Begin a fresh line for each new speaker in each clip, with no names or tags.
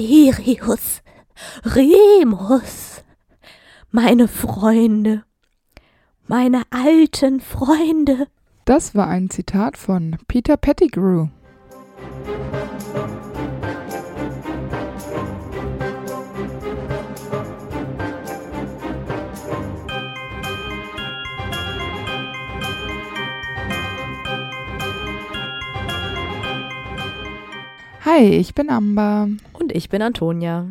Sirius, Remus, meine Freunde, meine alten Freunde.
Das war ein Zitat von Peter Pettigrew. Hi, ich bin Amber.
Und ich bin Antonia.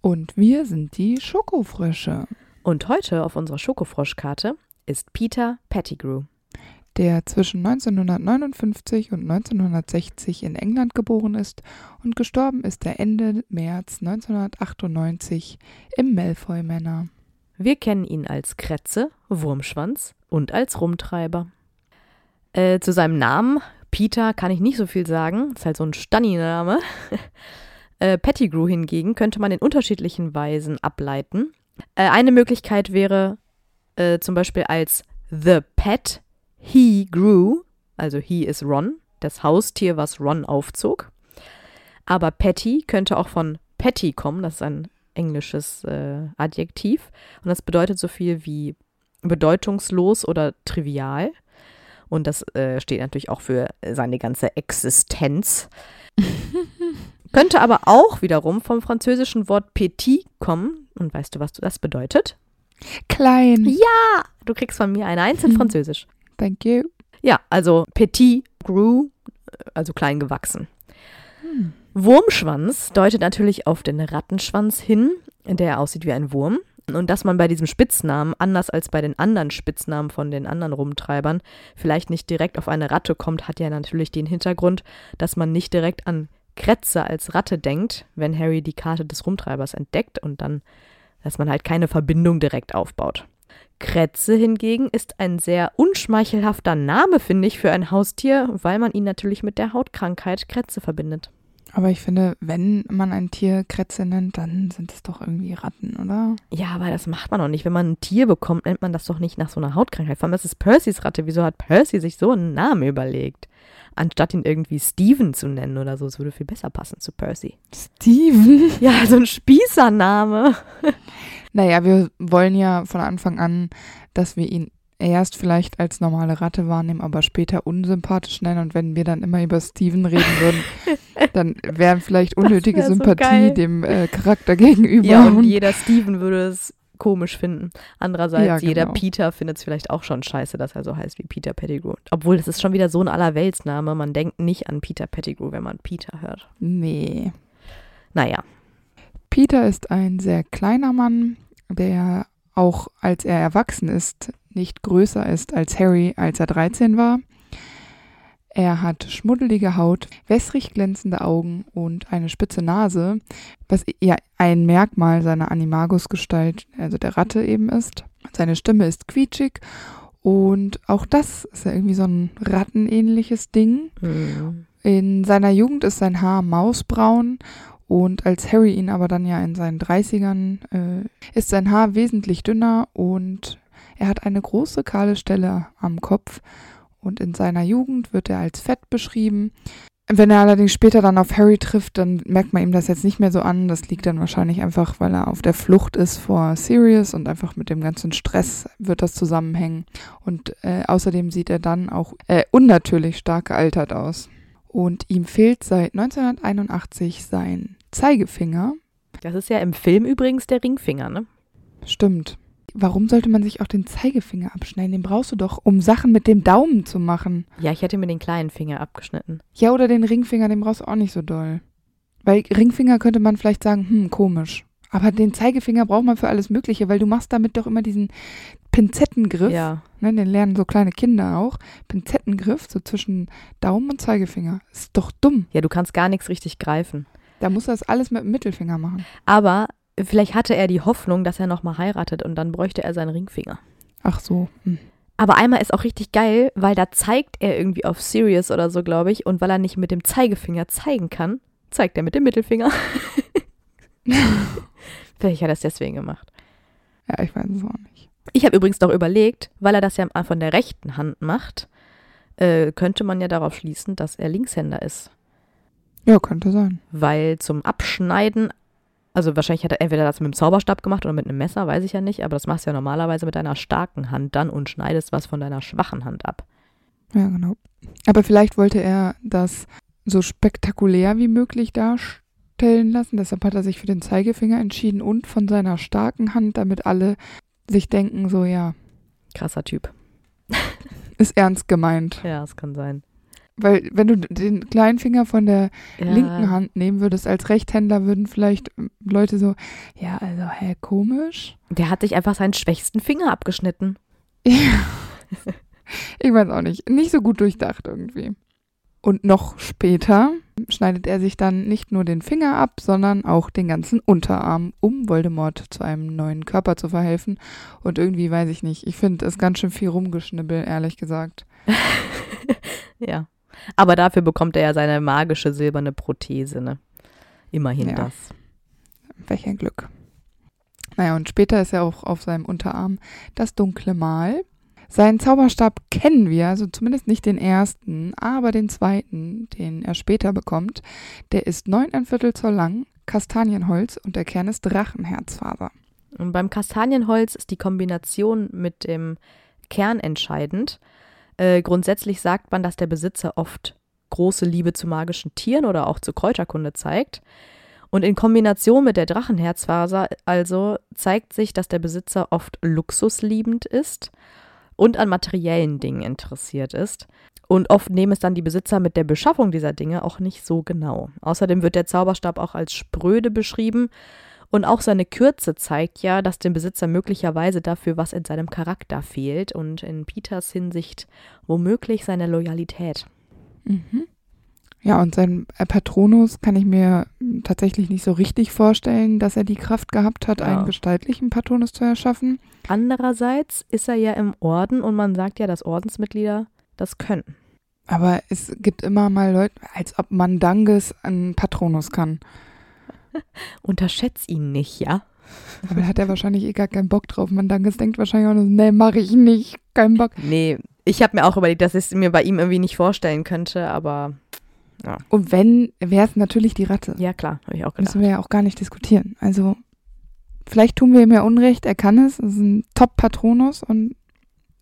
Und wir sind die Schokofrösche.
Und heute auf unserer Schokofroschkarte ist Peter Pettigrew.
Der zwischen 1959 und 1960 in England geboren ist und gestorben ist er Ende März 1998 im Malfoy Manor.
Wir kennen ihn als Kretze, Wurmschwanz und als Rumtreiber. Äh, zu seinem Namen Peter kann ich nicht so viel sagen, ist halt so ein Stanni-Name. äh, Pettigrew hingegen könnte man in unterschiedlichen Weisen ableiten. Äh, eine Möglichkeit wäre äh, zum Beispiel als The Pet He Grew, also He ist Ron, das Haustier, was Ron aufzog. Aber Petty könnte auch von Petty kommen, das ist ein englisches äh, Adjektiv und das bedeutet so viel wie bedeutungslos oder trivial. Und das äh, steht natürlich auch für seine ganze Existenz. Könnte aber auch wiederum vom französischen Wort petit kommen. Und weißt du, was das bedeutet?
Klein.
Ja, du kriegst von mir eine Eins in Französisch.
Thank you.
Ja, also petit grew, also klein gewachsen. Hm. Wurmschwanz deutet natürlich auf den Rattenschwanz hin, der aussieht wie ein Wurm. Und dass man bei diesem Spitznamen, anders als bei den anderen Spitznamen von den anderen Rumtreibern, vielleicht nicht direkt auf eine Ratte kommt, hat ja natürlich den Hintergrund, dass man nicht direkt an Kretze als Ratte denkt, wenn Harry die Karte des Rumtreibers entdeckt und dann, dass man halt keine Verbindung direkt aufbaut. Kretze hingegen ist ein sehr unschmeichelhafter Name, finde ich, für ein Haustier, weil man ihn natürlich mit der Hautkrankheit Kretze verbindet.
Aber ich finde, wenn man ein Tier Kretze nennt, dann sind es doch irgendwie Ratten, oder?
Ja, aber das macht man doch nicht. Wenn man ein Tier bekommt, nennt man das doch nicht nach so einer Hautkrankheit. Vor allem, das ist Percys Ratte. Wieso hat Percy sich so einen Namen überlegt? Anstatt ihn irgendwie Steven zu nennen oder so. Es würde viel besser passen zu Percy.
Steven?
Ja, so ein Spießername.
naja, wir wollen ja von Anfang an, dass wir ihn erst vielleicht als normale Ratte wahrnehmen, aber später unsympathisch nennen. Und wenn wir dann immer über Steven reden würden, dann wäre vielleicht unnötige wär Sympathie so dem äh, Charakter gegenüber.
Ja, und jeder Steven würde es komisch finden. Andererseits, ja, genau. jeder Peter findet es vielleicht auch schon scheiße, dass er so heißt wie Peter Pettigrew. Obwohl, das ist schon wieder so ein Allerweltsname. Man denkt nicht an Peter Pettigrew, wenn man Peter hört.
Nee.
Naja.
Peter ist ein sehr kleiner Mann, der auch als er erwachsen ist, nicht größer ist als Harry, als er 13 war. Er hat schmuddelige Haut, wässrig glänzende Augen und eine spitze Nase, was ja ein Merkmal seiner Animagus-Gestalt, also der Ratte eben ist. Seine Stimme ist quietschig und auch das ist ja irgendwie so ein rattenähnliches Ding. Mhm. In seiner Jugend ist sein Haar mausbraun und als Harry ihn aber dann ja in seinen 30ern äh, ist sein Haar wesentlich dünner und er hat eine große kahle Stelle am Kopf und in seiner Jugend wird er als fett beschrieben. Wenn er allerdings später dann auf Harry trifft, dann merkt man ihm das jetzt nicht mehr so an. Das liegt dann wahrscheinlich einfach, weil er auf der Flucht ist vor Sirius und einfach mit dem ganzen Stress wird das zusammenhängen. Und äh, außerdem sieht er dann auch äh, unnatürlich stark gealtert aus. Und ihm fehlt seit 1981 sein Zeigefinger.
Das ist ja im Film übrigens der Ringfinger, ne?
Stimmt warum sollte man sich auch den Zeigefinger abschneiden? Den brauchst du doch, um Sachen mit dem Daumen zu machen.
Ja, ich hätte mir den kleinen Finger abgeschnitten.
Ja, oder den Ringfinger, den brauchst du auch nicht so doll. Weil Ringfinger könnte man vielleicht sagen, hm, komisch. Aber den Zeigefinger braucht man für alles Mögliche, weil du machst damit doch immer diesen Pinzettengriff.
Ja.
Ne, den lernen so kleine Kinder auch. Pinzettengriff, so zwischen Daumen und Zeigefinger. Ist doch dumm.
Ja, du kannst gar nichts richtig greifen.
Da musst du das alles mit dem Mittelfinger machen.
Aber Vielleicht hatte er die Hoffnung, dass er nochmal heiratet und dann bräuchte er seinen Ringfinger.
Ach so. Hm.
Aber einmal ist auch richtig geil, weil da zeigt er irgendwie auf Sirius oder so, glaube ich. Und weil er nicht mit dem Zeigefinger zeigen kann, zeigt er mit dem Mittelfinger. Vielleicht hat er es deswegen gemacht.
Ja, ich weiß es auch nicht.
Ich habe übrigens noch überlegt, weil er das ja von der rechten Hand macht, äh, könnte man ja darauf schließen, dass er Linkshänder ist.
Ja, könnte sein.
Weil zum Abschneiden, also wahrscheinlich hat er entweder das mit dem Zauberstab gemacht oder mit einem Messer, weiß ich ja nicht, aber das machst du ja normalerweise mit deiner starken Hand dann und schneidest was von deiner schwachen Hand ab.
Ja, genau. Aber vielleicht wollte er das so spektakulär wie möglich darstellen lassen. Deshalb hat er sich für den Zeigefinger entschieden und von seiner starken Hand, damit alle sich denken, so ja,
Krasser Typ.
ist ernst gemeint.
Ja, das kann sein.
Weil wenn du den kleinen Finger von der
Ja,
linken Hand nehmen würdest als Rechtshänder, würden vielleicht Leute so, ja, also, hä, komisch.
Der hat sich einfach seinen schwächsten Finger abgeschnitten.
Ich weiß auch nicht. Nicht so gut durchdacht irgendwie. Und noch später schneidet er sich dann nicht nur den Finger ab, sondern auch den ganzen Unterarm, um Voldemort zu einem neuen Körper zu verhelfen. Und irgendwie weiß ich nicht. Ich finde es ganz schön viel rumgeschnibbel, ehrlich gesagt.
Ja. Aber dafür bekommt er ja seine magische silberne Prothese, ne? Immerhin
Ja.
das.
Welch ein Glück. Naja, und später ist ja auch auf seinem Unterarm das dunkle Mal. Seinen Zauberstab kennen wir, also zumindest nicht den ersten, aber den zweiten, den er später bekommt. Der ist neun Viertel Zoll lang, Kastanienholz und der Kern ist Drachenherzfaser.
Und beim Kastanienholz ist die Kombination mit dem Kern entscheidend. Äh, grundsätzlich sagt man, dass der Besitzer oft große Liebe zu magischen Tieren oder auch zu Kräuterkunde zeigt. Und in Kombination mit der Drachenherzfaser also zeigt sich, dass der Besitzer oft luxusliebend ist und an materiellen Dingen interessiert ist. Und oft nehmen es dann die Besitzer mit der Beschaffung dieser Dinge auch nicht so genau. Außerdem wird der Zauberstab auch als spröde beschrieben und auch seine Kürze zeigt ja, dass dem Besitzer möglicherweise dafür was in seinem Charakter fehlt und in Peters Hinsicht womöglich seine Loyalität.
Mhm. Ja, und sein äh, Patronus kann ich mir tatsächlich nicht so richtig vorstellen, dass er die Kraft gehabt hat,
Ja.
einen gestaltlichen Patronus zu erschaffen.
Andererseits ist er ja im Orden und man sagt ja, dass Ordensmitglieder das können.
Aber es gibt immer mal Leute, als ob Mandanges einen Patronus kann.
Unterschätz ihn nicht, ja?
Aber da hat er wahrscheinlich eh gar keinen Bock drauf. Mandanges denkt wahrscheinlich auch nee, mach ich nicht, keinen Bock.
Nee, ich habe mir auch überlegt, dass ich es mir bei ihm irgendwie nicht vorstellen könnte, aber
Und wenn, wäre es natürlich die Ratte.
ja klar, habe ich auch gedacht.
Müssen wir ja auch gar nicht diskutieren. Also, vielleicht tun wir ihm ja Unrecht, er kann es, es ist ein Top-Patronus und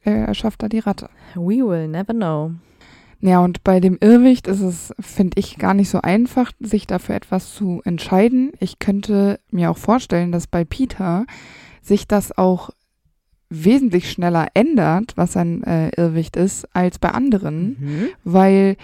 er erschafft da die Ratte.
We will never know.
Ja, und bei dem Irrwicht ist es, finde ich, gar nicht so einfach, sich dafür etwas zu entscheiden. Ich könnte mir auch vorstellen, dass bei Peter sich das auch wesentlich schneller ändert, was sein äh, Irrwicht ist, als bei anderen,
Mhm.
weil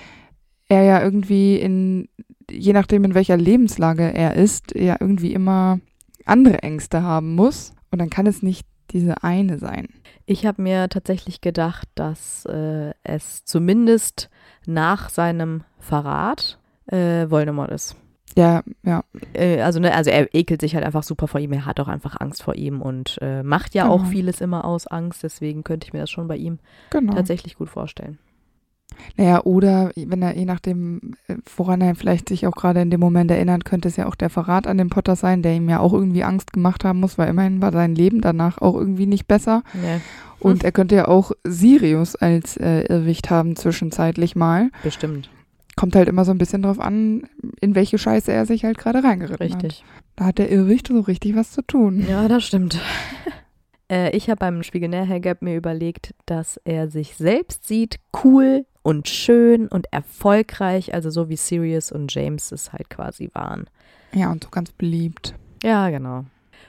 er ja irgendwie in, je nachdem in welcher Lebenslage er ist, ja irgendwie immer andere Ängste haben muss. Und dann kann es nicht diese eine sein.
Ich habe mir tatsächlich gedacht, dass äh, es zumindest nach seinem Verrat äh, Voldemort ist.
Ja, ja,
Äh, also, ne, also er ekelt sich halt einfach super vor ihm. Er hat auch einfach Angst vor ihm und äh, macht ja auch
Genau.
vieles immer aus Angst. Deswegen könnte ich mir das schon bei ihm
genau.
tatsächlich gut vorstellen.
Naja, oder wenn er, je nachdem, äh, woran er vielleicht sich auch gerade in dem Moment erinnert, könnte es ja auch der Verrat an dem Potter sein, der ihm ja auch irgendwie Angst gemacht haben muss, weil immerhin war sein Leben danach auch irgendwie nicht besser.
Ja,
Und er könnte ja auch Sirius als äh, Irrwicht haben, zwischenzeitlich mal.
bestimmt.
Kommt halt immer so ein bisschen drauf an, in welche Scheiße er sich halt gerade reingeritten
Richtig.
hat. Da hat der Irrwicht so richtig was zu tun.
Ja, das stimmt. äh, ich habe beim Spiegelnäher-Gap mir überlegt, dass er sich selbst sieht, cool und schön und erfolgreich, also so wie Sirius und James es halt quasi waren.
Ja, und so ganz beliebt.
Ja, genau.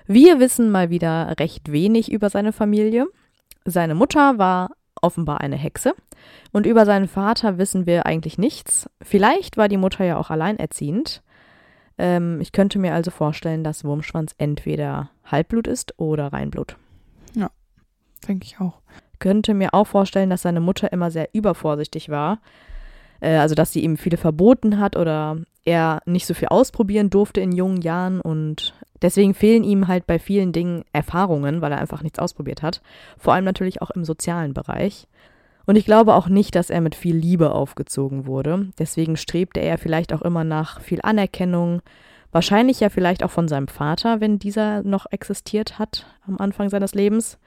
Wir wissen mal wieder recht wenig über seine Familie. Seine Mutter war offenbar eine Hexe und über seinen Vater wissen wir eigentlich nichts. Vielleicht war die Mutter ja auch alleinerziehend. Ähm, ich könnte mir also vorstellen, dass Wurmschwanz entweder Halbblut ist oder Reinblut.
Denke ich auch.
Könnte mir auch vorstellen, dass seine Mutter immer sehr übervorsichtig war. Äh, also, dass sie ihm viele verboten hat oder er nicht so viel ausprobieren durfte in jungen Jahren und deswegen fehlen ihm halt bei vielen Dingen Erfahrungen, weil er einfach nichts ausprobiert hat. Vor allem natürlich auch im sozialen Bereich. Und ich glaube auch nicht, dass er mit viel Liebe aufgezogen wurde. Deswegen strebte er vielleicht auch immer nach viel Anerkennung. Wahrscheinlich ja vielleicht auch von seinem Vater, wenn dieser noch existiert hat am Anfang seines Lebens.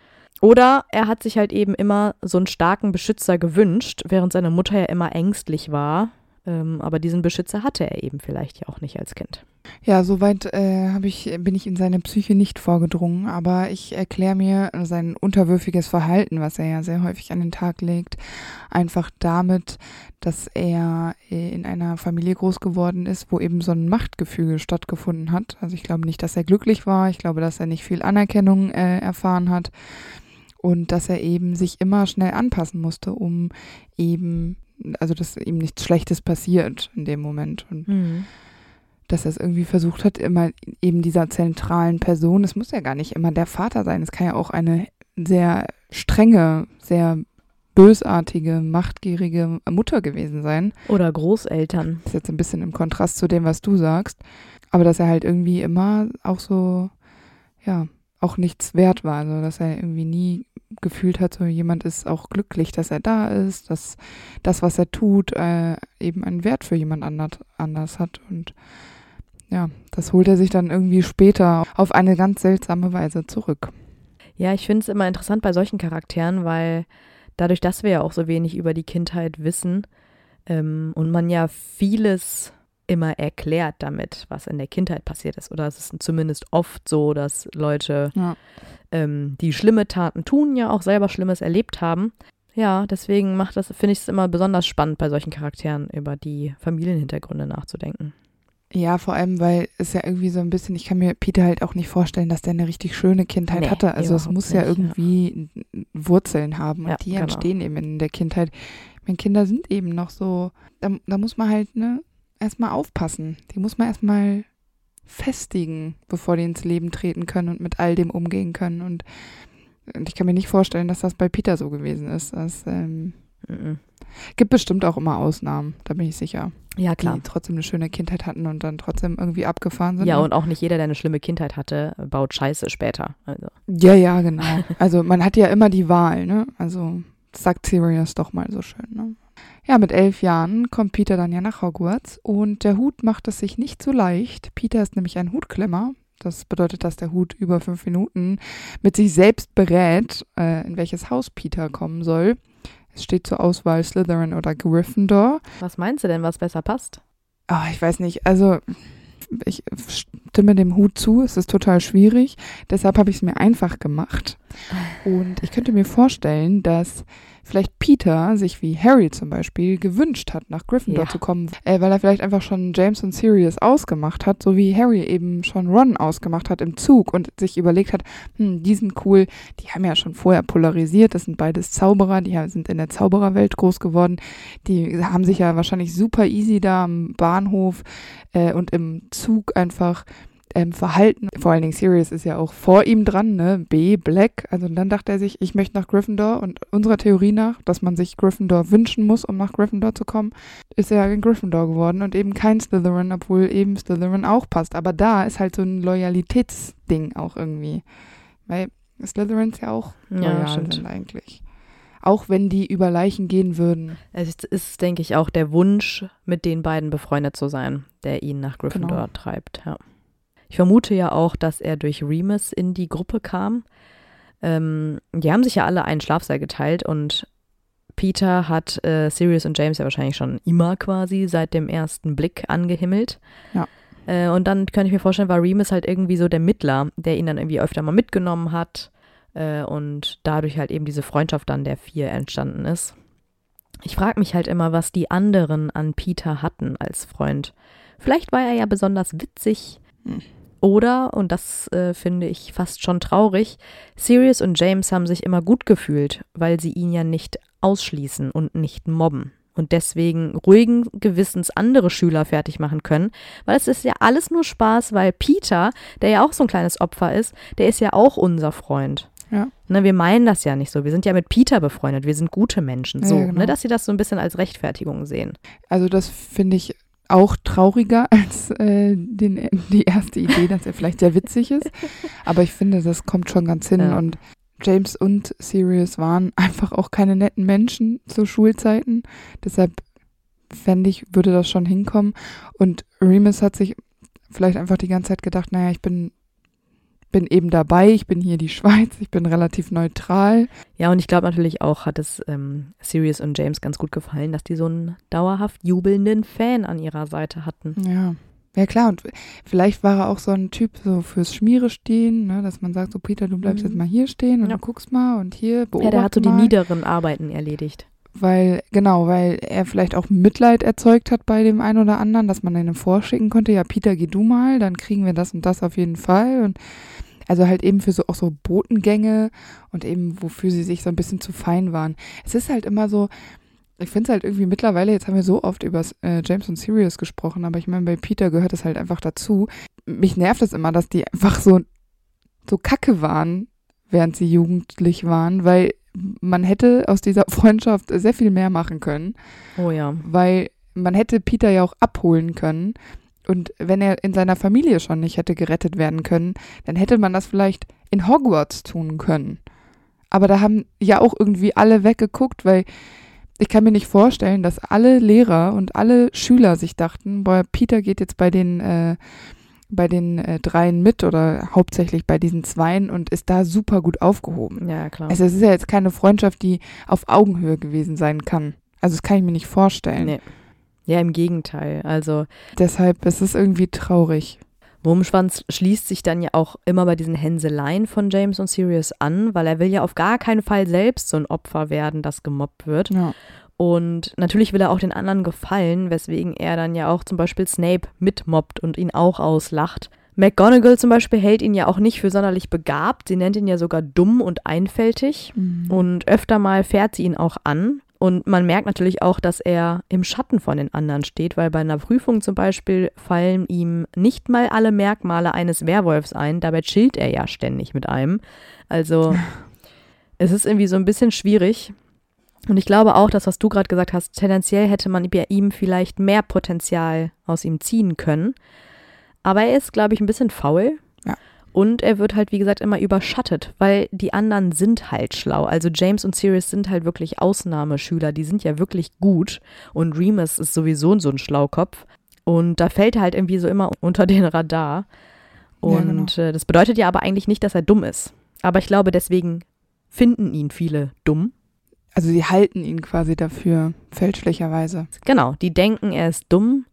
Oder er hat sich halt eben immer so einen starken Beschützer gewünscht, während seine Mutter ja immer ängstlich war Ähm, aber diesen Beschützer hatte er eben vielleicht ja auch nicht als Kind.
Ja, soweit äh, ich, bin ich in seine Psyche nicht vorgedrungen, aber ich erkläre mir sein unterwürfiges Verhalten, was er ja sehr häufig an den Tag legt, einfach damit, dass er äh, in einer Familie groß geworden ist, wo eben so ein Machtgefüge stattgefunden hat. Also ich glaube nicht, dass er glücklich war, ich glaube, dass er nicht viel Anerkennung äh, erfahren hat und dass er eben sich immer schnell anpassen musste, um eben, also dass ihm nichts Schlechtes passiert in dem Moment. Und
Mhm.
dass er es irgendwie versucht hat, immer eben dieser zentralen Person, es muss ja gar nicht immer der Vater sein, es kann ja auch eine sehr strenge, sehr bösartige, machtgierige Mutter gewesen sein.
Oder Großeltern.
Das ist jetzt ein bisschen im Kontrast zu dem, was du sagst. Aber dass er halt irgendwie immer auch so, ja, auch nichts wert war. Also, dass er irgendwie nie gefühlt hat, so jemand ist auch glücklich, dass er da ist, dass das, was er tut, äh, eben einen Wert für jemand anders, hat. Und ja, das holt er sich dann irgendwie später auf eine ganz seltsame Weise zurück.
Ja, ich finde es immer interessant bei solchen Charakteren, weil dadurch, dass wir ja auch so wenig über die Kindheit wissen ähm, und man ja vieles immer erklärt damit, was in der Kindheit passiert ist. Oder es ist zumindest oft so, dass Leute,
Ja.
ähm, die schlimme Taten tun, ja auch selber Schlimmes erlebt haben. Ja, deswegen macht das, finde ich es immer besonders spannend, bei solchen Charakteren über die Familienhintergründe nachzudenken.
Ja, vor allem, weil es ja irgendwie so ein bisschen, ich kann mir Peter halt auch nicht vorstellen, dass der eine richtig schöne Kindheit
Nee,
hatte. Also es muss ja
nicht, ja.
irgendwie Wurzeln haben und
Ja,
die
genau.
entstehen eben in der Kindheit. Meine Kinder sind eben noch so, da, da muss man halt ne, erstmal aufpassen. Die muss man erstmal festigen, bevor die ins Leben treten können und mit all dem umgehen können. Und, und ich kann mir nicht vorstellen, dass das bei Peter so gewesen ist. Es ähm,
Mhm.
gibt bestimmt auch immer Ausnahmen, da bin ich sicher
Ja, klar.
die trotzdem eine schöne Kindheit hatten und dann trotzdem irgendwie abgefahren sind.
Ja,
ne?
und auch nicht jeder, der eine schlimme Kindheit hatte, baut Scheiße später. Also,
ja, ja, genau. Also man hat ja immer die Wahl, ne? Also sagt Sirius doch mal so schön, ne? Ja, mit elf Jahren kommt Peter dann ja nach Hogwarts und der Hut macht es sich nicht so leicht. Peter ist nämlich ein Hutklemmer. Das bedeutet, dass der Hut über fünf Minuten mit sich selbst berät, äh, in welches Haus Peter kommen soll. Es steht zur Auswahl Slytherin oder Gryffindor.
was meinst du denn, was besser passt?
Ah, ich weiß nicht. Also, ich stimme dem Hut zu. Es ist total schwierig. Deshalb habe ich es mir einfach gemacht. Und ich könnte mir vorstellen, dass vielleicht Peter sich wie Harry zum Beispiel gewünscht hat, nach Gryffindor
Ja.
zu kommen, äh, weil er vielleicht einfach schon James und Sirius ausgemacht hat, so wie Harry eben schon Ron ausgemacht hat im Zug und sich überlegt hat, hm, die sind cool, die haben ja schon vorher polarisiert, das sind beides Zauberer, die sind in der Zaubererwelt groß geworden, die haben sich ja wahrscheinlich super easy da am Bahnhof äh, und im Zug einfach ähm, verhalten. Vor allen Dingen Sirius ist ja auch vor ihm dran, ne? B, Black. Also dann dachte er sich, ich möchte nach Gryffindor und unserer Theorie nach, dass man sich Gryffindor wünschen muss, um nach Gryffindor zu kommen, ist er in Gryffindor geworden und eben kein Slytherin, obwohl eben Slytherin auch passt. Aber da ist halt so ein Loyalitätsding auch irgendwie. Weil Slytherins ja auch
Ja,
loyal
stimmt.
sind eigentlich. Auch wenn die über Leichen gehen würden.
Es ist, denke ich, auch der Wunsch, mit den beiden befreundet zu sein, der ihn nach Gryffindor
Genau.
treibt. Ja. Ich vermute ja auch, dass er durch Remus in die Gruppe kam. Ähm, die haben sich ja alle einen Schlafsaal geteilt und Peter hat äh, Sirius und James ja wahrscheinlich schon immer quasi seit dem ersten Blick angehimmelt.
Ja.
Äh, und dann könnte ich mir vorstellen, war Remus halt irgendwie so der Mittler, der ihn dann irgendwie öfter mal mitgenommen hat äh, und dadurch halt eben diese Freundschaft dann der vier entstanden ist. Ich frage mich halt immer, was die anderen an Peter hatten als Freund. Vielleicht war er ja besonders witzig.
Hm.
Oder, und das äh, finde ich fast schon traurig, Sirius und James haben sich immer gut gefühlt, weil sie ihn ja nicht ausschließen und nicht mobben. Und deswegen ruhigen Gewissens andere Schüler fertig machen können, weil es ist ja alles nur Spaß, weil Peter, der ja auch so ein kleines Opfer ist, der ist ja auch unser Freund.
Ja.
Ne, wir meinen das ja nicht so. Wir sind ja mit Peter befreundet. Wir sind gute Menschen. So,
ja, genau.
ne, dass sie das so ein bisschen als Rechtfertigung sehen.
Also das finde ich auch trauriger als äh, den, die erste Idee, dass er vielleicht sehr witzig ist. Aber ich finde, das kommt schon ganz hin.
Ja.
Und James und Sirius waren einfach auch keine netten Menschen zu Schulzeiten. Deshalb fände ich, würde das schon hinkommen. Und Remus hat sich vielleicht einfach die ganze Zeit gedacht, naja, ich bin bin eben dabei, ich bin hier die Schweiz, ich bin relativ neutral.
Ja, und ich glaube natürlich auch, hat es ähm, Sirius und James ganz gut gefallen, dass die so einen dauerhaft jubelnden Fan an ihrer Seite hatten.
Ja. Ja klar, und vielleicht war er auch so ein Typ so fürs Schmiere stehen, ne, dass man sagt, so Peter, du bleibst
Mhm.
jetzt mal hier stehen und
Ja.
du guckst mal und hier beobachte
Ja, der hat so die niederen Arbeiten erledigt.
Weil, genau, weil er vielleicht auch Mitleid erzeugt hat bei dem einen oder anderen, dass man einem vorschicken konnte, ja, Peter, geh du mal, dann kriegen wir das und das auf jeden Fall. Und also halt eben für so auch so Botengänge und eben wofür sie sich so ein bisschen zu fein waren. Es ist halt immer so, ich finde es halt irgendwie mittlerweile, jetzt haben wir so oft über äh, James und Sirius gesprochen, aber ich meine, bei Peter gehört es halt einfach dazu. Mich nervt es immer, dass die einfach so, so kacke waren, während sie jugendlich waren, weil man hätte aus dieser Freundschaft sehr viel mehr machen können,
Oh ja.
weil man hätte Peter ja auch abholen können. Und wenn er in seiner Familie schon nicht hätte gerettet werden können, dann hätte man das vielleicht in Hogwarts tun können. Aber da haben ja auch irgendwie alle weggeguckt, weil ich kann mir nicht vorstellen, dass alle Lehrer und alle Schüler sich dachten, boah, Peter geht jetzt bei den, äh, bei den äh, dreien mit oder hauptsächlich bei diesen Zweien und ist da super gut aufgehoben.
Ja, klar.
Also es ist ja jetzt keine Freundschaft, die auf Augenhöhe gewesen sein kann. Also das kann ich mir nicht vorstellen.
Nee. Ja, im Gegenteil. Also
Deshalb ist es irgendwie traurig.
Wurmschwanz schließt sich dann ja auch immer bei diesen Hänseleien von James und Sirius an, weil er will ja auf gar keinen Fall selbst so ein Opfer werden, das gemobbt wird.
Ja.
Und natürlich will er auch den anderen gefallen, weswegen er dann ja auch zum Beispiel Snape mitmobbt und ihn auch auslacht. McGonagall zum Beispiel hält ihn ja auch nicht für sonderlich begabt. Sie nennt ihn ja sogar dumm und einfältig. Und öfter mal fährt sie ihn auch an. Und man merkt natürlich auch, dass er im Schatten von den anderen steht, weil bei einer Prüfung zum Beispiel fallen ihm nicht mal alle Merkmale eines Werwolfs ein. Dabei chillt er ja ständig mit einem. Also es ist irgendwie so ein bisschen schwierig. Und ich glaube auch, dass was du gerade gesagt hast, tendenziell hätte man bei ihm vielleicht mehr Potenzial aus ihm ziehen können. Aber er ist, glaube ich, ein bisschen faul.
Ja.
Und er wird halt, wie gesagt, immer überschattet, weil die anderen sind halt schlau. Also James und Sirius sind halt wirklich Ausnahmeschüler, die sind ja wirklich gut. Und Remus ist sowieso so ein Schlaukopf. Und da fällt er halt irgendwie so immer unter den Radar.
Ja,
Und äh, das bedeutet ja aber eigentlich nicht, dass er dumm ist. Aber ich glaube, deswegen finden ihn viele dumm.
Also sie halten ihn quasi dafür, fälschlicherweise.
Genau, die denken, er ist dumm,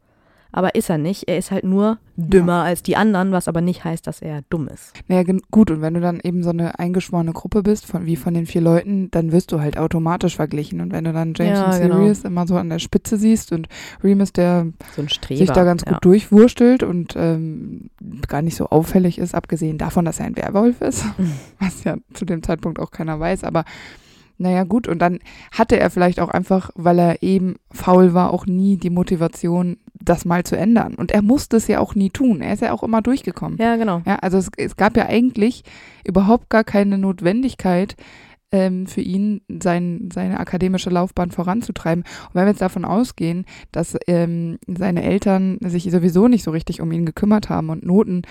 aber ist er nicht. Er ist halt nur dümmer als die anderen, was aber nicht heißt, dass er dumm ist.
Naja, gut, und wenn du dann eben so eine eingeschworene Gruppe bist, von, wie von den vier Leuten, dann wirst du halt automatisch verglichen. Und wenn du dann James
Ja,
und
genau.
Sirius immer so an der Spitze siehst und Remus, der
So Streber.
sich da ganz gut
ja.
durchwurstelt und ähm, gar nicht so auffällig ist, abgesehen davon, dass er ein Werwolf ist, was ja zu dem Zeitpunkt auch keiner weiß, aber naja gut, und dann hatte er vielleicht auch einfach, weil er eben faul war, auch nie die Motivation, das mal zu ändern. Und er musste es ja auch nie tun. Er ist ja auch immer durchgekommen.
Ja, genau.
Ja, also es, es gab ja eigentlich überhaupt gar keine Notwendigkeit ähm, für ihn, sein, seine akademische Laufbahn voranzutreiben. Und wenn wir jetzt davon ausgehen, dass ähm, seine Eltern sich sowieso nicht so richtig um ihn gekümmert haben und Noten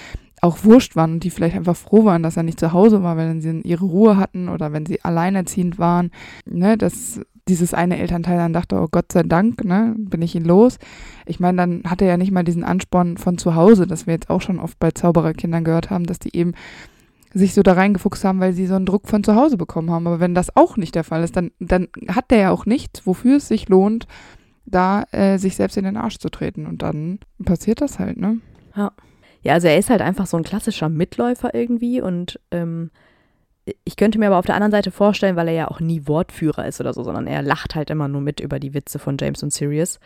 auch wurscht waren und die vielleicht einfach froh waren, dass er nicht zu Hause war, wenn sie ihre Ruhe hatten oder wenn sie alleinerziehend waren, ne, dass dieses eine Elternteil dann dachte, oh Gott sei Dank, ne, bin ich ihn los. Ich meine, dann hat er ja nicht mal diesen Ansporn von zu Hause, das wir jetzt auch schon oft bei Zaubererkindern gehört haben, dass die eben sich so da reingefuchst haben, weil sie so einen Druck von zu Hause bekommen haben. Aber wenn das auch nicht der Fall ist, dann, dann hat der ja auch nichts, wofür es sich lohnt, da äh, sich selbst in den Arsch zu treten. Und dann passiert das halt, ne?
Ja, also er ist halt einfach so ein klassischer Mitläufer irgendwie und ähm, ich könnte mir aber auf der anderen Seite vorstellen, weil er ja auch nie Wortführer ist oder so, sondern er lacht halt immer nur mit über die Witze von James und Sirius.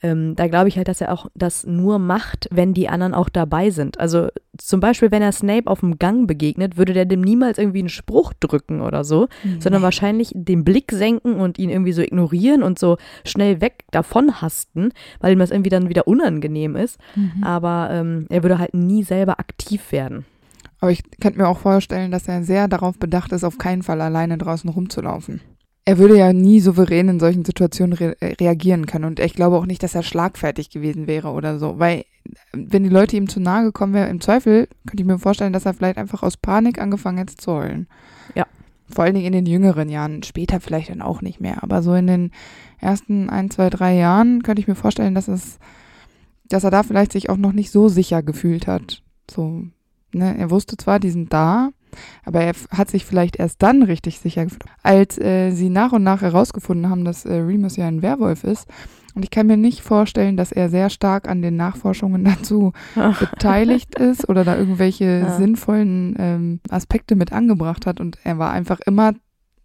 Ähm, da glaube ich halt, dass er auch das nur macht, wenn die anderen auch dabei sind. Also zum Beispiel, wenn er Snape auf dem Gang begegnet, würde der dem niemals irgendwie einen Spruch drücken oder so, sondern wahrscheinlich den Blick senken und ihn irgendwie so ignorieren und so schnell weg davon hasten, weil ihm das irgendwie dann wieder unangenehm ist.
Mhm.
Aber ähm, er würde halt nie selber aktiv werden.
Aber ich könnte mir auch vorstellen, dass er sehr darauf bedacht ist, auf keinen Fall alleine draußen rumzulaufen. Er würde ja nie souverän in solchen Situationen re reagieren können. Und ich glaube auch nicht, dass er schlagfertig gewesen wäre oder so. Weil, wenn die Leute ihm zu nahe gekommen wären, im Zweifel könnte ich mir vorstellen, dass er vielleicht einfach aus Panik angefangen hätte zu heulen.
Ja.
Vor allen Dingen in den jüngeren Jahren. Später vielleicht dann auch nicht mehr. Aber so in den ersten ein, zwei, drei Jahren könnte ich mir vorstellen, dass es, dass er da vielleicht sich auch noch nicht so sicher gefühlt hat. So Ne? Er wusste zwar, die sind da, aber er hat sich vielleicht erst dann richtig sicher gefühlt, als äh, sie nach und nach herausgefunden haben, dass äh, Remus ja ein Werwolf ist. Und ich kann mir nicht vorstellen, dass er sehr stark an den Nachforschungen dazu beteiligt ist oder da irgendwelche ja. sinnvollen ähm, Aspekte mit angebracht hat. Und er war einfach immer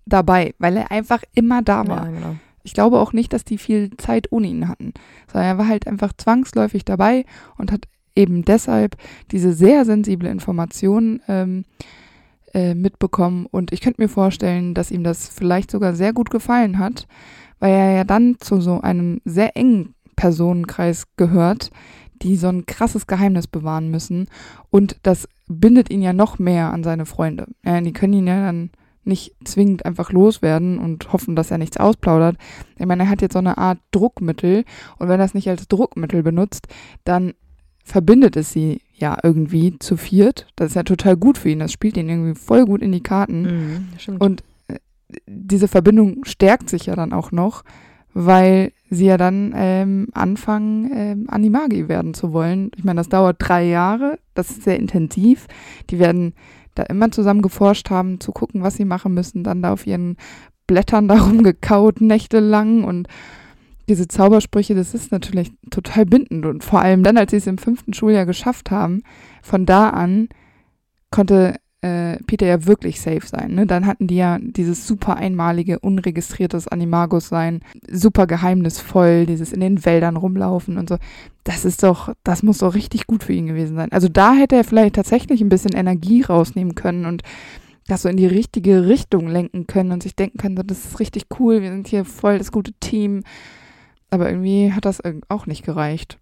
dabei, weil er einfach immer da war. Ja, genau. Ich glaube auch nicht, dass die viel Zeit ohne ihn hatten, sondern er war halt einfach zwangsläufig dabei und hat eben deshalb diese sehr sensible Information ähm, äh, mitbekommen. Und ich könnte mir vorstellen, dass ihm das vielleicht sogar sehr gut gefallen hat, weil er ja dann zu so einem sehr engen Personenkreis gehört, die so ein krasses Geheimnis bewahren müssen. Und das bindet ihn ja noch mehr an seine Freunde. Ja, die können ihn ja dann nicht zwingend einfach loswerden und hoffen, dass er nichts ausplaudert. Ich meine, er hat jetzt so eine Art Druckmittel und wenn er es nicht als Druckmittel benutzt, dann verbindet es sie ja irgendwie zu viert. Das ist ja total gut für ihn. Das spielt ihn irgendwie voll gut in die Karten. Mhm, und äh, diese Verbindung stärkt sich ja dann auch noch, weil sie ja dann ähm, anfangen, ähm, Animagi werden zu wollen. Ich meine, das dauert drei Jahre. Das ist sehr intensiv. Die werden da immer zusammen geforscht haben, zu gucken, was sie machen müssen. Dann da auf ihren Blättern darum gekaut, nächtelang und diese Zaubersprüche, das ist natürlich total bindend. Und vor allem dann, als sie es im fünften Schuljahr geschafft haben, von da an konnte äh, Peter ja wirklich safe sein. Ne? Dann hatten die ja dieses super einmalige, unregistriertes Animagus sein, super geheimnisvoll, dieses in den Wäldern rumlaufen und so. Das ist doch, das muss doch richtig gut für ihn gewesen sein. Also da hätte er vielleicht tatsächlich ein bisschen Energie rausnehmen können und das so in die richtige Richtung lenken können und sich denken können, das ist richtig cool, wir sind hier voll das gute Team. Aber irgendwie hat das auch nicht gereicht.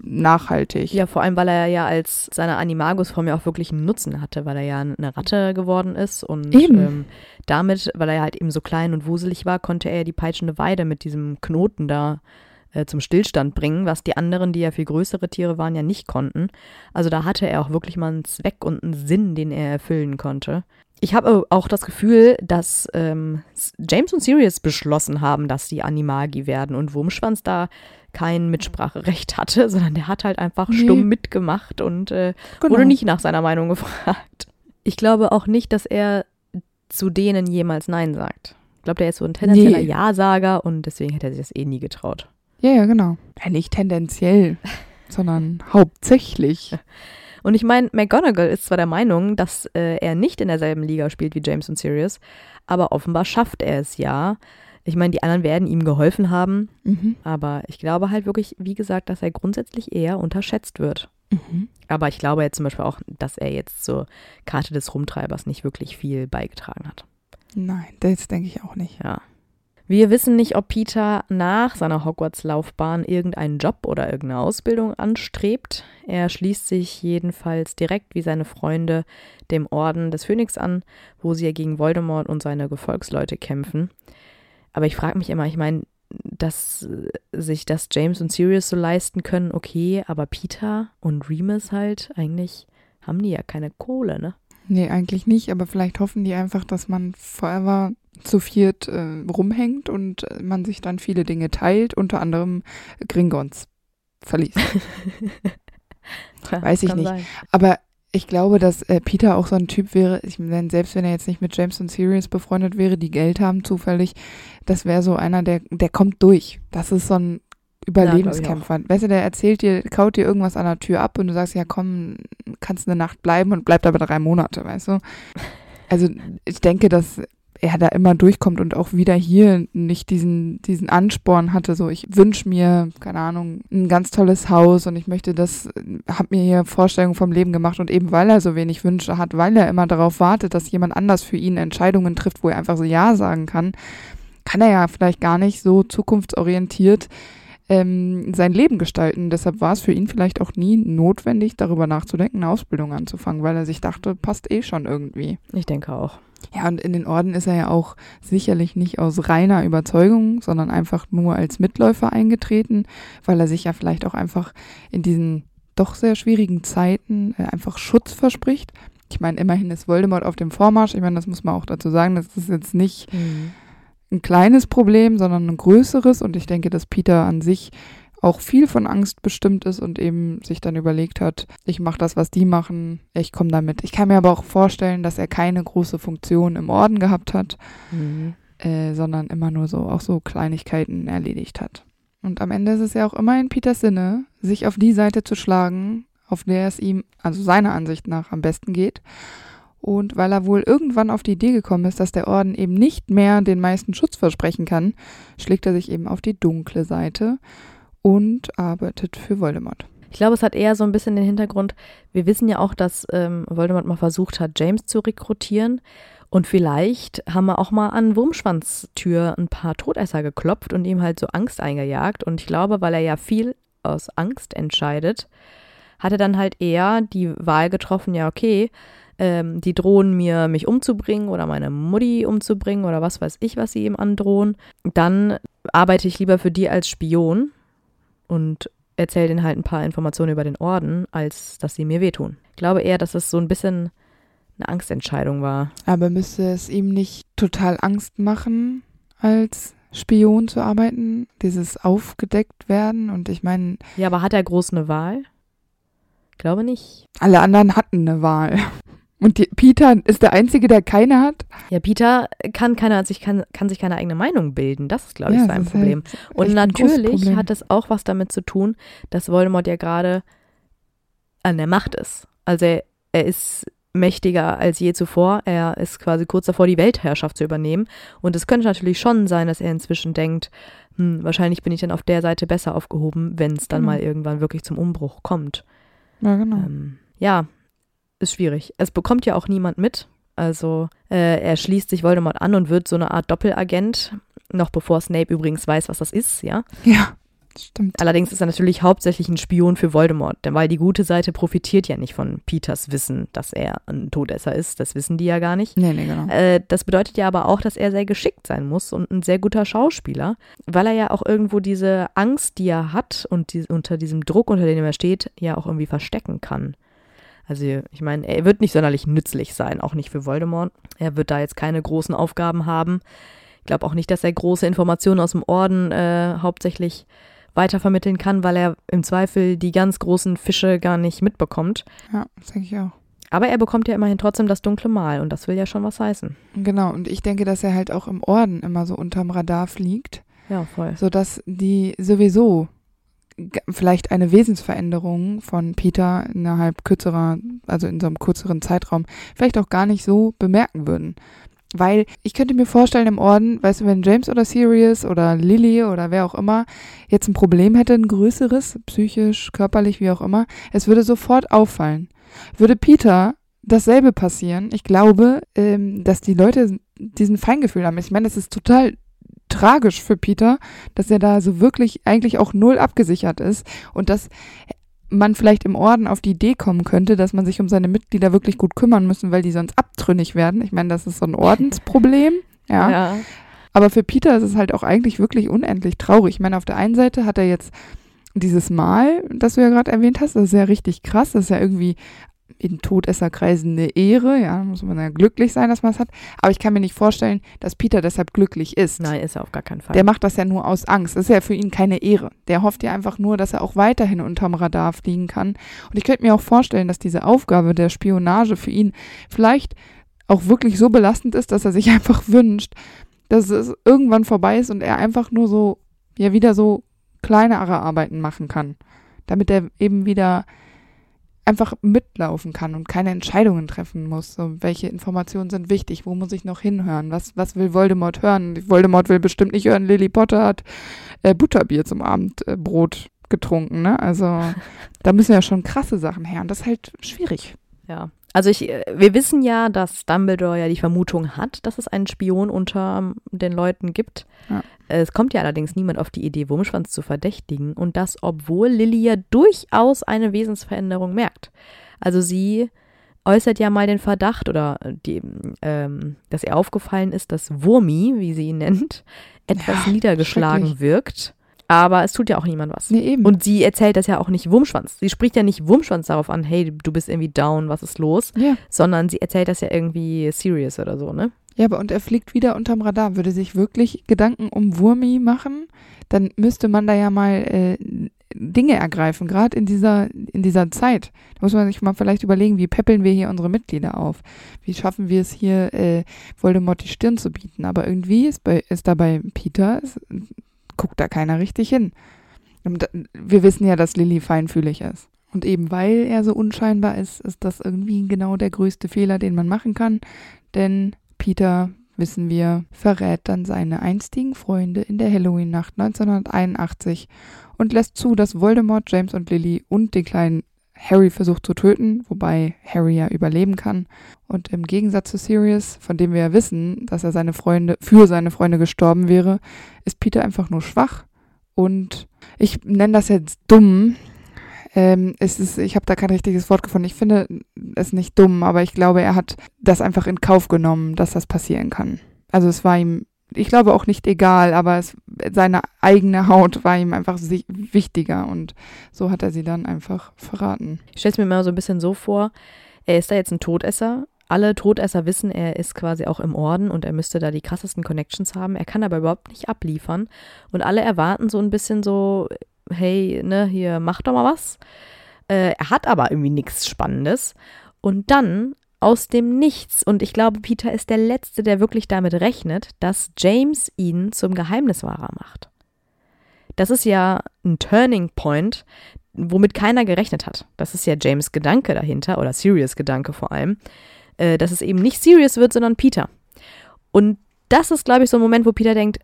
Nachhaltig.
Ja, vor allem, weil er ja als seine Animagus-Form ja auch wirklich einen Nutzen hatte, weil er ja eine Ratte geworden ist und ähm, damit, weil er halt eben so klein und wuselig war, konnte er die peitschende Weide mit diesem Knoten da äh, zum Stillstand bringen, was die anderen, die ja viel größere Tiere waren, ja nicht konnten. Also da hatte er auch wirklich mal einen Zweck und einen Sinn, den er erfüllen konnte. Ich habe auch das Gefühl, dass ähm, James und Sirius beschlossen haben, dass sie Animagi werden und Wurmschwanz da kein Mitspracherecht hatte, sondern der hat halt einfach nee. stumm mitgemacht und äh, genau. wurde nicht nach seiner Meinung gefragt. Ich glaube auch nicht, dass er zu denen jemals Nein sagt. Ich glaube, der ist so ein tendenzieller nee. Ja-Sager und deswegen hätte er sich das eh nie getraut.
Ja, ja, genau. Ja, nicht tendenziell, sondern hauptsächlich.
Und ich meine, McGonagall ist zwar der Meinung, dass äh, er nicht in derselben Liga spielt wie James und Sirius, aber offenbar schafft er es ja. Ich meine, die anderen werden ihm geholfen haben, mhm. aber ich glaube halt wirklich, wie gesagt, dass er grundsätzlich eher unterschätzt wird. Mhm. Aber ich glaube jetzt zum Beispiel auch, dass er jetzt zur Karte des Rumtreibers nicht wirklich viel beigetragen hat.
Nein, das denke ich auch nicht.
Ja. Wir wissen nicht, ob Peter nach seiner Hogwarts-Laufbahn irgendeinen Job oder irgendeine Ausbildung anstrebt. Er schließt sich jedenfalls direkt wie seine Freunde dem Orden des Phönix an, wo sie ja gegen Voldemort und seine Gefolgsleute kämpfen. Aber ich frage mich immer, ich meine, dass sich das James und Sirius so leisten können, okay, aber Peter und Remus halt, eigentlich haben die ja keine Kohle, ne?
Nee, eigentlich nicht, aber vielleicht hoffen die einfach, dass man forever zu viert äh, rumhängt und äh, man sich dann viele Dinge teilt, unter anderem Gringons verliest. Weiß ich nicht. Sein. Aber ich glaube, dass äh, Peter auch so ein Typ wäre, ich meine, selbst wenn er jetzt nicht mit James und Sirius befreundet wäre, die Geld haben zufällig, das wäre so einer, der, der kommt durch. Das ist so ein Überlebenskämpfer. Ja, weißt du, der erzählt dir, kaut dir irgendwas an der Tür ab und du sagst, ja komm, kannst eine Nacht bleiben und bleibt aber drei Monate, weißt du? Also ich denke, dass er da immer durchkommt und auch wieder hier nicht diesen, diesen Ansporn hatte, so ich wünsche mir, keine Ahnung, ein ganz tolles Haus und ich möchte das, hab mir hier Vorstellungen vom Leben gemacht und eben weil er so wenig Wünsche hat, weil er immer darauf wartet, dass jemand anders für ihn Entscheidungen trifft, wo er einfach so Ja sagen kann, kann er ja vielleicht gar nicht so zukunftsorientiert ähm, sein Leben gestalten. Deshalb war es für ihn vielleicht auch nie notwendig, darüber nachzudenken, eine Ausbildung anzufangen, weil er sich dachte, passt eh schon irgendwie.
Ich denke auch.
Ja, und in den Orden ist er ja auch sicherlich nicht aus reiner Überzeugung, sondern einfach nur als Mitläufer eingetreten, weil er sich ja vielleicht auch einfach in diesen doch sehr schwierigen Zeiten äh, einfach Schutz verspricht. Ich meine, immerhin ist Voldemort auf dem Vormarsch. Ich meine, das muss man auch dazu sagen. Das ist jetzt nicht mhm. ein kleines Problem, sondern ein größeres. Und ich denke, dass Peter an sich auch viel von Angst bestimmt ist und eben sich dann überlegt hat, ich mache das, was die machen, ich komme damit. Ich kann mir aber auch vorstellen, dass er keine große Funktion im Orden gehabt hat,
Mhm.
äh, sondern immer nur so auch so Kleinigkeiten erledigt hat. Und am Ende ist es ja auch immer in Peters Sinne, sich auf die Seite zu schlagen, auf der es ihm, also seiner Ansicht nach, am besten geht. Und weil er wohl irgendwann auf die Idee gekommen ist, dass der Orden eben nicht mehr den meisten Schutz versprechen kann, schlägt er sich eben auf die dunkle Seite und arbeitet für Voldemort.
Ich glaube, es hat eher so ein bisschen den Hintergrund, wir wissen ja auch, dass ähm, Voldemort mal versucht hat, James zu rekrutieren. Und vielleicht haben wir auch mal an Wurmschwanztür ein paar Todesser geklopft und ihm halt so Angst eingejagt. Und ich glaube, weil er ja viel aus Angst entscheidet, hat er dann halt eher die Wahl getroffen, ja, okay, ähm, die drohen mir, mich umzubringen oder meine Mutti umzubringen oder was weiß ich, was sie ihm androhen. Dann arbeite ich lieber für die als Spion und erzähle denen halt ein paar Informationen über den Orden, als dass sie mir wehtun. Ich glaube eher, dass es so ein bisschen eine Angstentscheidung war.
Aber müsste es ihm nicht total Angst machen, als Spion zu arbeiten, dieses aufgedeckt werden? Und ich meine,
Ja, aber hat er groß eine Wahl? Glaube nicht.
alle anderen hatten eine Wahl. Und die, Peter ist der Einzige, der keine hat.
Ja, Peter kann, keine, sich, kann, kann sich keine eigene Meinung bilden. Das ist, glaube ich,
Ja,
sein
das
Problem.
halt
Und natürlich
Problem.
hat es auch was damit zu tun, dass Voldemort ja gerade an der Macht ist. Also er, er ist mächtiger als je zuvor. Er ist quasi kurz davor, die Weltherrschaft zu übernehmen. Und es könnte natürlich schon sein, dass er inzwischen denkt, hm, wahrscheinlich bin ich dann auf der Seite besser aufgehoben, wenn es dann
Genau.
mal irgendwann wirklich zum Umbruch kommt.
Ja, genau.
Ähm, ja, ist schwierig. Es bekommt ja auch niemand mit. Also äh, er schließt sich Voldemort an und wird so eine Art Doppelagent, noch bevor Snape übrigens weiß, was das ist, ja.
Ja, stimmt.
Allerdings ist er natürlich hauptsächlich ein Spion für Voldemort, denn weil die gute Seite profitiert ja nicht von Peters Wissen, dass er ein Todesser ist. Das wissen die ja gar nicht.
Nee, nee, genau.
Äh, das bedeutet ja aber auch, dass er sehr geschickt sein muss und ein sehr guter Schauspieler, weil er ja auch irgendwo diese Angst, die er hat und die, unter diesem Druck, unter dem er steht, ja auch irgendwie verstecken kann. Also ich meine, er wird nicht sonderlich nützlich sein, auch nicht für Voldemort. Er wird da jetzt keine großen Aufgaben haben. Ich glaube auch nicht, dass er große Informationen aus dem Orden äh, hauptsächlich weitervermitteln kann, weil er im Zweifel die ganz großen Fische gar nicht mitbekommt.
Ja, das denke ich auch.
Aber er bekommt ja immerhin trotzdem das dunkle Mal und das will ja schon was heißen.
Genau, und ich denke, dass er halt auch im Orden immer so unterm Radar fliegt,
Ja, voll.
sodass die sowieso vielleicht eine Wesensveränderung von Peter innerhalb kürzerer, also in so einem kürzeren Zeitraum, vielleicht auch gar nicht so bemerken würden. Weil ich könnte mir vorstellen, im Orden, weißt du, wenn James oder Sirius oder Lily oder wer auch immer jetzt ein Problem hätte, ein größeres, psychisch, körperlich, wie auch immer, es würde sofort auffallen. Würde Peter dasselbe passieren, ich glaube, ähm, dass die Leute diesen Feingefühl haben. Ich meine, das ist total tragisch für Peter, dass er da so wirklich eigentlich auch null abgesichert ist und dass man vielleicht im Orden auf die Idee kommen könnte, dass man sich um seine Mitglieder wirklich gut kümmern müssen, weil die sonst abtrünnig werden. Ich meine, das ist so ein Ordensproblem. Ja.
ja.
Aber für Peter ist es halt auch eigentlich wirklich unendlich traurig. Ich meine, auf der einen Seite hat er jetzt dieses Mal, das du ja gerade erwähnt hast, das ist ja richtig krass. Das ist ja irgendwie in Todesserkreisen eine Ehre. Ja, da muss man ja glücklich sein, dass man es hat. Aber ich kann mir nicht vorstellen, dass Peter deshalb glücklich ist.
Nein, ist er auf gar keinen Fall.
Der macht das ja nur aus Angst. Das ist ja für ihn keine Ehre. Der hofft ja einfach nur, dass er auch weiterhin unterm Radar fliegen kann. Und ich könnte mir auch vorstellen, dass diese Aufgabe der Spionage für ihn vielleicht auch wirklich so belastend ist, dass er sich einfach wünscht, dass es irgendwann vorbei ist und er einfach nur so, ja, wieder so kleinere Arbeiten machen kann. Damit er eben wieder einfach mitlaufen kann und keine Entscheidungen treffen muss. So, welche Informationen sind wichtig? Wo muss ich noch hinhören? Was, was will Voldemort hören? Voldemort will bestimmt nicht hören, Lily Potter hat äh, Butterbier zum Abendbrot äh, getrunken. Ne? Also da müssen ja schon krasse Sachen her. Und das ist halt schwierig.
Ja. Also ich, äh, wir wissen ja, dass Dumbledore ja die Vermutung hat, dass es einen Spion unter ähm, den Leuten gibt.
Ja.
Es kommt ja allerdings niemand auf die Idee, Wurmschwanz zu verdächtigen. Und das, obwohl Lily ja durchaus eine Wesensveränderung merkt. Also sie äußert ja mal den Verdacht oder die, ähm, dass ihr aufgefallen ist, dass Wurmi, wie sie ihn nennt, etwas
Ja,
niedergeschlagen wirkt. Aber es tut ja auch niemand was.
Nee, eben.
Und sie erzählt das ja auch nicht Wurmschwanz. Sie spricht ja nicht Wurmschwanz darauf an, hey, du bist irgendwie down, was ist los?
ja,
Sondern sie erzählt das ja irgendwie serious oder so, ne?
Ja, aber und er fliegt wieder unterm Radar. Würde sich wirklich Gedanken um Wurmi machen, dann müsste man da ja mal äh, Dinge ergreifen, gerade in dieser, in dieser Zeit. Da muss man sich mal vielleicht überlegen, wie peppeln wir hier unsere Mitglieder auf? Wie schaffen wir es hier, äh, Voldemort die Stirn zu bieten? Aber irgendwie ist, bei, ist da bei Peter, ist, guckt da keiner richtig hin. Und wir wissen ja, dass Lilly feinfühlig ist. Und eben weil er so unscheinbar ist, ist das irgendwie genau der größte Fehler, den man machen kann. Denn Peter, wissen wir, verrät dann seine einstigen Freunde in der Halloween-Nacht 1981 und lässt zu, dass Voldemort, James und Lily und den kleinen Harry versucht zu töten, wobei Harry ja überleben kann. Und im Gegensatz zu Sirius, von dem wir ja wissen, dass er seine Freunde, für seine Freunde gestorben wäre, ist Peter einfach nur schwach. Und ich nenne das jetzt dumm. Ähm, es ist, ich habe da kein richtiges Wort gefunden. Ich finde es nicht dumm, aber ich glaube, er hat das einfach in Kauf genommen, dass das passieren kann. Also es war ihm ich glaube auch nicht egal, aber es, seine eigene Haut war ihm einfach wichtiger und so hat er sie dann einfach verraten.
Ich stelle es mir mal so ein bisschen so vor, er ist da jetzt ein Todesser. Alle Todesser wissen, er ist quasi auch im Orden und er müsste da die krassesten Connections haben. Er kann aber überhaupt nicht abliefern. Und alle erwarten so ein bisschen so, hey, ne, hier, mach doch mal was. Äh, er hat aber irgendwie nichts Spannendes. Und dann aus dem Nichts. Und ich glaube, Peter ist der Letzte, der wirklich damit rechnet, dass James ihn zum Geheimniswahrer macht. Das ist ja ein Turning Point, womit keiner gerechnet hat. Das ist ja James Gedanke dahinter, oder Sirius Gedanke vor allem, äh, dass es eben nicht Sirius wird, sondern Peter. Und das ist, glaube ich, so ein Moment, wo Peter denkt,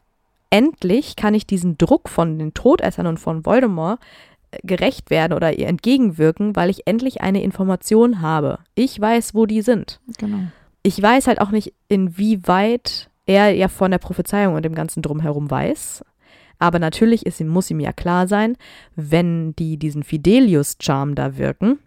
endlich kann ich diesen Druck von den Todessern und von Voldemort gerecht werden oder ihr entgegenwirken, weil ich endlich eine Information habe. Ich weiß, wo die sind.
Genau.
Ich weiß halt auch nicht, inwieweit er ja von der Prophezeiung und dem ganzen Drumherum weiß. Aber natürlich ist, muss ihm ja klar sein, wenn die diesen Fidelius-Charme da wirken,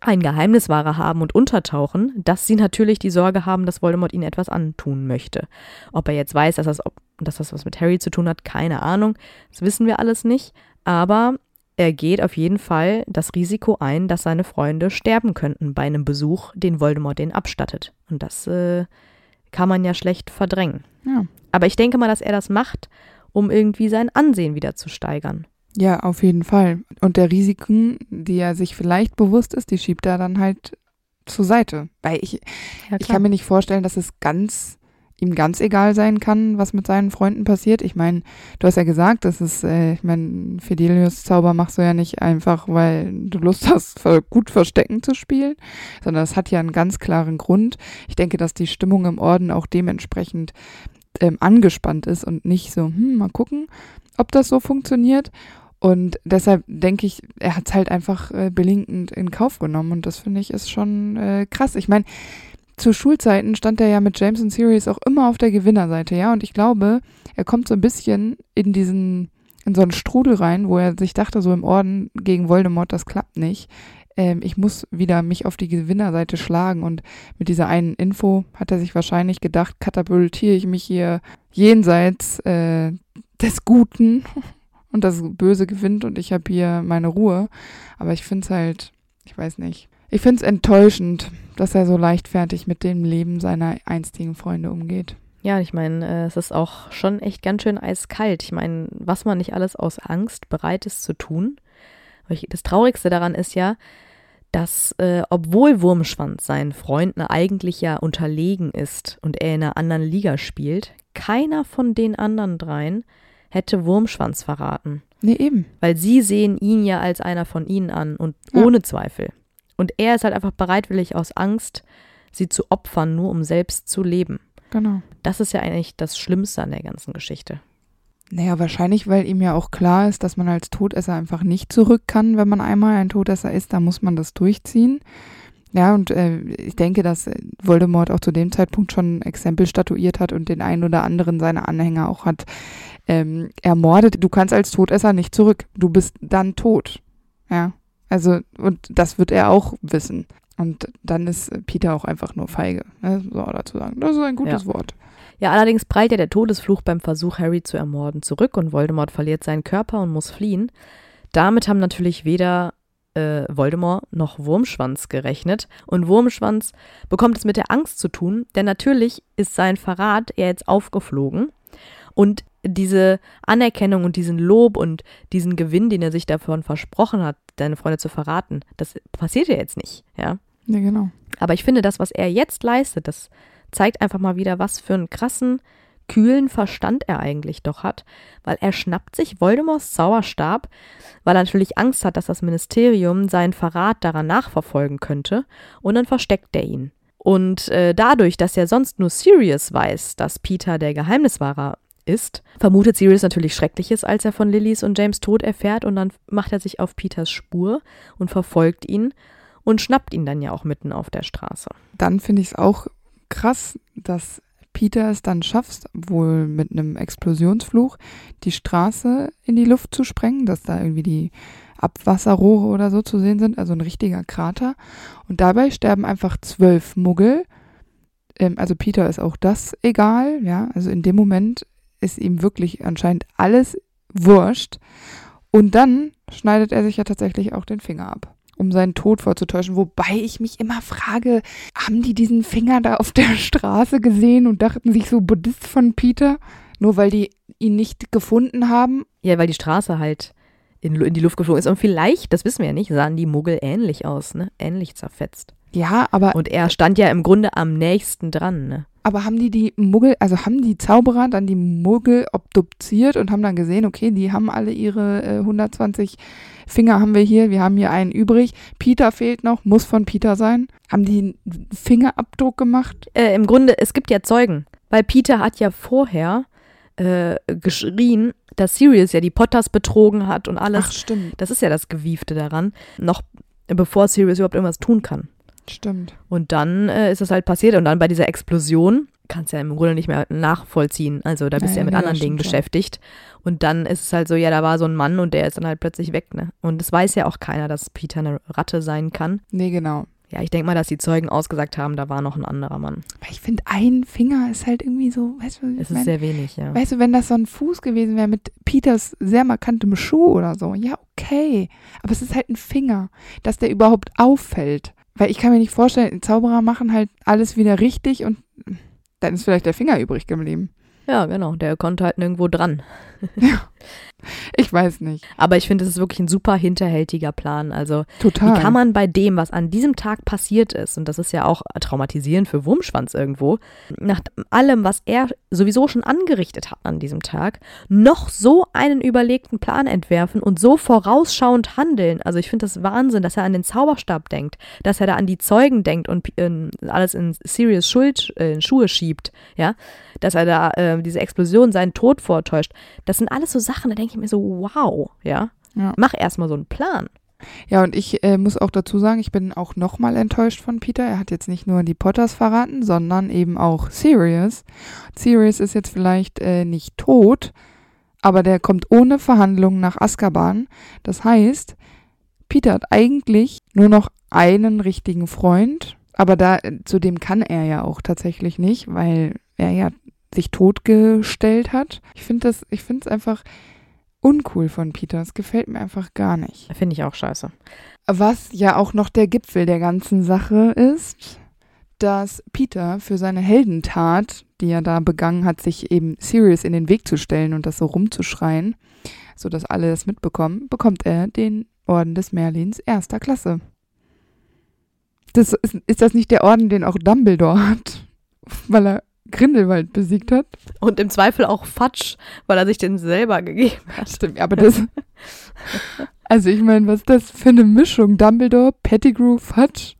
ein Geheimniswahrer haben und untertauchen, dass sie natürlich die Sorge haben, dass Voldemort ihnen etwas antun möchte. Ob er jetzt weiß, dass das, ob, dass das was mit Harry zu tun hat, keine Ahnung. Das wissen wir alles nicht. Aber er geht auf jeden Fall das Risiko ein, dass seine Freunde sterben könnten bei einem Besuch, den Voldemort den abstattet. Und das äh, kann man ja schlecht verdrängen.
Ja.
Aber ich denke mal, dass er das macht, um irgendwie sein Ansehen wieder zu steigern.
Ja, auf jeden Fall. Und der Risiken, die er sich vielleicht bewusst ist, die schiebt er dann halt zur Seite. Weil ich, ja, ich kann mir nicht vorstellen, dass es ganz ihm ganz egal sein kann, was mit seinen Freunden passiert. Ich meine, du hast ja gesagt, das ist, äh, ich meine, Fidelius Zauber machst du ja nicht einfach, weil du Lust hast, gut Verstecken zu spielen, sondern es hat ja einen ganz klaren Grund. Ich denke, dass die Stimmung im Orden auch dementsprechend ähm, angespannt ist und nicht so, hm, mal gucken, ob das so funktioniert. Und deshalb denke ich, er hat es halt einfach äh, billigend in Kauf genommen und das finde ich ist schon äh, krass. Ich meine, zu Schulzeiten stand er ja mit James und Sirius auch immer auf der Gewinnerseite, ja. Und ich glaube, er kommt so ein bisschen in diesen, in so einen Strudel rein, wo er sich dachte, so im Orden gegen Voldemort, das klappt nicht. Ähm, ich muss wieder mich auf die Gewinnerseite schlagen. Und mit dieser einen Info hat er sich wahrscheinlich gedacht, katapultiere ich mich hier jenseits äh, des Guten und das Böse gewinnt und ich habe hier meine Ruhe. Aber ich finde es halt, ich weiß nicht. Ich finde es enttäuschend, dass er so leichtfertig mit dem Leben seiner einstigen Freunde umgeht.
Ja, ich meine, äh, es ist auch schon echt ganz schön eiskalt. Ich meine, was man nicht alles aus Angst bereit ist zu tun. Das Traurigste daran ist ja, dass, äh, obwohl Wurmschwanz seinen Freunden eigentlich ja unterlegen ist und er in einer anderen Liga spielt, keiner von den anderen dreien hätte Wurmschwanz verraten.
Nee, eben.
Weil sie sehen ihn ja als einer von ihnen an und ja. ohne Zweifel. Und er ist halt einfach bereitwillig aus Angst, sie zu opfern, nur um selbst zu leben.
Genau.
Das ist ja eigentlich das Schlimmste an der ganzen Geschichte.
Naja, wahrscheinlich, weil ihm ja auch klar ist, dass man als Todesser einfach nicht zurück kann, wenn man einmal ein Todesser ist, da muss man das durchziehen. Ja, und äh, ich denke, dass Voldemort auch zu dem Zeitpunkt schon ein Exempel statuiert hat und den einen oder anderen seiner Anhänger auch hat ähm, ermordet. Du kannst als Todesser nicht zurück. Du bist dann tot. Ja. Also, und das wird er auch wissen. Und dann ist Peter auch einfach nur feige, ne? so dazu sagen. Das ist ein gutes ja. Wort.
Ja, allerdings prallt ja der Todesfluch beim Versuch, Harry zu ermorden, zurück und Voldemort verliert seinen Körper und muss fliehen. Damit haben natürlich weder äh, Voldemort noch Wurmschwanz gerechnet. Und Wurmschwanz bekommt es mit der Angst zu tun, denn natürlich ist sein Verrat ja jetzt aufgeflogen. Und diese Anerkennung und diesen Lob und diesen Gewinn, den er sich davon versprochen hat, deine Freunde zu verraten, das passiert ja jetzt nicht, ja.
Ja, genau.
Aber ich finde, das, was er jetzt leistet, das zeigt einfach mal wieder, was für einen krassen, kühlen Verstand er eigentlich doch hat, weil er schnappt sich Voldemorts Zauberstab, weil er natürlich Angst hat, dass das Ministerium seinen Verrat daran nachverfolgen könnte, und dann versteckt er ihn. Und äh, dadurch, dass er sonst nur Sirius weiß, dass Peter der Geheimniswahrer ist, vermutet Sirius natürlich Schreckliches, als er von Lillys und James Tod erfährt und dann macht er sich auf Peters Spur und verfolgt ihn und schnappt ihn dann ja auch mitten auf der Straße.
Dann finde ich es auch krass, dass Peter es dann schafft, wohl mit einem Explosionsfluch die Straße in die Luft zu sprengen, dass da irgendwie die Abwasserrohre oder so zu sehen sind, also ein richtiger Krater. Und dabei sterben einfach zwölf Muggel. Ähm, also Peter ist auch das egal, ja. Also in dem Moment ist ihm wirklich anscheinend alles wurscht. Und dann schneidet er sich ja tatsächlich auch den Finger ab, um seinen Tod vorzutäuschen. Wobei ich mich immer frage, haben die diesen Finger da auf der Straße gesehen und dachten sich so, Buddhist von Peter? Nur weil die ihn nicht gefunden haben?
Ja, weil die Straße halt in, in die Luft geflogen ist. Und vielleicht, das wissen wir ja nicht, sahen die Muggel ähnlich aus, ne? Ähnlich zerfetzt.
Ja, aber.
Und er stand ja im Grunde am nächsten dran, ne?
Aber haben die die Muggel, also haben die Zauberer dann die Muggel obduziert und haben dann gesehen, okay, die haben alle ihre äh, 120 Finger haben wir hier, wir haben hier einen übrig. Peter fehlt noch, muss von Peter sein. Haben die einen Fingerabdruck gemacht?
Äh, Im Grunde, es gibt ja Zeugen, weil Peter hat ja vorher äh, geschrien, dass Sirius ja die Potters betrogen hat und alles.
Ach, stimmt.
Das ist ja das Gewiefte daran, noch bevor Sirius überhaupt irgendwas tun kann.
Stimmt.
Und dann äh, ist das halt passiert und dann bei dieser Explosion kannst du ja im Grunde nicht mehr nachvollziehen. Also da bist du
Ja,
ja, mit
ja,
anderen Dingen beschäftigt. Und dann ist es halt so, ja, da war so ein Mann und der ist dann halt plötzlich weg, ne? Und es weiß ja auch keiner, dass Peter eine Ratte sein kann.
Nee, genau.
Ja, ich denke mal, dass die Zeugen ausgesagt haben, da war noch ein anderer Mann.
Weil ich finde, ein Finger ist halt irgendwie so, weißt du,
Es ist
mein?
sehr wenig, ja.
Weißt du, wenn das so ein Fuß gewesen wäre mit Peters sehr markantem Schuh oder so, ja, okay. Aber es ist halt ein Finger, dass der überhaupt auffällt. Weil ich kann mir nicht vorstellen, Zauberer machen halt alles wieder richtig und dann ist vielleicht der Finger übrig geblieben.
Ja, genau. Der konnte halt nirgendwo dran.
Ich weiß nicht.
Aber ich finde, es ist wirklich ein super hinterhältiger Plan. Also,
Total.
wie kann man bei dem, was an diesem Tag passiert ist, und das ist ja auch traumatisierend für Wurmschwanz irgendwo, nach allem, was er sowieso schon angerichtet hat an diesem Tag, noch so einen überlegten Plan entwerfen und so vorausschauend handeln. Also, ich finde das Wahnsinn, dass er an den Zauberstab denkt, dass er da an die Zeugen denkt und äh, alles in Sirius Schuld, äh, in Schuhe schiebt, ja, dass er da äh, diese Explosion seinen Tod vortäuscht. Das sind alles so Sachen, da denke ich mir so, wow, ja.
Ja.
Mach erstmal so einen Plan.
Ja, und ich äh, muss auch dazu sagen, ich bin auch nochmal enttäuscht von Peter. Er hat jetzt nicht nur die Potters verraten, sondern eben auch Sirius. Sirius ist jetzt vielleicht äh, nicht tot, aber der kommt ohne Verhandlungen nach Azkaban. Das heißt, Peter hat eigentlich nur noch einen richtigen Freund, aber da äh, zu dem kann er ja auch tatsächlich nicht, weil er ja sich totgestellt hat. Ich finde das, ich finde es einfach uncool von Peter. Es gefällt mir einfach gar nicht.
Finde ich auch scheiße.
Was ja auch noch der Gipfel der ganzen Sache ist, dass Peter für seine Heldentat, die er da begangen hat, sich eben Sirius in den Weg zu stellen und das so rumzuschreien, sodass alle das mitbekommen, bekommt er den Orden des Merlins erster Klasse. Das ist, ist das nicht der Orden, den auch Dumbledore hat, weil er Grindelwald besiegt hat?
Und im Zweifel auch Fatsch, weil er sich den selber gegeben hat.
Stimmt, aber das. Also ich meine, was ist das für eine Mischung? Dumbledore, Pettigrew, Fudge?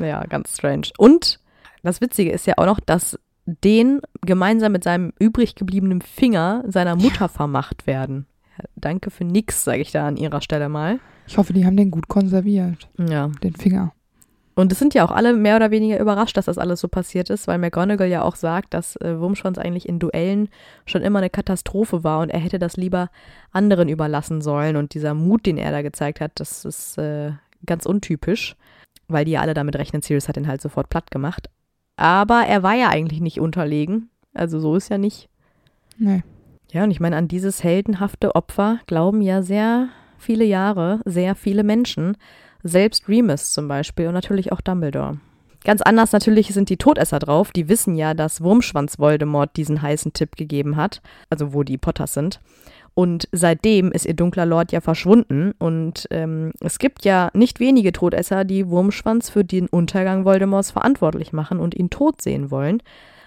Ja, ganz strange. Und das Witzige ist ja auch noch, dass den gemeinsam mit seinem übrig gebliebenen Finger seiner Mutter vermacht werden. Ja, danke für nix, sage ich da an ihrer Stelle mal.
Ich hoffe, die haben den gut konserviert,
Ja.
den Finger.
Und es sind ja auch alle mehr oder weniger überrascht, dass das alles so passiert ist, weil McGonagall ja auch sagt, dass äh, Wurmschwanz eigentlich in Duellen schon immer eine Katastrophe war und er hätte das lieber anderen überlassen sollen. Und dieser Mut, den er da gezeigt hat, das ist äh, ganz untypisch, weil die ja alle damit rechnen, Sirius hat ihn halt sofort platt gemacht. Aber er war ja eigentlich nicht unterlegen. Also so ist ja nicht.
Nee.
Ja, und ich meine, an dieses heldenhafte Opfer glauben ja sehr viele Jahre, sehr viele Menschen, selbst Remus zum Beispiel und natürlich auch Dumbledore. Ganz anders natürlich sind die Todesser drauf. Die wissen ja, dass Wurmschwanz Voldemort diesen heißen Tipp gegeben hat, also wo die Potters sind. Und seitdem ist ihr dunkler Lord ja verschwunden. Und ähm, es gibt ja nicht wenige Todesser, die Wurmschwanz für den Untergang Voldemorts verantwortlich machen und ihn tot sehen wollen.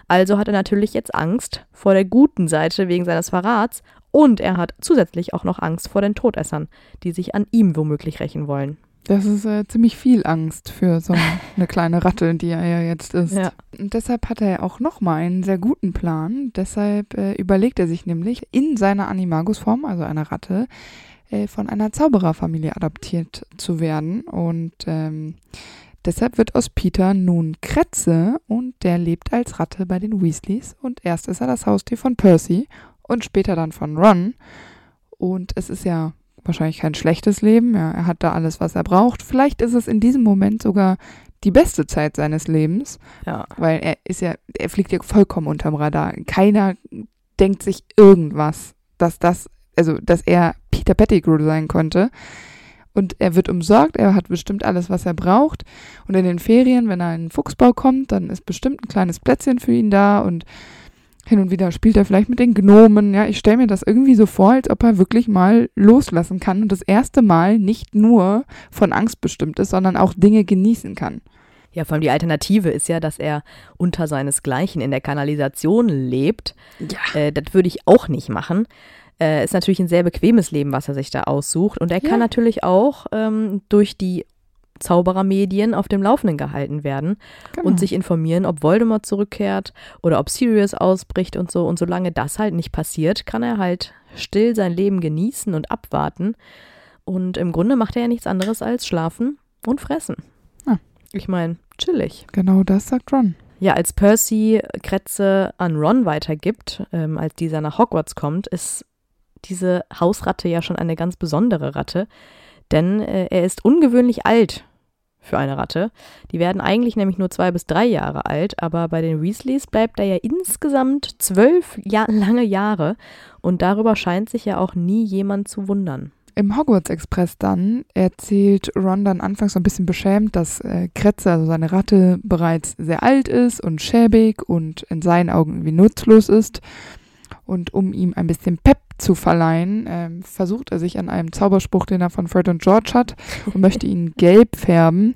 Also hat er natürlich jetzt Angst vor der guten Seite wegen seines Verrats und er hat zusätzlich auch noch Angst vor den Todessern, die sich an ihm womöglich rächen wollen.
Das ist äh, ziemlich viel Angst für so eine kleine Ratte, die er ja jetzt ist.
Ja.
Und deshalb hat er auch nochmal einen sehr guten Plan. Deshalb äh, überlegt er sich nämlich, in seiner Animagus-Form, also einer Ratte, äh, von einer Zaubererfamilie adoptiert zu werden. Und ähm, deshalb wird aus Peter nun Kretze und der lebt als Ratte bei den Weasleys. Und erst ist er das Haustier von Percy und später dann von Ron. Und es ist ja wahrscheinlich kein schlechtes Leben. Ja, er hat da alles, was er braucht. Vielleicht ist es in diesem Moment sogar die beste Zeit seines Lebens,
Ja.
weil er ist ja, er fliegt ja vollkommen unterm Radar. Keiner denkt sich irgendwas, dass das, also dass er Peter Pettigrew sein konnte. Und er wird umsorgt, er hat bestimmt alles, was er braucht. Und in den Ferien, wenn er in den Fuchsbau kommt, dann ist bestimmt ein kleines Plätzchen für ihn da und hin und wieder spielt er vielleicht mit den Gnomen. Ja, ich stelle mir das irgendwie so vor, als ob er wirklich mal loslassen kann und das erste Mal nicht nur von Angst bestimmt ist, sondern auch Dinge genießen kann.
Ja, vor allem die Alternative ist ja, dass er unter seinesgleichen in der Kanalisation lebt.
Ja.
Äh, das würde ich auch nicht machen. Äh, ist natürlich ein sehr bequemes Leben, was er sich da aussucht. Und er
Ja.
kann natürlich auch ähm, durch die Zauberermedien auf dem Laufenden gehalten werden
Genau.
und sich informieren, ob Voldemort zurückkehrt oder ob Sirius ausbricht und so. Und solange das halt nicht passiert, kann er halt still sein Leben genießen und abwarten. Und im Grunde macht er ja nichts anderes als schlafen und fressen.
Ja.
Ich meine, chillig.
genau das sagt Ron.
Ja, als Percy Kretze an Ron weitergibt, ähm, als dieser nach Hogwarts kommt, ist diese Hausratte ja schon eine ganz besondere Ratte, denn äh, er ist ungewöhnlich alt für eine Ratte. Die werden eigentlich nämlich nur zwei bis drei Jahre alt, aber bei den Weasleys bleibt er ja insgesamt zwölf Jahr lange Jahre und darüber scheint sich ja auch nie jemand zu wundern.
Im Hogwarts Express dann erzählt Ron dann anfangs so ein bisschen beschämt, dass äh, Kretze, also seine Ratte, bereits sehr alt ist und schäbig und in seinen Augen irgendwie nutzlos ist. Und um ihm ein bisschen Pep zu verleihen, ähm, versucht er sich an einem Zauberspruch, den er von Fred und George hat, und möchte ihn gelb färben,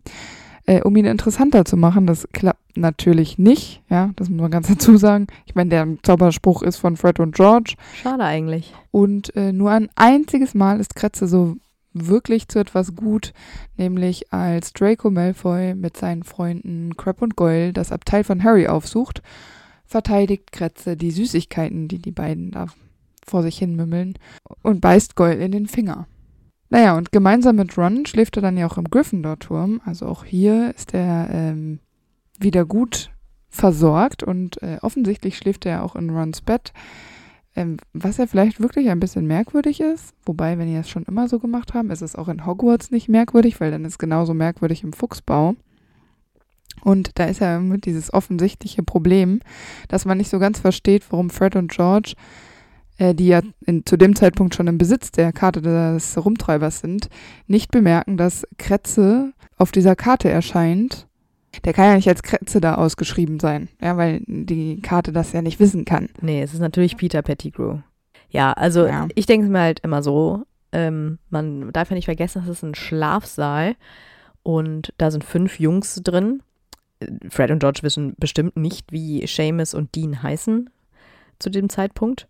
äh, um ihn interessanter zu machen. Das klappt natürlich nicht, ja, das muss man ganz dazu sagen. Ich meine, der Zauberspruch ist von Fred und George.
Schade eigentlich.
Und äh, nur ein einziges Mal ist Kretze so wirklich zu etwas gut, nämlich als Draco Malfoy mit seinen Freunden Crab und Goyle das Abteil von Harry aufsucht, verteidigt Kretze die Süßigkeiten, die die beiden da vor sich hin mümmeln und beißt Goyle in den Finger. Naja, und gemeinsam mit Ron schläft er dann ja auch im Gryffindor-Turm. Also auch hier ist er ähm, wieder gut versorgt und äh, offensichtlich schläft er auch in Rons Bett. Ähm, was ja vielleicht wirklich ein bisschen merkwürdig ist, wobei, wenn die das schon immer so gemacht haben, ist es auch in Hogwarts nicht merkwürdig, weil dann ist genauso merkwürdig im Fuchsbau. Und da ist ja mit dieses offensichtliche Problem, dass man nicht so ganz versteht, warum Fred und George, äh, die ja in, zu dem Zeitpunkt schon im Besitz der Karte des Rumtreibers sind, nicht bemerken, dass Kretze auf dieser Karte erscheint. Der kann ja nicht als Kretze da ausgeschrieben sein, ja, weil die Karte das ja nicht wissen kann.
Nee, es ist natürlich Peter Pettigrew. Ja, also
Ja.
ich denke es mir halt immer so, ähm, man darf ja nicht vergessen, das ist ein Schlafsaal und da sind fünf Jungs drin. Fred und George wissen bestimmt nicht, wie Seamus und Dean heißen zu dem Zeitpunkt.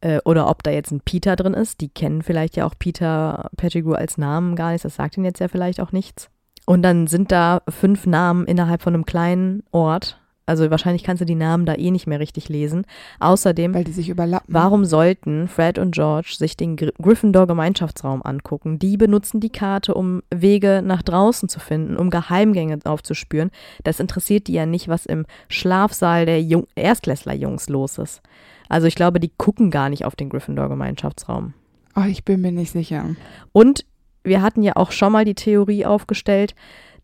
Äh, oder ob da jetzt ein Peter drin ist. Die kennen vielleicht ja auch Peter Pettigrew als Namen gar nicht. Das sagt ihnen jetzt ja vielleicht auch nichts. Und dann sind da fünf Namen innerhalb von einem kleinen Ort. Also wahrscheinlich kannst du die Namen da eh nicht mehr richtig lesen. Außerdem
Weil die sich überlappen.
Warum sollten Fred und George sich den Gry Gryffindor-Gemeinschaftsraum angucken? Die benutzen die Karte, um Wege nach draußen zu finden, um Geheimgänge aufzuspüren. Das interessiert die ja nicht, was im Schlafsaal der Jung Erstklässler-Jungs los ist. Also ich glaube, die gucken gar nicht auf den Gryffindor-Gemeinschaftsraum.
Ach, ich bin mir nicht sicher.
Und wir hatten ja auch schon mal die Theorie aufgestellt,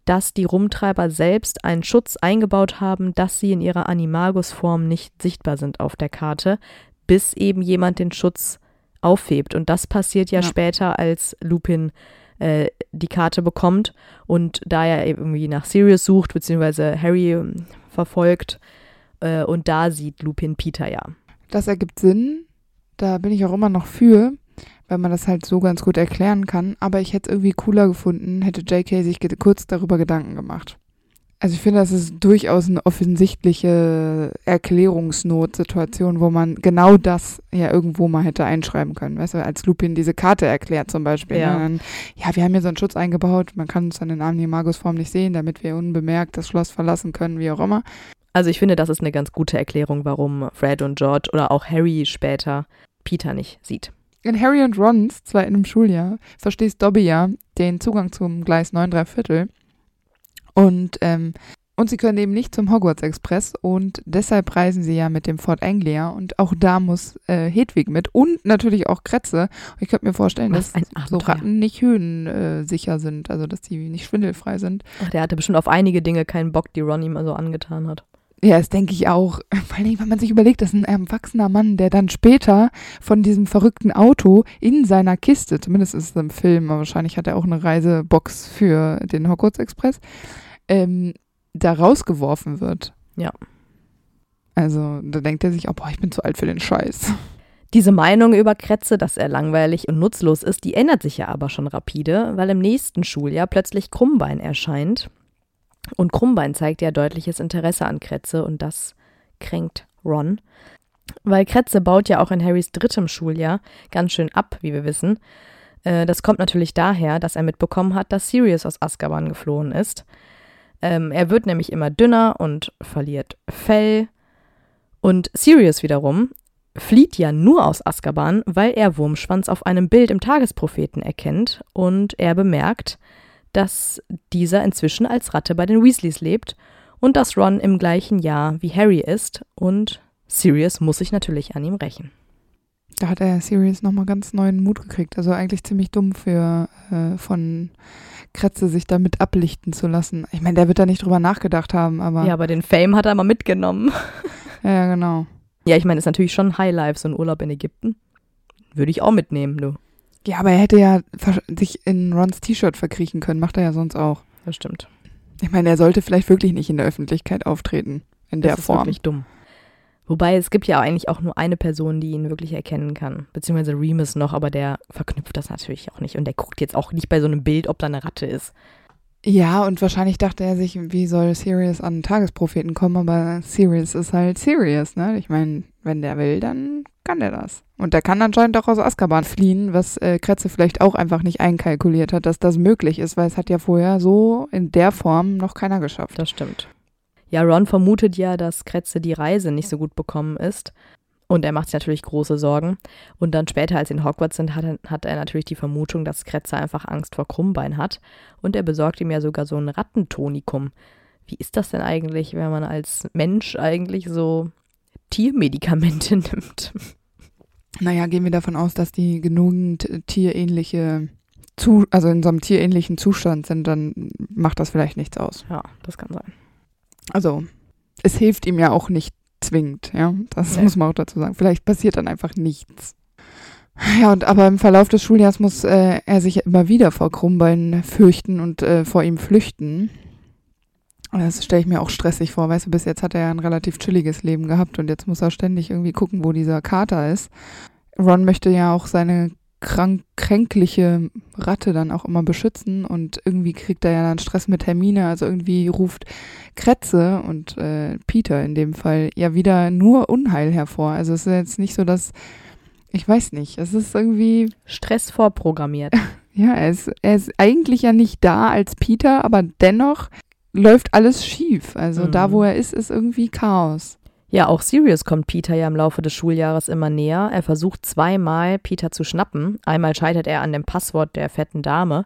dass die Rumtreiber selbst einen Schutz eingebaut haben, dass sie in ihrer Animagus-Form nicht sichtbar sind auf der Karte, bis eben jemand den Schutz aufhebt. Und das passiert ja,
Ja.
später, als Lupin äh, die Karte bekommt und da er irgendwie nach Sirius sucht, beziehungsweise Harry ähm, verfolgt äh, und da sieht Lupin Peter ja.
Das ergibt Sinn. Da bin ich auch immer noch für, weil man das halt so ganz gut erklären kann. Aber ich hätte es irgendwie cooler gefunden, hätte JK sich kurz darüber Gedanken gemacht. Also ich finde, das ist durchaus eine offensichtliche Erklärungsnotsituation, wo man genau das ja irgendwo mal hätte einschreiben können. Weißt du, als Lupin diese Karte erklärt zum Beispiel.
Ja,
ne? dann, ja wir haben hier so einen Schutz eingebaut, man kann uns dann in Animagus-Form nicht sehen, damit wir unbemerkt das Schloss verlassen können, wie auch immer.
Also ich finde, das ist eine ganz gute Erklärung, warum Fred und George oder auch Harry später Peter nicht sieht.
In Harry und Rons, zwar in einem Schuljahr, verstehst Dobby ja den Zugang zum Gleis 9 3 Viertel und, ähm, und sie können eben nicht zum Hogwarts Express und deshalb reisen sie ja mit dem Fort Anglia und auch da muss äh, Hedwig mit und natürlich auch Kretze. Ich könnte mir vorstellen,
Was
dass so. Ratten nicht höhensicher sind, also dass die nicht schwindelfrei sind.
Ach, der hatte bestimmt auf einige Dinge keinen Bock, die Ron ihm also angetan hat.
Ja, das denke ich auch. Vor allem, wenn man sich überlegt, dass ein erwachsener Mann, der dann später von diesem verrückten Auto in seiner Kiste, zumindest ist es im Film, aber wahrscheinlich hat er auch eine Reisebox für den Hogwarts Express, ähm, da rausgeworfen wird.
Ja.
Also da denkt er sich, oh boah, ich bin zu alt für den Scheiß.
Diese Meinung über Kretze, dass er langweilig und nutzlos ist, die ändert sich ja aber schon rapide, weil im nächsten Schuljahr plötzlich Krummbein erscheint. Und Krummbein zeigt ja deutliches Interesse an Kretze und das kränkt Ron. Weil Kretze baut ja auch in Harrys drittem Schuljahr ganz schön ab, wie wir wissen. Äh, Das kommt natürlich daher, dass er mitbekommen hat, dass Sirius aus Azkaban geflohen ist. Ähm, er wird nämlich immer dünner und verliert Fell. Und Sirius wiederum flieht ja nur aus Azkaban, weil er Wurmschwanz auf einem Bild im Tagespropheten erkennt und er bemerkt, dass dieser inzwischen als Ratte bei den Weasleys lebt und dass Ron im gleichen Jahr wie Harry ist und Sirius muss sich natürlich an ihm rächen.
Da hat er Sirius nochmal ganz neuen Mut gekriegt. Also eigentlich ziemlich dumm für äh, von Kretze sich damit ablichten zu lassen. Ich meine, der wird da nicht drüber nachgedacht haben, aber
Ja, aber den Fame hat er mal mitgenommen.
ja, genau.
Ja, ich meine, ist natürlich schon Highlife, so ein Urlaub in Ägypten. Würde ich auch mitnehmen, du.
Ja, aber er hätte ja sich in Rons T-Shirt verkriechen können, macht er ja sonst auch.
Das stimmt.
Ich meine, er sollte vielleicht wirklich nicht in der Öffentlichkeit auftreten. In der
das ist
Form.
wirklich dumm. Wobei es gibt ja eigentlich auch nur eine Person, die ihn wirklich erkennen kann. Beziehungsweise Remus noch, aber der verknüpft das natürlich auch nicht. Und der guckt jetzt auch nicht bei so einem Bild, ob da eine Ratte ist.
Ja, und wahrscheinlich dachte er sich, wie soll Sirius an Tagespropheten kommen, aber Sirius ist halt Sirius, ne? Ich meine, wenn der will, dann kann der das. Und der kann anscheinend auch aus Azkaban fliehen, was äh, Kretze vielleicht auch einfach nicht einkalkuliert hat, dass das möglich ist, weil es hat ja vorher so in der Form noch keiner geschafft.
Das stimmt. Ja, Ron vermutet ja, dass Kretze die Reise nicht so gut bekommen ist. Und er macht sich natürlich große Sorgen. Und dann später, als sie in Hogwarts sind, hat hat er natürlich die Vermutung, dass Kretze einfach Angst vor Krummbein hat. Und er besorgt ihm ja sogar so ein Rattentonikum. Wie ist das denn eigentlich, wenn man als Mensch eigentlich so Tiermedikamente nimmt?
Naja, gehen wir davon aus, dass die genügend äh, tierähnliche, zu also in so einem tierähnlichen Zustand sind, dann macht das vielleicht nichts aus.
Ja, das kann sein.
Also, es hilft ihm ja auch nicht zwingend, ja. Das
Nee.
muss man auch dazu sagen. Vielleicht passiert dann einfach nichts. Ja, und aber im Verlauf des Schuljahres muss äh, er sich immer wieder vor Krummbein fürchten und äh, vor ihm flüchten. Das stelle ich mir auch stressig vor. Weißt du, bis jetzt hat er ja ein relativ chilliges Leben gehabt und jetzt muss er ständig irgendwie gucken, wo dieser Kater ist. Ron möchte ja auch seine krank, kränkliche Ratte dann auch immer beschützen und irgendwie kriegt er ja dann Stress mit Hermine. Also irgendwie ruft Kretze und äh, Peter in dem Fall ja wieder nur Unheil hervor. Also es ist jetzt nicht so, dass ich weiß nicht. Es ist irgendwie
Stress vorprogrammiert.
ja, er ist, er ist eigentlich ja nicht da als Peter, aber dennoch läuft alles schief. Also
Mhm.
da, wo er ist, ist irgendwie Chaos.
Ja, auch Sirius kommt Peter ja im Laufe des Schuljahres immer näher. Er versucht zweimal, Peter zu schnappen. Einmal scheitert er an dem Passwort der fetten Dame.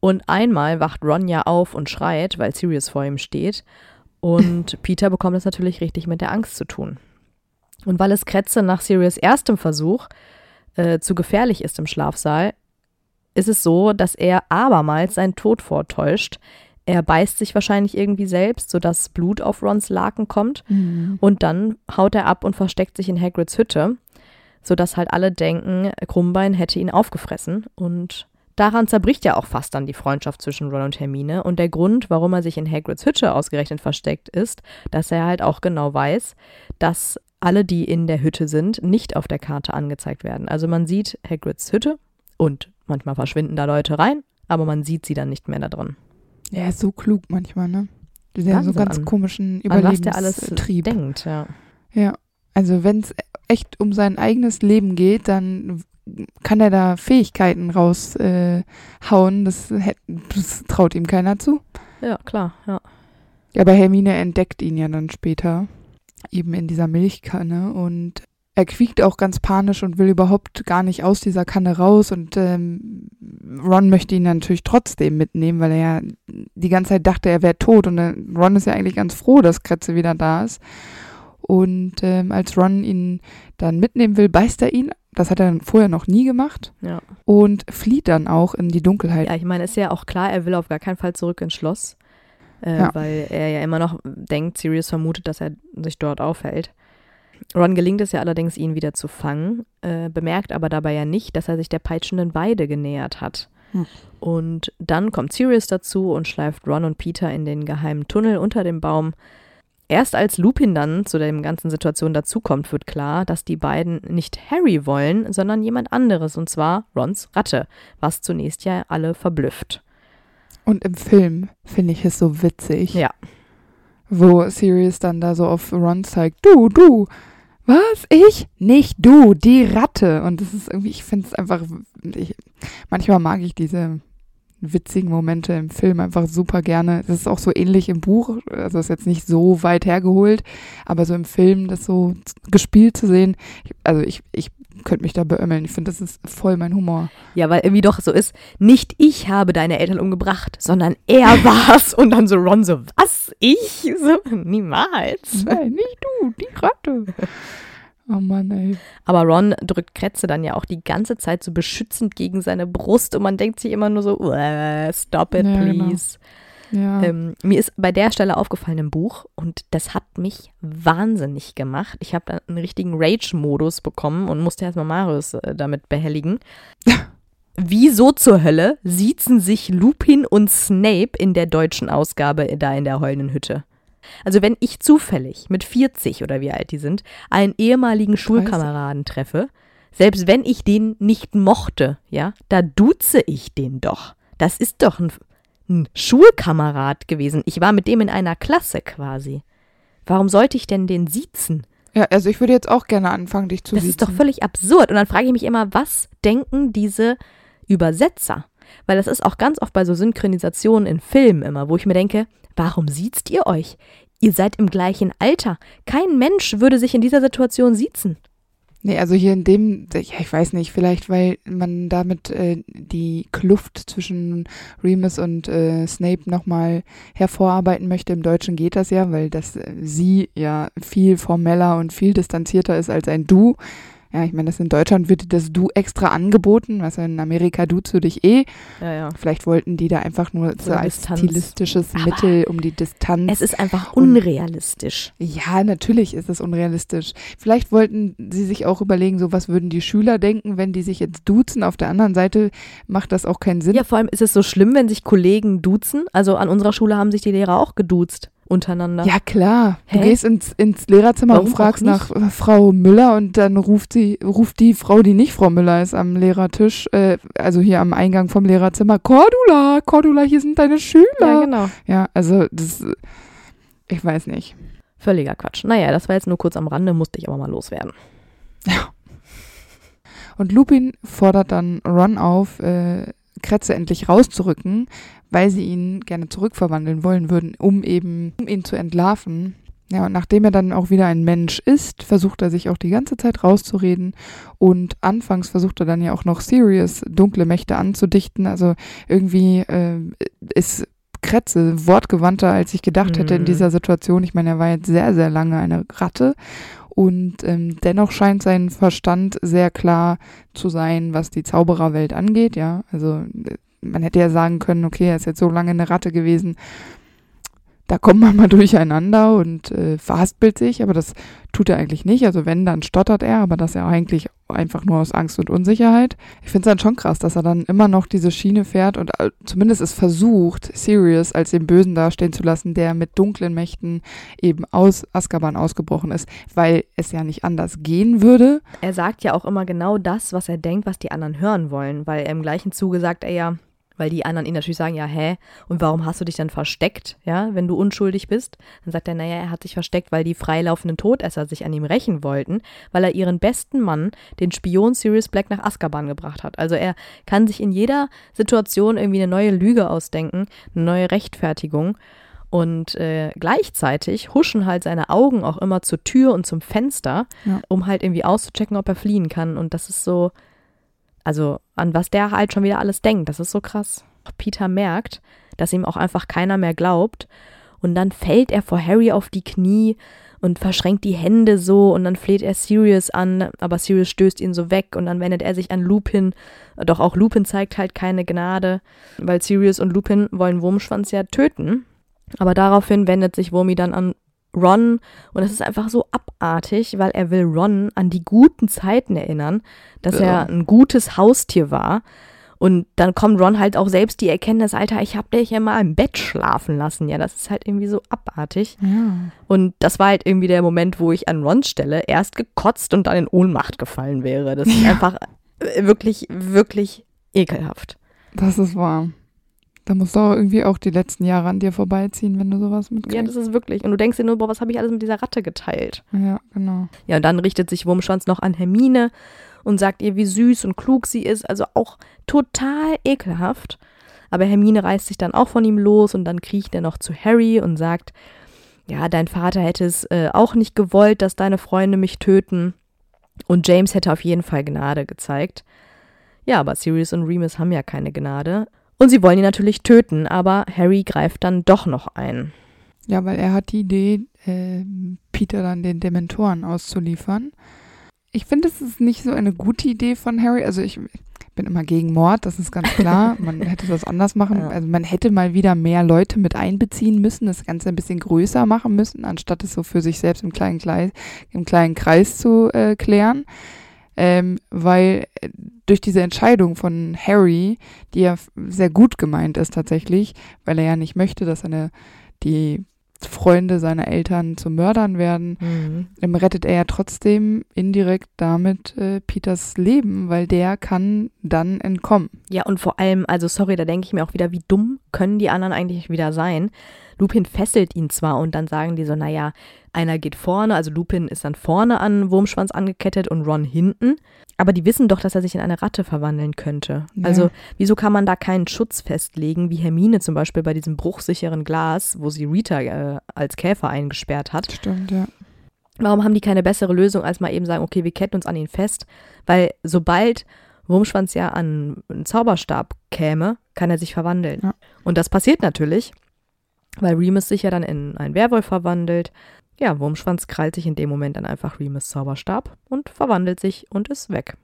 Und einmal wacht Ron ja auf und schreit, weil Sirius vor ihm steht. Und Peter bekommt es natürlich richtig mit der Angst zu tun. Und weil es Kretze nach Sirius erstem Versuch äh, zu gefährlich ist im Schlafsaal, ist es so, dass er abermals seinen Tod vortäuscht. Er beißt sich wahrscheinlich irgendwie selbst, sodass Blut auf Rons Laken kommt. Und dann haut er ab und versteckt sich in Hagrids Hütte, sodass halt alle denken, Krummbein hätte ihn aufgefressen. Und Daran zerbricht ja auch fast dann die Freundschaft zwischen Ron und Hermine. Und der Grund, warum er sich in Hagrids Hütte ausgerechnet versteckt, ist, dass er halt auch genau weiß, dass alle, die in der Hütte sind, nicht auf der Karte angezeigt werden. Also man sieht Hagrids Hütte und manchmal verschwinden da Leute rein, aber man sieht sie dann nicht mehr da drin.
Er ist so klug manchmal, ne? Der hat so
Wahnsinn
ganz
an-
komischen
An was der alles
Überlebenstrieb.
denkt, ja.
Ja, also wenn es echt um sein eigenes Leben geht, dann kann er da Fähigkeiten raushauen. Äh, das, das traut ihm keiner zu.
Ja, klar, ja.
Ja, aber Hermine entdeckt ihn ja dann später, eben in dieser Milchkanne und er quiekt auch ganz panisch und will überhaupt gar nicht aus dieser Kanne raus und ähm, Ron möchte ihn natürlich trotzdem mitnehmen, weil er ja die ganze Zeit dachte, er wäre tot und äh, Ron ist ja eigentlich ganz froh, dass Kretze wieder da ist. Und ähm, als Ron ihn dann mitnehmen will, beißt er ihn. Das hat er vorher noch nie gemacht
Ja.
und flieht dann auch in die Dunkelheit.
ja, ich meine, ist ja auch klar, er will auf gar keinen Fall zurück ins Schloss, äh,
Ja.
weil er ja immer noch denkt, Sirius vermutet, dass er sich dort aufhält. Ron gelingt es ja allerdings, ihn wieder zu fangen, äh, bemerkt aber dabei ja nicht, dass er sich der peitschenden Weide genähert hat.
Hm.
Und dann kommt Sirius dazu und schleift Ron und Peter in den geheimen Tunnel unter dem Baum. Erst als Lupin dann zu der ganzen Situation dazukommt, wird klar, dass die beiden nicht Harry wollen, sondern jemand anderes, und zwar Rons Ratte, was zunächst ja alle verblüfft.
Und im Film finde ich es so witzig.
Ja.
Wo Sirius dann da so auf Ron zeigt, du, du, was, ich? Nicht du, die Ratte. Und das ist irgendwie, ich finde es einfach, ich, manchmal mag ich diese witzigen Momente im Film einfach super gerne. Das ist auch so ähnlich im Buch, also ist jetzt nicht so weit hergeholt, aber so im Film das so gespielt zu sehen, also ich, ich könnte mich da beömmeln. Ich finde, das ist voll mein Humor.
Ja, weil irgendwie doch so ist, nicht ich habe deine Eltern umgebracht, sondern er war's. Und dann so Ron so, was? Ich? So, niemals.
Nein, nicht du, die Ratte. Oh Mann, ey.
Aber Ron drückt Kretze dann ja auch die ganze Zeit so beschützend gegen seine Brust und man denkt sich immer nur so, "Uah, stop it,
Ja, genau. Ja.
Ähm, mir ist bei der Stelle aufgefallen im Buch und das hat mich wahnsinnig gemacht. Ich habe dann einen richtigen Rage-Modus bekommen und musste erstmal Marius äh, damit behelligen. Wieso zur Hölle siezen sich Lupin und Snape in der deutschen Ausgabe da in der heulenden Hütte? Also wenn ich zufällig mit 40 oder wie alt die sind, einen ehemaligen Schulkameraden treffe, selbst wenn ich den nicht mochte, ja, da duze ich den doch. Das ist doch ein, ein Schulkamerad gewesen. Ich war mit dem in einer Klasse quasi. Warum sollte ich denn den siezen?
ja, also ich würde jetzt auch gerne anfangen, dich zu
Das ist doch
siezen.
völlig absurd. Und dann frage ich mich immer, was denken diese Übersetzer? Weil das ist auch ganz oft bei so Synchronisationen in Filmen immer, wo ich mir denke, warum siezt ihr euch? Ihr seid im gleichen Alter. Kein Mensch würde sich in dieser Situation siezen.
Nee, also hier in dem, ja, ich weiß nicht, vielleicht weil man damit äh, die Kluft zwischen Remus und äh, Snape nochmal hervorarbeiten möchte. Im Deutschen geht das ja, weil das äh, sie ja viel formeller und viel distanzierter ist als ein Du. Ja, ich meine, das in Deutschland wird das Du extra angeboten, was in Amerika duzt du dich eh.
Ja, ja.
Vielleicht wollten die da einfach nur so als
Distanz.
stilistisches
Aber
Mittel um die Distanz.
Es ist einfach
Und-
unrealistisch.
Ja, natürlich ist es unrealistisch. Vielleicht wollten sie sich auch überlegen, so was würden die Schüler denken, wenn die sich jetzt duzen. Auf der anderen Seite macht das auch keinen Sinn.
Ja, vor allem ist es so schlimm, wenn sich Kollegen duzen. Also an unserer Schule haben sich die Lehrer auch geduzt untereinander.
Ja, klar. Du
Hä?
gehst ins, ins Lehrerzimmer
Warum
und fragst nach äh, Frau Müller und dann ruft sie, ruft die Frau, die nicht Frau Müller ist, am Lehrertisch, äh, also hier am Eingang vom Lehrerzimmer, Cordula, Cordula, hier sind deine Schüler.
ja genau.
Ja, also das, ich weiß nicht.
Völliger Quatsch. Naja, das war jetzt nur kurz am Rande, musste ich aber mal loswerden.
Und Lupin fordert dann Ron auf, äh, Kretze endlich rauszurücken, weil sie ihn gerne zurückverwandeln wollen würden, um eben um ihn zu entlarven. Ja, und nachdem er dann auch wieder ein Mensch ist, versucht er sich auch die ganze Zeit rauszureden. Und anfangs versucht er dann ja auch noch Sirius dunkle Mächte anzudichten. Also irgendwie äh, ist Kretze wortgewandter, als ich gedacht hätte in
Mhm.
dieser Situation. Ich meine, er war jetzt sehr, sehr lange eine Ratte. Und ähm, dennoch scheint sein Verstand sehr klar zu sein, was die Zaubererwelt angeht, ja. Also äh, man hätte ja sagen können, okay, er ist jetzt so lange eine Ratte gewesen, da kommt man mal durcheinander und äh, verhaspelt sich, aber das tut er eigentlich nicht. Also wenn, dann stottert er, aber dass er eigentlich einfach nur aus Angst und Unsicherheit. Ich finde es dann schon krass, dass er dann immer noch diese Schiene fährt und äh, zumindest es versucht, Sirius als den Bösen dastehen zu lassen, der mit dunklen Mächten eben aus Azkaban ausgebrochen ist, weil es ja nicht anders gehen würde.
Er sagt ja auch immer genau das, was er denkt, was die anderen hören wollen, weil er im gleichen Zuge sagt er ja, weil die anderen ihn natürlich sagen, ja, hä, und warum hast du dich dann versteckt, ja, wenn du unschuldig bist? Dann sagt er, naja, er hat sich versteckt, weil die freilaufenden Todesser sich an ihm rächen wollten, weil er ihren besten Mann, den Spion Sirius Black, nach Azkaban gebracht hat. Also er kann sich in jeder Situation irgendwie eine neue Lüge ausdenken, eine neue Rechtfertigung. Und äh, gleichzeitig huschen halt seine Augen auch immer zur Tür und zum Fenster,
Ja.
um halt irgendwie auszuchecken, ob er fliehen kann. Und das ist so, also an was der halt schon wieder alles denkt, das ist so krass. Peter merkt, dass ihm auch einfach keiner mehr glaubt. Und dann fällt er vor Harry auf die Knie und verschränkt die Hände so und dann fleht er Sirius an, aber Sirius stößt ihn so weg und dann wendet er sich an Lupin. Doch auch Lupin zeigt halt keine Gnade, weil Sirius und Lupin wollen Wurmschwanz ja töten. Aber daraufhin wendet sich Wurmi dann an Ron und es ist einfach so abartig, weil er will Ron an die guten Zeiten erinnern, dass
Ja.
er ein gutes Haustier war. Und dann kommt Ron halt auch selbst die Erkenntnis, Alter, ich hab dich ja mal im Bett schlafen lassen. Ja, das ist halt irgendwie so abartig.
Ja.
Und das war halt irgendwie der Moment, wo ich an Rons Stelle erst gekotzt und dann in Ohnmacht gefallen wäre. Das ist
Ja.
einfach äh, wirklich, wirklich ekelhaft.
Das ist wahr. Da musst du auch irgendwie auch die letzten Jahre an dir vorbeiziehen, wenn du sowas mitkriegst.
Ja, das ist wirklich. Und du denkst dir nur, boah, was habe ich alles mit dieser Ratte geteilt?
ja, genau.
Ja, und dann richtet sich Wurmschwanz noch an Hermine und sagt ihr, wie süß und klug sie ist. Also auch total ekelhaft. Aber Hermine reißt sich dann auch von ihm los und dann kriecht er noch zu Harry und sagt, ja, dein Vater hätte es äh, auch nicht gewollt, dass deine Freunde mich töten. Und James hätte auf jeden Fall Gnade gezeigt. Ja, aber Sirius und Remus haben ja keine Gnade. Und sie wollen ihn natürlich töten, aber Harry greift dann doch noch ein.
Ja, weil er hat die Idee, ähm, Peter dann den Dementoren auszuliefern. Ich finde, es ist nicht so eine gute Idee von Harry. Also ich bin immer gegen Mord, das ist ganz klar. Man hätte das anders machen.
Ja.
Also man hätte mal wieder mehr Leute mit einbeziehen müssen, das Ganze ein bisschen größer machen müssen, anstatt es so für sich selbst im kleinen, Kreis, im kleinen Kreis zu äh, klären. Ähm, weil äh, durch diese Entscheidung von Harry, die ja sehr gut gemeint ist tatsächlich, weil er ja nicht möchte, dass seine die Freunde seiner Eltern zu Mördern werden,
Mhm.
ähm, rettet er ja trotzdem indirekt damit äh, Peters Leben, weil der kann dann entkommen.
Ja, und vor allem, also sorry, da denke ich mir auch wieder, wie dumm können die anderen eigentlich wieder sein? Lupin fesselt ihn zwar und dann sagen die so, naja, einer geht vorne, also Lupin ist dann vorne an Wurmschwanz angekettet und Ron hinten. Aber die wissen doch, dass er sich in eine Ratte verwandeln könnte.
Ja.
Also, wieso kann man da keinen Schutz festlegen, wie Hermine zum Beispiel bei diesem bruchsicheren Glas, wo sie Rita äh, als Käfer eingesperrt hat?
Stimmt, ja.
Warum haben die keine bessere Lösung, als mal eben sagen, okay, wir ketten uns an ihn fest? Weil sobald Wurmschwanz ja an einen Zauberstab käme, kann er sich verwandeln.
Ja.
Und das passiert natürlich, weil Remus sich ja dann in einen Werwolf verwandelt. Ja, Wurmschwanz krallt sich in dem Moment dann einfach Remus Zauberstab und verwandelt sich und ist weg.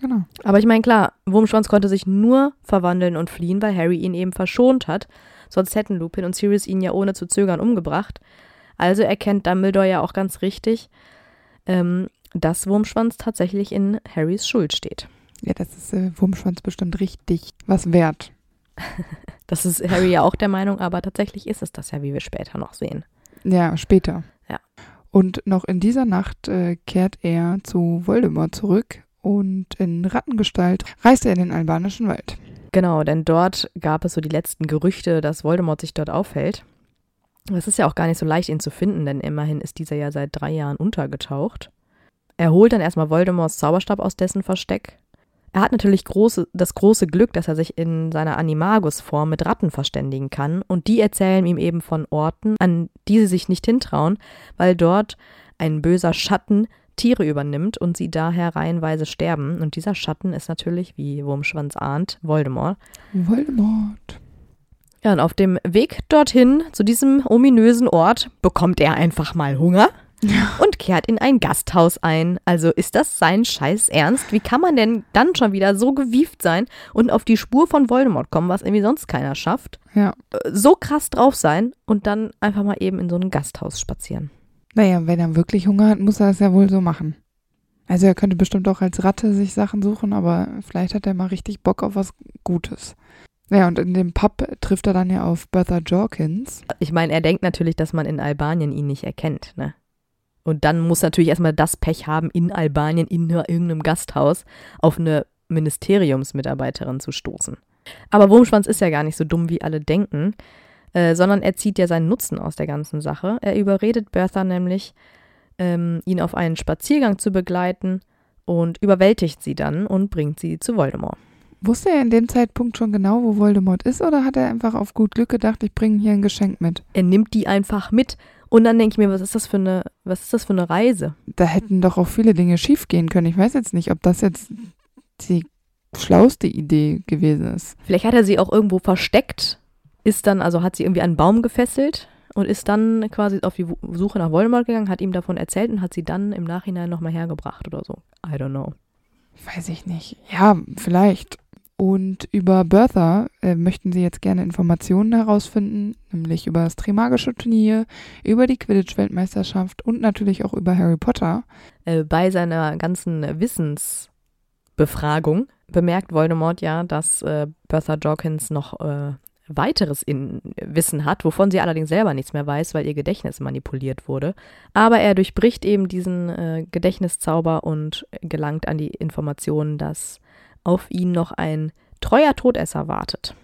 Genau.
Aber ich meine, klar, Wurmschwanz konnte sich nur verwandeln und fliehen, weil Harry ihn eben verschont hat. Sonst hätten Lupin und Sirius ihn ja ohne zu zögern umgebracht. Also erkennt Dumbledore ja auch ganz richtig, ähm, dass Wurmschwanz tatsächlich in Harrys Schuld steht.
Ja, das ist äh, Wurmschwanz bestimmt richtig was wert.
Das ist Harry ja auch der Meinung, aber tatsächlich ist es das ja, wie wir später noch sehen.
Ja, später.
Ja.
Und noch in dieser Nacht äh, kehrt er zu Voldemort zurück und in Rattengestalt reist er in den albanischen Wald.
Genau, denn dort gab es so die letzten Gerüchte, dass Voldemort sich dort aufhält. Es ist ja auch gar nicht so leicht, ihn zu finden, denn immerhin ist dieser ja seit drei Jahren untergetaucht. Er holt dann erstmal Voldemorts Zauberstab aus dessen Versteck. Er hat natürlich große, das große Glück, dass er sich in seiner Animagus-Form mit Ratten verständigen kann und die erzählen ihm eben von Orten, an die sie sich nicht hintrauen, weil dort ein böser Schatten Tiere übernimmt und sie daher reihenweise sterben. Und dieser Schatten ist natürlich, wie Wurmschwanz ahnt, Voldemort.
Voldemort.
Ja, und auf dem Weg dorthin, zu diesem ominösen Ort, bekommt er einfach mal Hunger und kehrt in ein Gasthaus ein. Also ist das sein Scheiß Ernst? Wie kann man denn dann schon wieder so gewieft sein und auf die Spur von Voldemort kommen, was irgendwie sonst keiner schafft?
Ja.
Äh, So krass drauf sein und dann einfach mal eben in so ein Gasthaus spazieren.
Naja, wenn er wirklich Hunger hat, muss er es ja wohl so machen. Also er könnte bestimmt auch als Ratte sich Sachen suchen, aber vielleicht hat er mal richtig Bock auf was Gutes. Ja, und in dem Pub trifft er dann ja auf Bertha Jorkins.
Ich meine, er denkt natürlich, dass man in Albanien ihn nicht erkennt, ne? Und dann muss natürlich erstmal das Pech haben, in Albanien in irgendeinem Gasthaus auf eine Ministeriumsmitarbeiterin zu stoßen. Aber Wurmschwanz ist ja gar nicht so dumm, wie alle denken, äh, sondern er zieht ja seinen Nutzen aus der ganzen Sache. Er überredet Bertha nämlich, ähm, ihn auf einen Spaziergang zu begleiten und überwältigt sie dann und bringt sie zu Voldemort.
Wusste er in dem Zeitpunkt schon genau, wo Voldemort ist, oder hat er einfach auf gut Glück gedacht, ich bringe hier ein Geschenk mit?
Er nimmt die einfach mit. Und dann denke ich mir, was ist das für eine, was ist das für eine Reise?
Da hätten doch auch viele Dinge schiefgehen können. Ich weiß jetzt nicht, ob das jetzt die schlauste Idee gewesen ist.
Vielleicht hat er sie auch irgendwo versteckt, ist dann, also hat sie irgendwie an einen Baum gefesselt und ist dann quasi auf die Suche nach Voldemort gegangen, hat ihm davon erzählt und hat sie dann im Nachhinein nochmal hergebracht oder so. I don't know.
Weiß ich nicht. Ja, vielleicht. Und über Bertha äh, möchten sie jetzt gerne Informationen herausfinden, nämlich über das Trimagische Turnier, über die Quidditch-Weltmeisterschaft und natürlich auch über Harry Potter.
Äh, bei seiner ganzen Wissensbefragung bemerkt Voldemort ja, dass äh, Bertha Jorkins noch äh, weiteres in Wissen hat, wovon sie allerdings selber nichts mehr weiß, weil ihr Gedächtnis manipuliert wurde. Aber er durchbricht eben diesen äh, Gedächtniszauber und gelangt an die Informationen, dass auf ihn noch ein treuer Todesser wartet.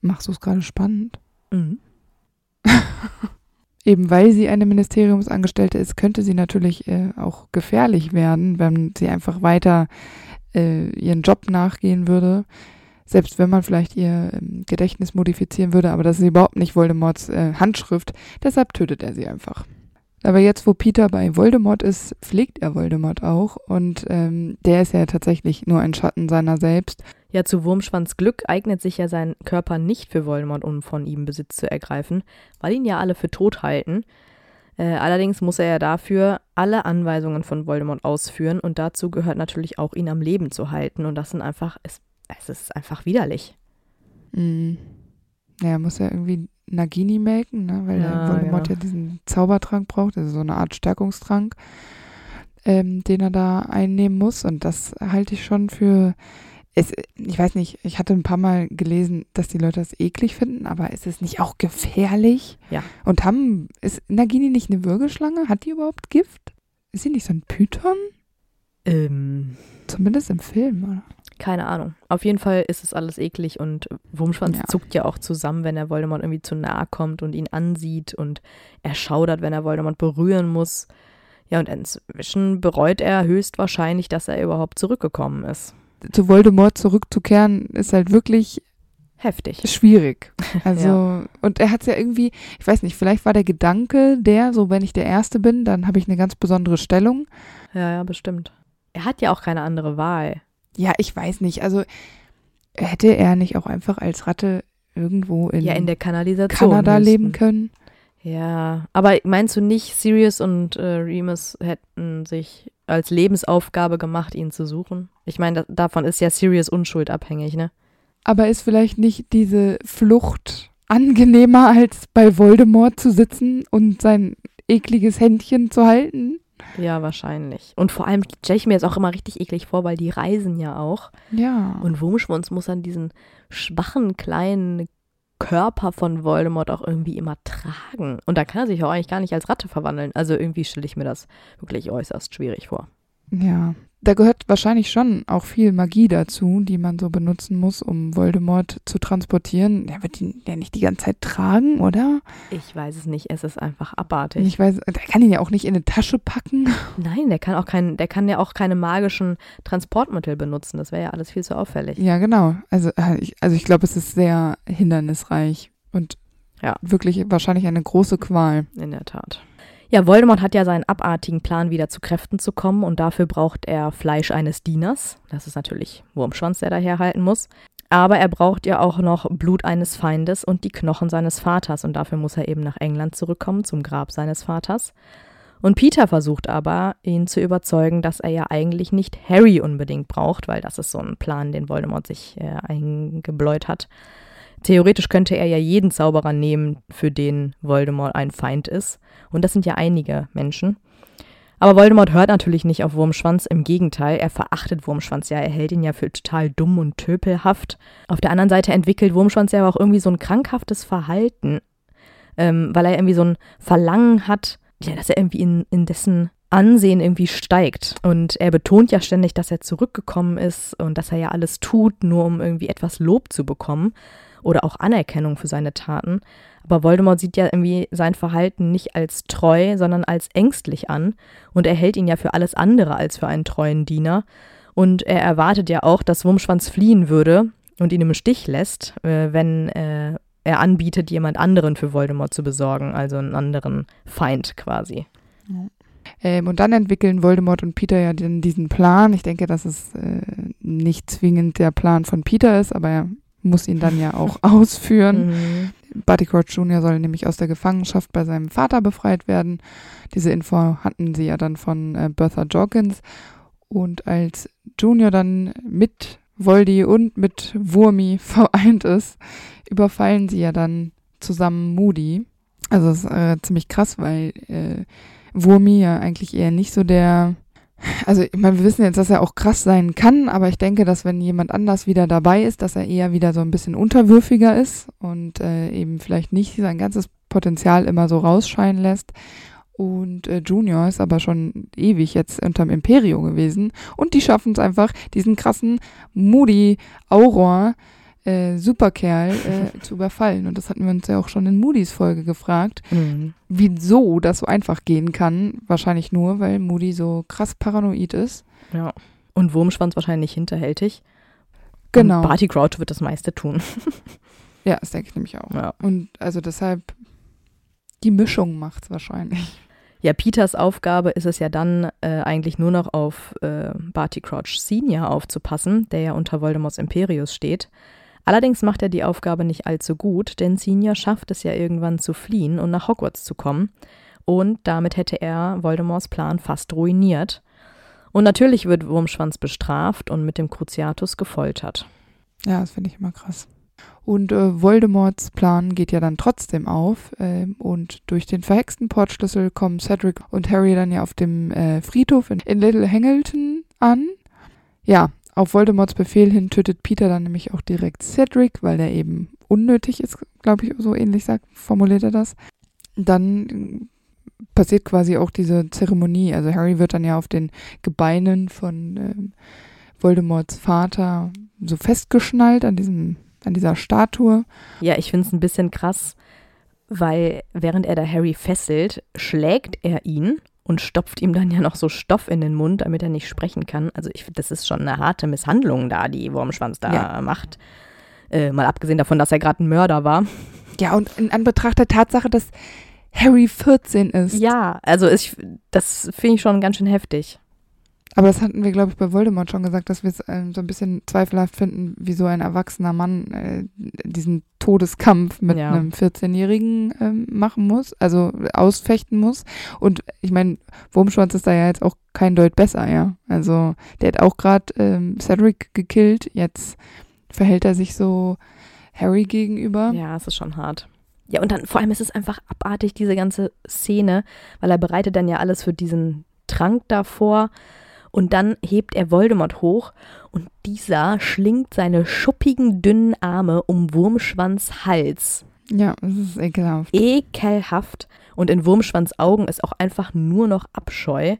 Machst du es gerade spannend?
Mhm.
Eben weil sie eine Ministeriumsangestellte ist, könnte sie natürlich äh, auch gefährlich werden, wenn sie einfach weiter äh, ihren Job nachgehen würde. Selbst wenn man vielleicht ihr ähm, Gedächtnis modifizieren würde, aber das ist überhaupt nicht Voldemorts äh, Handschrift. Deshalb tötet er sie einfach. Aber jetzt, wo Peter bei Voldemort ist, pflegt er Voldemort auch. Und ähm, der ist ja tatsächlich nur ein Schatten seiner selbst.
Ja, zu Wurmschwanz Glück eignet sich ja sein Körper nicht für Voldemort, um von ihm Besitz zu ergreifen, weil ihn ja alle für tot halten. Äh, allerdings muss er ja dafür alle Anweisungen von Voldemort ausführen und dazu gehört natürlich auch, ihn am Leben zu halten. Und das sind einfach, es, es ist einfach widerlich.
Mhm. Ja, er muss ja irgendwie Nagini melken, ne? weil
Ja,
Voldemort
genau.
ja diesen Zaubertrank braucht, also so eine Art Stärkungstrank, ähm, den er da einnehmen muss. Und das halte ich schon für. Es, ich weiß nicht, ich hatte ein paar Mal gelesen, dass die Leute das eklig finden, aber ist es nicht auch gefährlich?
Ja.
Und haben, ist Nagini nicht eine Würgeschlange? Hat die überhaupt Gift? Ist sie nicht so ein Python?
Ähm,
Zumindest im Film, oder?
Keine Ahnung. Auf jeden Fall ist es alles eklig und Wurmschwanz
Ja.
zuckt ja auch zusammen, wenn er Voldemort irgendwie zu nahe kommt und ihn ansieht und er schaudert, wenn er Voldemort berühren muss. Ja, und inzwischen bereut er höchstwahrscheinlich, dass er überhaupt zurückgekommen ist.
Zu Voldemort zurückzukehren, ist halt wirklich
Heftig.
schwierig. Also, und er hat es ja irgendwie, ich weiß nicht, vielleicht war der Gedanke der, so wenn ich der Erste bin, dann habe ich eine ganz besondere Stellung.
Ja, ja, bestimmt. Er hat ja auch keine andere Wahl.
Ja, ich weiß nicht. Also, hätte er nicht auch einfach als Ratte irgendwo in,
ja, in der Kanalisation.
Kanada
höchstens.
leben können?
Ja, aber meinst du nicht, Sirius und äh, Remus hätten sich als Lebensaufgabe gemacht, ihn zu suchen? Ich meine, da, davon ist ja Sirius Unschuld abhängig, ne?
Aber ist vielleicht nicht diese Flucht angenehmer, als bei Voldemort zu sitzen und sein ekliges Händchen zu halten?
Ja, wahrscheinlich. Und vor allem stelle ich mir jetzt auch immer richtig eklig vor, weil die reisen ja auch.
Ja.
Und Wurmschwanz muss dann diesen schwachen, kleinen Körper von Voldemort auch irgendwie immer tragen. Und da kann er sich auch eigentlich gar nicht als Ratte verwandeln. Also irgendwie stelle ich mir das wirklich äußerst schwierig vor.
Ja, da gehört wahrscheinlich schon auch viel Magie dazu, die man so benutzen muss, um Voldemort zu transportieren. Der wird ihn ja nicht die ganze Zeit tragen, oder?
Ich weiß es nicht, es ist einfach abartig.
Ich weiß, der kann ihn ja auch nicht in eine Tasche packen.
Nein, der kann auch kein, der kann ja auch keine magischen Transportmittel benutzen. Das wäre ja alles viel zu auffällig.
Ja, genau. Also, äh, ich, also ich glaube, es ist sehr hindernisreich und
Ja.
wirklich wahrscheinlich eine große Qual.
In der Tat. Ja, Voldemort hat ja seinen abartigen Plan, wieder zu Kräften zu kommen und dafür braucht er Fleisch eines Dieners. Das ist natürlich Wurmschwanz, der daherhalten muss. Aber er braucht ja auch noch Blut eines Feindes und die Knochen seines Vaters und dafür muss er eben nach England zurückkommen, zum Grab seines Vaters. Und Peter versucht aber, ihn zu überzeugen, dass er ja eigentlich nicht Harry unbedingt braucht, weil das ist so ein Plan, den Voldemort sich äh, eingebläut hat. Theoretisch könnte er ja jeden Zauberer nehmen, für den Voldemort ein Feind ist. Und das sind ja einige Menschen. Aber Voldemort hört natürlich nicht auf Wurmschwanz, im Gegenteil, er verachtet Wurmschwanz ja, er hält ihn ja für total dumm und töpelhaft. Auf der anderen Seite entwickelt Wurmschwanz ja auch irgendwie so ein krankhaftes Verhalten, ähm, weil er irgendwie so ein Verlangen hat, ja, dass er irgendwie in, in dessen Ansehen irgendwie steigt. Und er betont ja ständig, dass er zurückgekommen ist und dass er ja alles tut, nur um irgendwie etwas Lob zu bekommen oder auch Anerkennung für seine Taten. Aber Voldemort sieht ja irgendwie sein Verhalten nicht als treu, sondern als ängstlich an. Und er hält ihn ja für alles andere als für einen treuen Diener. Und er erwartet ja auch, dass Wurmschwanz fliehen würde und ihn im Stich lässt, äh, wenn äh, er anbietet, jemand anderen für Voldemort zu besorgen, also einen anderen Feind quasi.
Ja. Ähm, und dann entwickeln Voldemort und Peter ja den, diesen Plan. Ich denke, dass es äh, nicht zwingend der Plan von Peter ist, aber er muss ihn dann ja auch ausführen. Mhm. Buddy Crouch Jr. soll nämlich aus der Gefangenschaft bei seinem Vater befreit werden. Diese Info hatten sie ja dann von äh, Bertha Jorkins. Und als Junior dann mit Voldy und mit Wurmi vereint ist, überfallen sie ja dann zusammen Moody. Also das ist äh, ziemlich krass, weil äh, Wurmi ja eigentlich eher nicht so der also ich meine, wir wissen jetzt, dass er auch krass sein kann, aber ich denke, dass wenn jemand anders wieder dabei ist, dass er eher wieder so ein bisschen unterwürfiger ist und äh, eben vielleicht nicht sein ganzes Potenzial immer so rausscheinen lässt. Und äh, Junior ist aber schon ewig jetzt unterm Imperio gewesen und die schaffen es einfach, diesen krassen Moody Auror äh, Superkerl äh, zu überfallen. Und das hatten wir uns ja auch schon in Moody's Folge gefragt, mhm. wieso das so einfach gehen kann. Wahrscheinlich nur, weil Moody so krass paranoid ist.
Ja. Und Wurmschwanz wahrscheinlich hinterhältig.
Genau.
Und Barty Crouch wird das meiste tun.
ja, das denke ich nämlich auch. Ja. Und also deshalb, die Mischung macht es wahrscheinlich.
Ja, Peters Aufgabe ist es ja dann äh, eigentlich nur noch auf äh, Barty Crouch Senior aufzupassen, der ja unter Voldemorts Imperius steht. Allerdings macht er die Aufgabe nicht allzu gut, denn Senior schafft es ja irgendwann zu fliehen und nach Hogwarts zu kommen. Und damit hätte er Voldemorts Plan fast ruiniert. Und natürlich wird Wurmschwanz bestraft und mit dem Cruciatus gefoltert.
Ja, das finde ich immer krass. Und äh, Voldemorts Plan geht ja dann trotzdem auf. Äh, und durch den verhexten Portschlüssel kommen Cedric und Harry dann ja auf dem äh, Friedhof in, in Little Hangleton an. Ja, auf Voldemorts Befehl hin tötet Peter dann nämlich auch direkt Cedric, weil der eben unnötig ist, glaube ich, so ähnlich sagt, formuliert er das. Dann passiert quasi auch diese Zeremonie. Also Harry wird dann ja auf den Gebeinen von ähm, Voldemorts Vater so festgeschnallt an diesem, an dieser Statue.
Ja, ich finde es ein bisschen krass, weil während er da Harry fesselt, schlägt er ihn und stopft ihm dann ja noch so Stoff in den Mund, damit er nicht sprechen kann. Also ich finde, das ist schon eine harte Misshandlung da, die Wurmschwanz da ja. macht. Äh, mal abgesehen davon, dass er gerade ein Mörder war.
Ja, und in Anbetracht der Tatsache, dass Harry 14 ist.
Ja, also ich, das finde ich schon ganz schön heftig.
Aber das hatten wir, glaube ich, bei Voldemort schon gesagt, dass wir es äh, so ein bisschen zweifelhaft finden, wie so ein erwachsener Mann äh, diesen Todeskampf mit ja. einem 14-Jährigen äh, machen muss, also ausfechten muss. Und ich meine, Wurmschwanz ist da ja jetzt auch kein Deut besser, ja. Also der hat auch gerade ähm, Cedric gekillt, jetzt verhält er sich so Harry gegenüber.
Ja, es ist schon hart. Ja, und dann vor allem ist es einfach abartig, diese ganze Szene, weil er bereitet dann ja alles für diesen Trank davor. Und dann hebt er Voldemort hoch und dieser schlingt seine schuppigen, dünnen Arme um Wurmschwanz Hals.
Ja, das ist ekelhaft.
Ekelhaft. Und in Wurmschwanz Augen ist auch einfach nur noch Abscheu.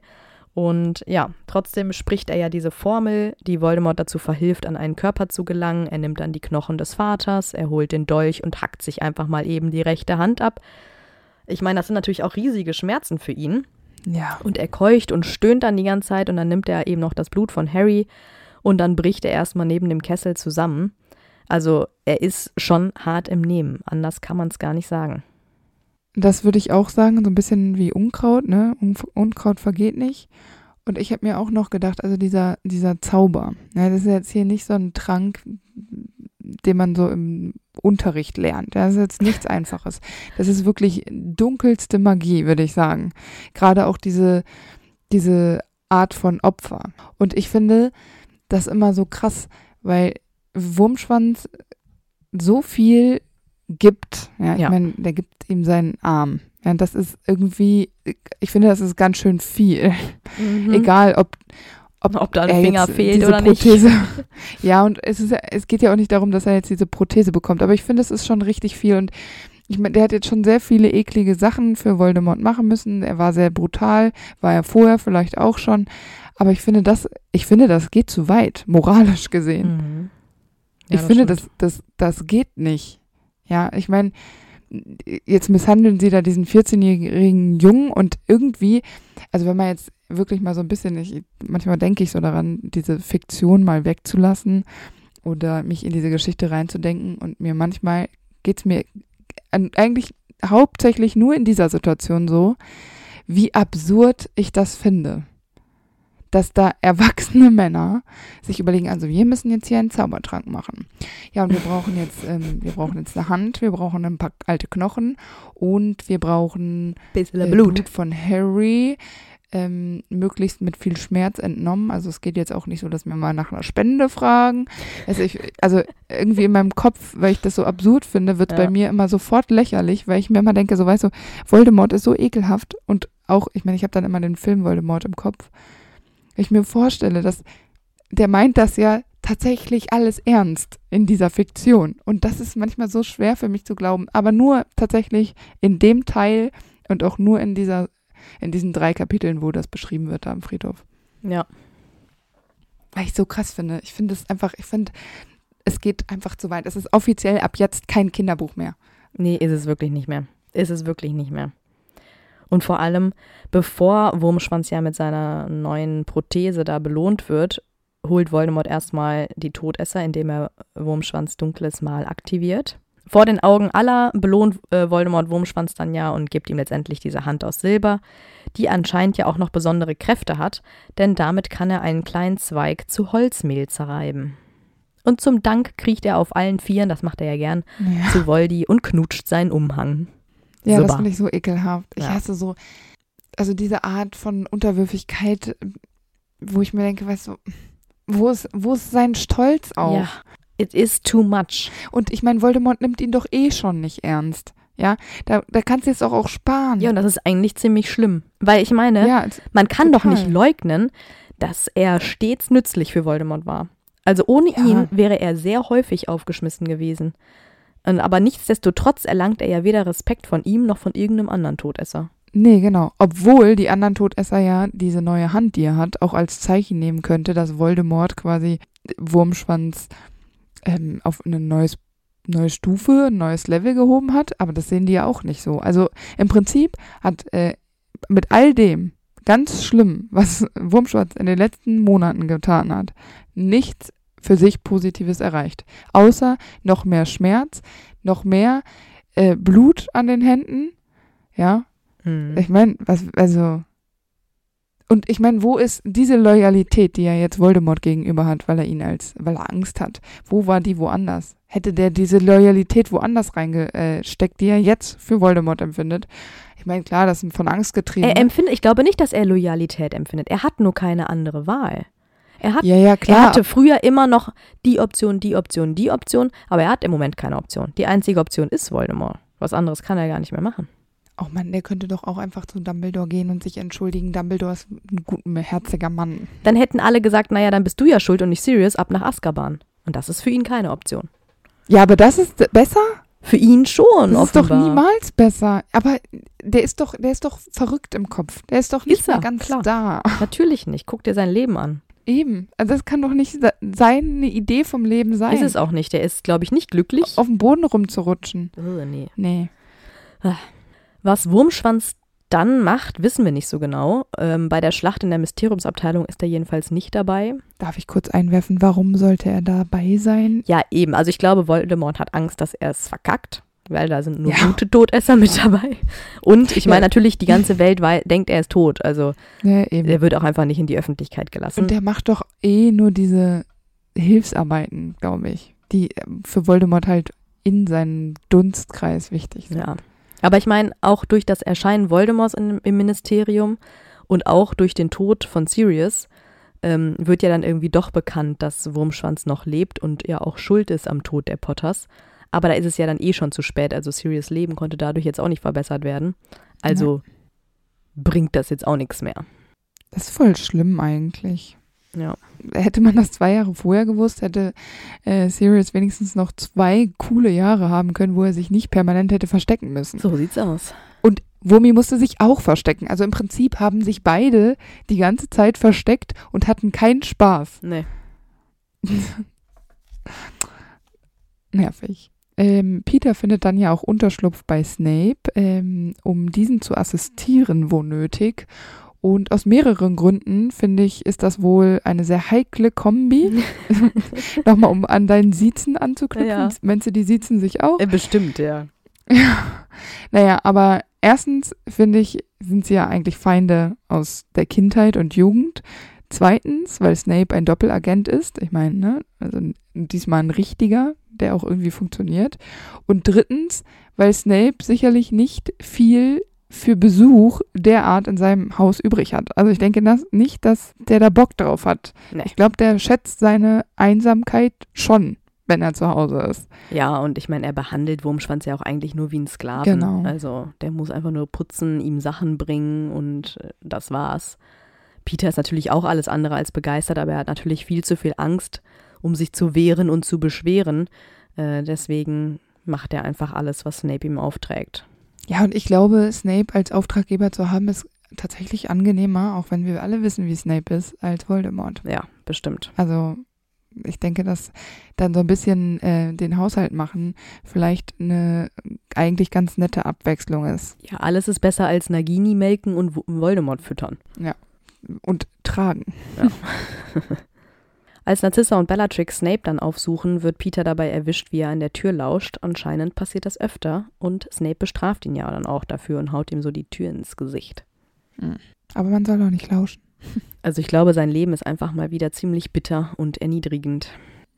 Und ja, trotzdem spricht er ja diese Formel, die Voldemort dazu verhilft, an einen Körper zu gelangen. Er nimmt dann die Knochen des Vaters, er holt den Dolch und hackt sich einfach mal eben die rechte Hand ab. Ich meine, das sind natürlich auch riesige Schmerzen für ihn.
Ja.
Und er keucht und stöhnt dann die ganze Zeit und dann nimmt er eben noch das Blut von Harry und dann bricht er erstmal neben dem Kessel zusammen. Also er ist schon hart im Nehmen. Anders kann man es gar nicht sagen.
Das würde ich auch sagen, so ein bisschen wie Unkraut, ne? Unkraut vergeht nicht. Und ich habe mir auch noch gedacht, also dieser, dieser Zauber, ne, das ist jetzt hier nicht so ein Trank, den man so im Unterricht lernt. Das ist jetzt nichts Einfaches. Das ist wirklich dunkelste Magie, würde ich sagen. Gerade auch diese, diese Art von Opfer. Und ich finde das immer so krass, weil Wurmschwanz so viel gibt. Ja, ich
Ja.
meine, der gibt ihm seinen Arm. Ja, das ist irgendwie, ich finde, das ist ganz schön viel.
Mhm.
Egal, ob
Ob da ein
er
Finger fehlt oder nicht.
Prothese. ja, und es ist es geht ja auch nicht darum, dass er jetzt diese Prothese bekommt, aber ich finde, es ist schon richtig viel und ich meine, der hat jetzt schon sehr viele eklige Sachen für Voldemort machen müssen. Er war sehr brutal, war er vorher vielleicht auch schon, aber ich finde das, ich finde, das geht zu weit, moralisch gesehen.
Mhm. Ja,
ich finde,
stimmt.
das, das, das geht nicht. Ja, ich meine, jetzt misshandeln sie da diesen 14-jährigen Jungen und irgendwie, also wenn man jetzt wirklich mal so ein bisschen, ich, manchmal denke ich so daran, diese Fiktion mal wegzulassen oder mich in diese Geschichte reinzudenken und mir manchmal geht's mir an, eigentlich hauptsächlich nur in dieser Situation so, wie absurd ich das finde. Dass da erwachsene Männer sich überlegen, also wir müssen jetzt hier einen Zaubertrank machen. Ja, und wir brauchen jetzt, ähm, wir brauchen jetzt eine Hand, wir brauchen ein paar alte Knochen und wir brauchen äh,
Blut.
Blut von Harry, ähm, möglichst mit viel Schmerz entnommen. Also es geht jetzt auch nicht so, dass wir mal nach einer Spende fragen. Also, ich, also irgendwie in meinem Kopf, weil ich das so absurd finde, wird
Ja.
bei mir immer sofort lächerlich, weil ich mir immer denke, so weißt du, Voldemort ist so ekelhaft und auch, ich meine, ich habe dann immer den Film Voldemort im Kopf. Ich mir vorstelle, dass der meint das ja tatsächlich alles ernst in dieser Fiktion. Und das ist manchmal so schwer für mich zu glauben. Aber nur tatsächlich in dem Teil und auch nur in dieser, in diesen drei Kapiteln, wo das beschrieben wird da am Friedhof.
Ja.
Weil ich so krass finde. Ich finde es einfach, ich finde, es geht einfach zu weit. Es ist offiziell ab jetzt kein Kinderbuch mehr.
Nee, ist es wirklich nicht mehr. Ist es wirklich nicht mehr. Und vor allem, bevor Wurmschwanz ja mit seiner neuen Prothese da belohnt wird, holt Voldemort erstmal die Todesser, indem er Wurmschwanz dunkles Mal aktiviert. Vor den Augen aller belohnt äh, Voldemort Wurmschwanz dann ja und gibt ihm letztendlich diese Hand aus Silber, die anscheinend ja auch noch besondere Kräfte hat, denn damit kann er einen kleinen Zweig zu Holzmehl zerreiben. Und zum Dank kriecht er auf allen Vieren, das macht er ja gern,
Ja,
zu Voldy und knutscht seinen Umhang.
ja das
Super.
finde ich so ekelhaft. Ich
Ja.
hasse so, also diese Art von Unterwürfigkeit, wo ich mir denke, weißt du, wo ist, wo ist sein Stolz auch?
Ja, it is too much.
Und ich meine, Voldemort nimmt ihn doch eh schon nicht ernst. Ja, da, da kannst du jetzt auch, auch sparen.
Ja, und das ist eigentlich ziemlich schlimm. Weil ich meine,
ja,
man kann doch nicht
total.
leugnen, dass er stets nützlich für Voldemort war. Also ohne
Ja.
ihn wäre er sehr häufig aufgeschmissen gewesen. Aber nichtsdestotrotz erlangt er ja weder Respekt von ihm noch von irgendeinem anderen Todesser.
nee, genau. Obwohl die anderen Todesser ja diese neue Hand, die er hat, auch als Zeichen nehmen könnte, dass Voldemort quasi Wurmschwanz ähm, auf eine neues, neue Stufe, ein neues Level gehoben hat. Aber das sehen die ja auch nicht so. Also im Prinzip hat äh, mit all dem, ganz schlimm, was Wurmschwanz in den letzten Monaten getan hat, nichts für sich Positives erreicht. Außer noch mehr Schmerz, noch mehr äh, Blut an den Händen. Ja,
Hm.
ich meine, was, also. Und ich meine, wo ist diese Loyalität, die er jetzt Voldemort gegenüber hat, weil er ihn als, weil er Angst hat? Wo war die woanders? Hätte der diese Loyalität woanders reingesteckt, die er jetzt für Voldemort empfindet? Ich meine, klar, das ist von Angst getrieben.
Er empfindet, ich glaube nicht, dass er Loyalität empfindet. Er hat nur keine andere Wahl. Er hat
ja, ja,
Er hatte früher immer noch die Option, die Option, die Option, aber er hat im Moment keine Option. Die einzige Option ist Voldemort. Was anderes kann er gar nicht mehr machen.
Oh Mann, der könnte doch auch einfach zu Dumbledore gehen und sich entschuldigen. Dumbledore ist ein gutherziger Mann.
Dann hätten alle gesagt, naja, dann bist du ja schuld und nicht Sirius, ab nach Azkaban. Und das ist für ihn keine Option.
Ja, aber das ist besser?
Für ihn schon,
Das ist doch
offenbar.
niemals besser. Aber der ist doch, der ist doch verrückt im Kopf. Der ist doch nicht
Ist er,
mehr ganz
klar.
da.
Natürlich nicht. Guck dir sein Leben an.
Eben. Also das kann doch nicht se- seine Idee vom Leben sein.
Ist es auch nicht. Der ist, glaube ich, nicht glücklich.
Auf dem Boden rumzurutschen.
Oh, nee.
Nee.
Was Wurmschwanz dann macht, wissen wir nicht so genau. Ähm, bei der Schlacht in der Mysteriumsabteilung ist er jedenfalls nicht dabei.
Darf ich kurz einwerfen, warum sollte er dabei sein?
Ja, eben. Also ich glaube, Voldemort hat Angst, dass er es verkackt, weil da sind nur
Ja.
gute Todesser mit dabei. Und ich
Ja.
meine natürlich, die ganze Welt denkt, er ist tot. Also
Ja,
er wird auch einfach nicht in die Öffentlichkeit gelassen.
Und der macht doch eh nur diese Hilfsarbeiten, glaube ich, die ähm, für Voldemort halt in seinem Dunstkreis wichtig sind.
ja. Aber ich meine, auch durch das Erscheinen Voldemorts in, im Ministerium und auch durch den Tod von Sirius ähm, wird ja dann irgendwie doch bekannt, dass Wurmschwanz noch lebt und ja auch schuld ist am Tod der Potters. Aber da ist es ja dann eh schon zu spät. Also Sirius Leben konnte dadurch jetzt auch nicht verbessert werden. Also ja. bringt das jetzt auch nichts mehr.
Das ist voll schlimm eigentlich.
Ja.
Hätte man das zwei Jahre vorher gewusst, hätte äh, Sirius wenigstens noch zwei coole Jahre haben können, wo er sich nicht permanent hätte verstecken müssen.
So sieht's aus.
Und Wurmi musste sich auch verstecken. Also im Prinzip haben sich beide die ganze Zeit versteckt und hatten keinen Spaß.
Nee.
Nervig. Ähm, Peter findet dann ja auch Unterschlupf bei Snape, ähm, um diesen zu assistieren, wo nötig. Und aus mehreren Gründen, finde ich, ist das wohl eine sehr heikle Kombi. Nochmal, um an deinen Siezen anzuknüpfen. Ja. Meinst du, die Siezen sich auch?
Äh, bestimmt, ja.
Ja. Naja, aber erstens, finde ich, sind sie ja eigentlich Feinde aus der Kindheit und Jugend. Zweitens, weil Snape ein Doppelagent ist. Ich meine, ne? Also diesmal ein richtiger, der auch irgendwie funktioniert. Und drittens, weil Snape sicherlich nicht viel für Besuch derart in seinem Haus übrig hat. Also ich denke das nicht, dass der da Bock drauf hat. Nee. Ich glaube, der schätzt seine Einsamkeit schon, wenn er zu Hause ist.
Ja, und ich meine, er behandelt Wurmschwanz ja auch eigentlich nur wie einen Sklaven.
Genau.
Also der muss einfach nur putzen, ihm Sachen bringen und äh, das war's. Peter ist natürlich auch alles andere als begeistert, aber er hat natürlich viel zu viel Angst, um sich zu wehren und zu beschweren. Äh, deswegen macht er einfach alles, was Snape ihm aufträgt.
Ja, und ich glaube, Snape als Auftraggeber zu haben, ist tatsächlich angenehmer, auch wenn wir alle wissen, wie Snape ist, als Voldemort.
Ja, bestimmt.
Also ich denke, dass dann so ein bisschen äh, den Haushalt machen vielleicht eine eigentlich ganz nette Abwechslung ist.
Ja, alles ist besser als Nagini melken und Voldemort füttern.
Ja, und tragen.
Ja. Als Narcissa und Bellatrix Snape dann aufsuchen, wird Peter dabei erwischt, wie er an der Tür lauscht. Anscheinend passiert das öfter und Snape bestraft ihn ja dann auch dafür und haut ihm so die Tür ins Gesicht.
Hm. Aber man soll doch nicht lauschen.
Also ich glaube, sein Leben ist einfach mal wieder ziemlich bitter und erniedrigend.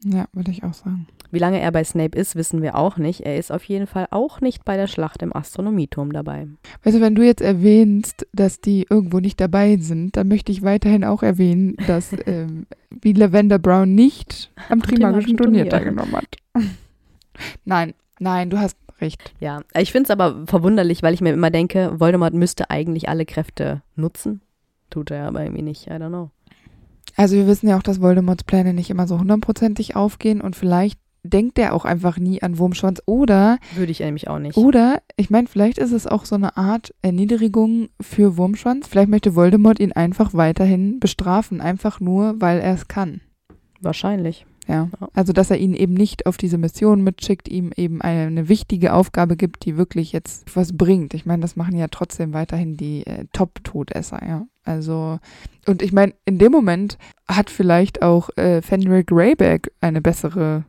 Ja, würde ich auch sagen.
Wie lange er bei Snape ist, wissen wir auch nicht. Er ist auf jeden Fall auch nicht bei der Schlacht im Astronomieturm dabei.
Du, wenn du jetzt erwähnst, dass die irgendwo nicht dabei sind, dann möchte ich weiterhin auch erwähnen, dass ähm, wie Lavender Brown nicht am Trimagischen Turnier, Turnier teilgenommen hat. nein, nein, du hast recht.
Ja, ich finde es aber verwunderlich, weil ich mir immer denke, Voldemort müsste eigentlich alle Kräfte nutzen. Tut er aber irgendwie nicht. I don't know.
Also wir wissen ja auch, dass Voldemorts Pläne nicht immer so hundertprozentig aufgehen und vielleicht denkt er auch einfach nie an Wurmschwanz oder
würde ich nämlich auch nicht.
Oder ich meine, vielleicht ist es auch so eine Art Erniedrigung für Wurmschwanz. Vielleicht möchte Voldemort ihn einfach weiterhin bestrafen, einfach nur, weil er es kann.
Wahrscheinlich.
Ja. Also, dass er ihn eben nicht auf diese Mission mitschickt, ihm eben eine wichtige Aufgabe gibt, die wirklich jetzt was bringt. Ich meine, das machen ja trotzdem weiterhin die äh, Top-Todesser, ja. Also, und ich meine, in dem Moment hat vielleicht auch äh, Fenrir Greyback eine bessere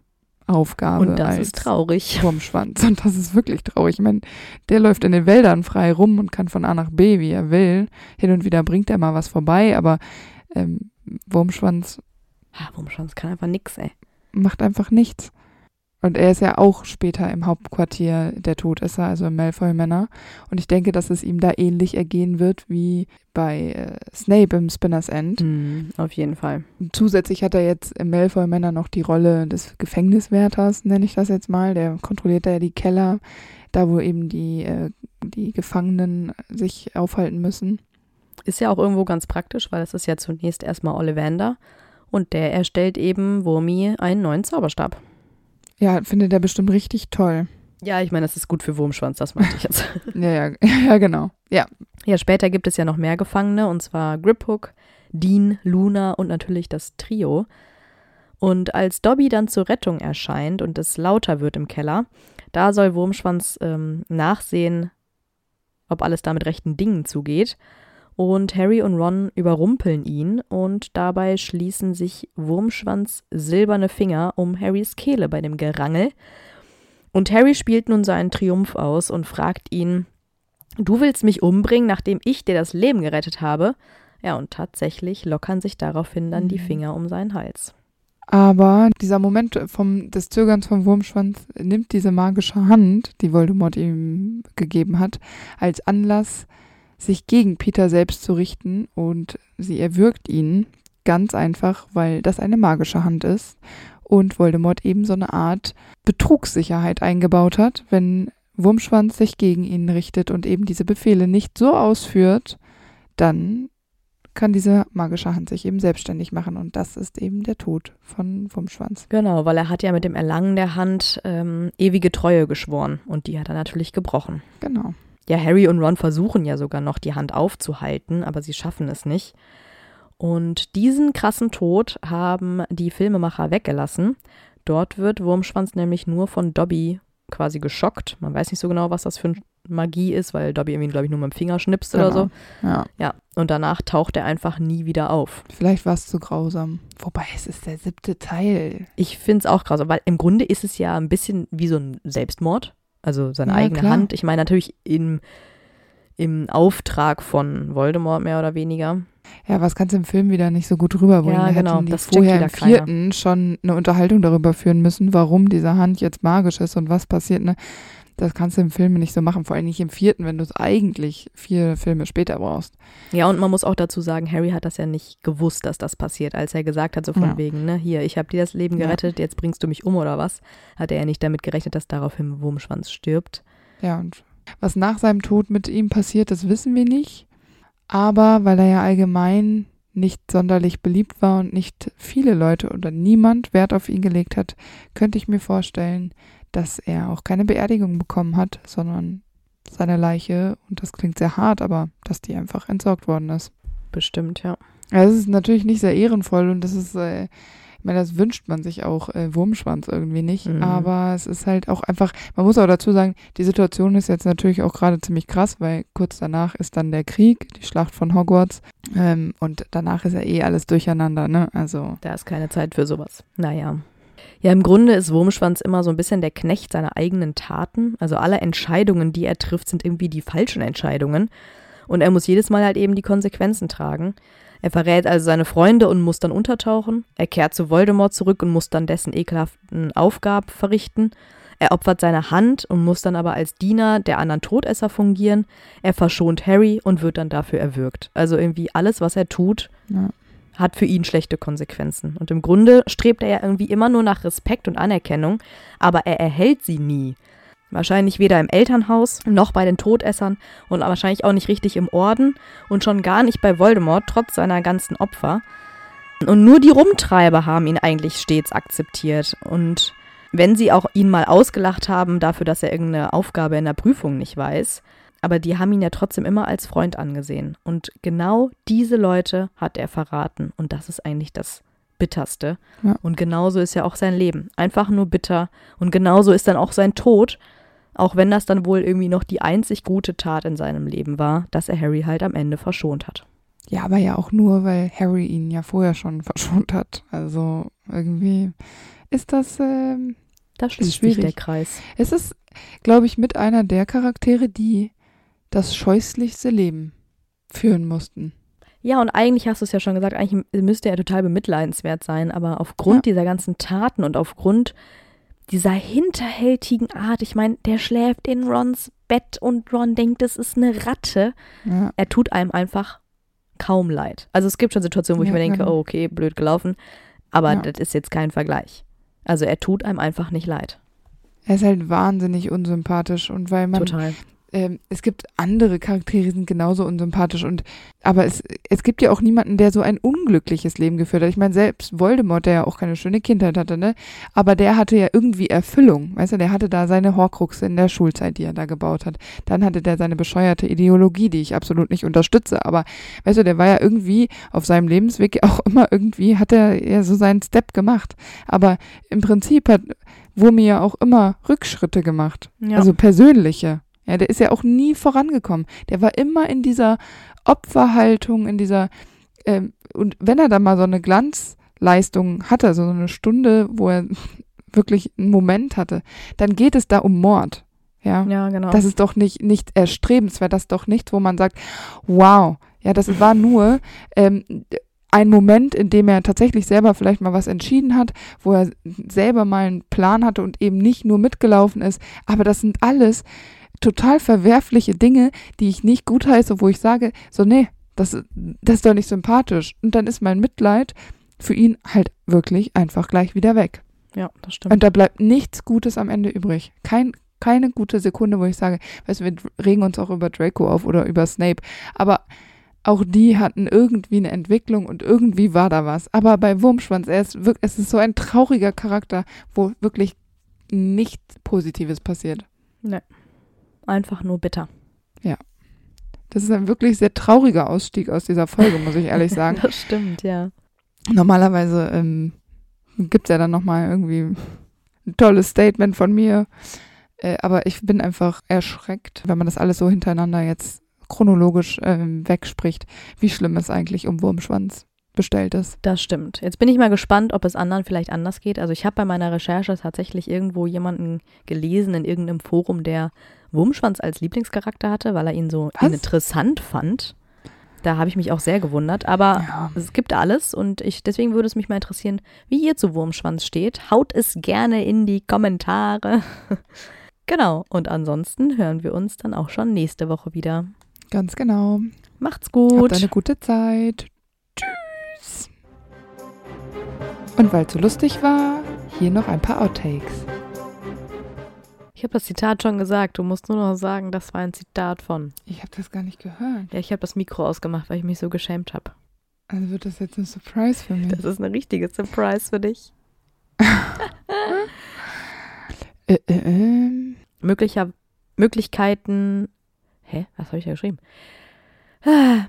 Aufgabe.
Und das ist traurig.
Wurmschwanz. Und das ist wirklich traurig. Ich meine, der läuft in den Wäldern frei rum und kann von A nach B, wie er will. Hin und wieder bringt er mal was vorbei, aber ähm, Wurmschwanz.
Ah, Wurmschwanz kann einfach nix, ey.
Macht einfach nichts. Und er ist ja auch später im Hauptquartier der Todesser, also im Malfoy Manor. Und ich denke, dass es ihm da ähnlich ergehen wird wie bei äh, Snape im Spinner's End.
Mm, auf jeden Fall.
Und zusätzlich hat er jetzt im Malfoy Manor noch die Rolle des Gefängniswärters, nenne ich das jetzt mal. Der kontrolliert da ja die Keller, da wo eben die, äh, die Gefangenen sich aufhalten müssen.
Ist ja auch irgendwo ganz praktisch, weil es ist ja zunächst erstmal Ollivander und der erstellt eben Wurmi einen neuen Zauberstab.
Ja, findet er bestimmt richtig toll.
Ja, ich meine, das ist gut für Wurmschwanz, das meinte ich jetzt.
ja, ja, ja, genau. Ja.
Ja, später gibt es ja noch mehr Gefangene, und zwar Griphook, Dean, Luna und natürlich das Trio. Und als Dobby dann zur Rettung erscheint und es lauter wird im Keller, da soll Wurmschwanz ähm, nachsehen, ob alles da mit rechten Dingen zugeht und Harry und Ron überrumpeln ihn und dabei schließen sich Wurmschwanz silberne Finger um Harrys Kehle bei dem Gerangel. Und Harry spielt nun seinen Triumph aus und fragt ihn, du willst mich umbringen, nachdem ich dir das Leben gerettet habe? Ja, und tatsächlich lockern sich daraufhin dann die mhm. Finger um seinen Hals.
Aber dieser Moment vom, des Zögerns von Wurmschwanz nimmt diese magische Hand, die Voldemort ihm gegeben hat, als Anlass, sich gegen Peter selbst zu richten und sie erwürgt ihn ganz einfach, weil das eine magische Hand ist und Voldemort eben so eine Art Betrugssicherheit eingebaut hat, wenn Wurmschwanz sich gegen ihn richtet und eben diese Befehle nicht so ausführt, dann kann diese magische Hand sich eben selbstständig machen und das ist eben der Tod von Wurmschwanz.
Genau, weil er hat ja mit dem Erlangen der Hand ähm, ewige Treue geschworen und die hat er natürlich gebrochen.
Genau.
Ja, Harry und Ron versuchen ja sogar noch die Hand aufzuhalten, aber sie schaffen es nicht. Und diesen krassen Tod haben die Filmemacher weggelassen. Dort wird Wurmschwanz nämlich nur von Dobby quasi geschockt. Man weiß nicht so genau, was das für Magie ist, weil Dobby irgendwie, glaube ich, nur mit dem Finger schnipst
genau.
oder so.
Ja.
Ja, und danach taucht er einfach nie wieder auf.
Vielleicht war es zu grausam. Wobei es ist der siebte Teil.
Ich finde es auch grausam, weil im Grunde ist es ja ein bisschen wie so ein Selbstmord. Also seine
Ja,
eigene
klar.
Hand. Ich meine natürlich im, im Auftrag von Voldemort mehr oder weniger.
Ja, was kannst du im Film wieder nicht so gut rüberbringen?
Ja,
Da
genau,
hätten die
das
vorher im
keiner.
vierten schon eine Unterhaltung darüber führen müssen, warum diese Hand jetzt magisch ist und was passiert. Ne? Das kannst du im Film nicht so machen, vor allem nicht im vierten, wenn du es eigentlich vier Filme später brauchst.
Ja, und man muss auch dazu sagen, Harry hat das ja nicht gewusst, dass das passiert. Als er gesagt hat, so von
Ja.
wegen, ne, hier, ich habe dir das Leben
Ja.
gerettet, jetzt bringst du mich um oder was, hat er ja nicht damit gerechnet, dass daraufhin Wurmschwanz stirbt.
Ja, und was nach seinem Tod mit ihm passiert, das wissen wir nicht. Aber weil er ja allgemein nicht sonderlich beliebt war und nicht viele Leute oder niemand Wert auf ihn gelegt hat, könnte ich mir vorstellen, dass er auch keine Beerdigung bekommen hat, sondern seine Leiche, und das klingt sehr hart, aber dass die einfach entsorgt worden ist.
Bestimmt, ja.
Das ist natürlich nicht sehr ehrenvoll und das ist, äh, ich meine, das wünscht man sich auch äh, Wurmschwanz irgendwie nicht,
Mhm.
aber es ist halt auch einfach, man muss auch dazu sagen, die Situation ist jetzt natürlich auch gerade ziemlich krass, weil kurz danach ist dann der Krieg, die Schlacht von Hogwarts ähm, und danach ist ja eh alles durcheinander, ne? Also,
Da ist keine Zeit für sowas. Naja. Ja, im Grunde ist Wurmschwanz immer so ein bisschen der Knecht seiner eigenen Taten. Also alle Entscheidungen, die er trifft, sind irgendwie die falschen Entscheidungen. Und er muss jedes Mal halt eben die Konsequenzen tragen. Er verrät also seine Freunde und muss dann untertauchen. Er kehrt zu Voldemort zurück und muss dann dessen ekelhaften Aufgaben verrichten. Er opfert seine Hand und muss dann aber als Diener der anderen Todesser fungieren. Er verschont Harry und wird dann dafür erwürgt. Also irgendwie alles, was er tut,
ja.
Hat für ihn schlechte Konsequenzen. Und im Grunde strebt er ja irgendwie immer nur nach Respekt und Anerkennung, aber er erhält sie nie. Wahrscheinlich weder im Elternhaus noch bei den Todessern und wahrscheinlich auch nicht richtig im Orden und schon gar nicht bei Voldemort, trotz seiner ganzen Opfer. Und nur die Rumtreiber haben ihn eigentlich stets akzeptiert. Und wenn sie auch ihn mal ausgelacht haben dafür, dass er irgendeine Aufgabe in der Prüfung nicht weiß, aber die haben ihn ja trotzdem immer als Freund angesehen. Und genau diese Leute hat er verraten. Und das ist eigentlich das Bitterste.
Ja.
Und genauso ist ja auch sein Leben. Einfach nur bitter. Und genauso ist dann auch sein Tod. Auch wenn das dann wohl irgendwie noch die einzig gute Tat in seinem Leben war, dass er Harry halt am Ende verschont hat.
ja, aber ja auch nur, weil Harry ihn ja vorher schon verschont hat. Also irgendwie ist das, ähm,
Da schließt sich der Kreis.
Es ist, glaube ich, mit einer der Charaktere, die das scheußlichste Leben führen mussten.
Ja, und eigentlich hast du es ja schon gesagt, eigentlich müsste er total bemitleidenswert sein, aber aufgrund
Ja.
dieser ganzen Taten und aufgrund dieser hinterhältigen Art, ich meine, der schläft in Rons Bett und Ron denkt, das ist eine Ratte.
Ja,
Er tut einem einfach kaum leid. Also es gibt schon Situationen, wo ich
Ja,
mir denke,
genau.
oh, okay, blöd gelaufen, aber das ist jetzt kein Vergleich. Also er tut einem einfach nicht leid.
er ist halt wahnsinnig unsympathisch und weil man,
Total.
Ähm, es gibt andere Charaktere, die sind genauso unsympathisch und, aber es, es gibt ja auch niemanden, der so ein unglückliches Leben geführt hat. Ich meine, selbst Voldemort, der ja auch keine schöne Kindheit hatte, ne, aber der hatte ja irgendwie Erfüllung, weißt du, der hatte da seine Horcruxe in der Schulzeit, die er da gebaut hat. Dann hatte der seine bescheuerte Ideologie, die ich absolut nicht unterstütze, aber weißt du, der war ja irgendwie auf seinem Lebensweg auch immer irgendwie, hat er ja so seinen Step gemacht. Aber im Prinzip hat Wurmi ja auch immer Rückschritte gemacht.
Ja.
Also persönliche. Ja, der ist ja auch nie vorangekommen. Der war immer in dieser Opferhaltung, in dieser, ähm, und wenn er dann mal so eine Glanzleistung hatte, so eine Stunde, wo er wirklich einen Moment hatte, dann geht es da um Mord. Ja.
ja, genau.
Das ist doch nicht, nicht erstrebenswert, das ist doch nicht, wo man sagt, wow, ja, das war nur ähm, ein Moment, in dem er tatsächlich selber vielleicht mal was entschieden hat, wo er selber mal einen Plan hatte und eben nicht nur mitgelaufen ist. Aber das sind alles total verwerfliche Dinge, die ich nicht gutheiße, wo ich sage, so, nee, das, das ist doch nicht sympathisch. Und dann ist mein Mitleid für ihn halt wirklich einfach gleich wieder weg.
Ja, das stimmt.
Und da bleibt nichts Gutes am Ende übrig. Kein, keine gute Sekunde, wo ich sage, weißt du, wir regen uns auch über Draco auf oder über Snape. Aber auch die hatten irgendwie eine Entwicklung und irgendwie war da was. Aber bei Wurmschwanz, er ist wirklich, es ist so ein trauriger Charakter, wo wirklich nichts Positives passiert.
Einfach nur bitter.
Das ist ein wirklich sehr trauriger Ausstieg aus dieser Folge, muss ich ehrlich sagen.
Das stimmt, ja.
Normalerweise ähm, gibt es ja dann nochmal irgendwie ein tolles Statement von mir. Äh, aber ich bin einfach erschreckt, wenn man das alles so hintereinander jetzt chronologisch ähm, wegspricht, wie schlimm es eigentlich um Wurmschwanz bestellt ist.
Das stimmt. Jetzt bin ich mal gespannt, ob es anderen vielleicht anders geht. Also ich habe bei meiner Recherche tatsächlich irgendwo jemanden gelesen in irgendeinem Forum, der Wurmschwanz als Lieblingscharakter hatte, weil er ihn so
Was?
interessant fand. Da habe ich mich auch sehr gewundert. Aber
Ja.
es gibt alles und ich, deswegen würde es mich mal interessieren, wie ihr zu Wurmschwanz steht. Haut es gerne in die Kommentare. genau. Und ansonsten hören wir uns dann auch schon nächste Woche wieder.
Ganz genau.
Macht's gut.
Habt eine gute Zeit. Und weil es so lustig war, hier noch ein paar Outtakes.
Ich habe das Zitat schon gesagt. Du musst nur noch sagen, das war ein Zitat von.
Ich habe das gar nicht gehört.
Ja, ich habe das Mikro ausgemacht, weil ich mich so geschämt habe.
Also wird das jetzt ein Surprise für mich.
Das ist eine richtige Surprise für dich.
Äh, äh, ähm.
Möglicher Möglichkeiten. Hä? Was habe ich da geschrieben? Ah,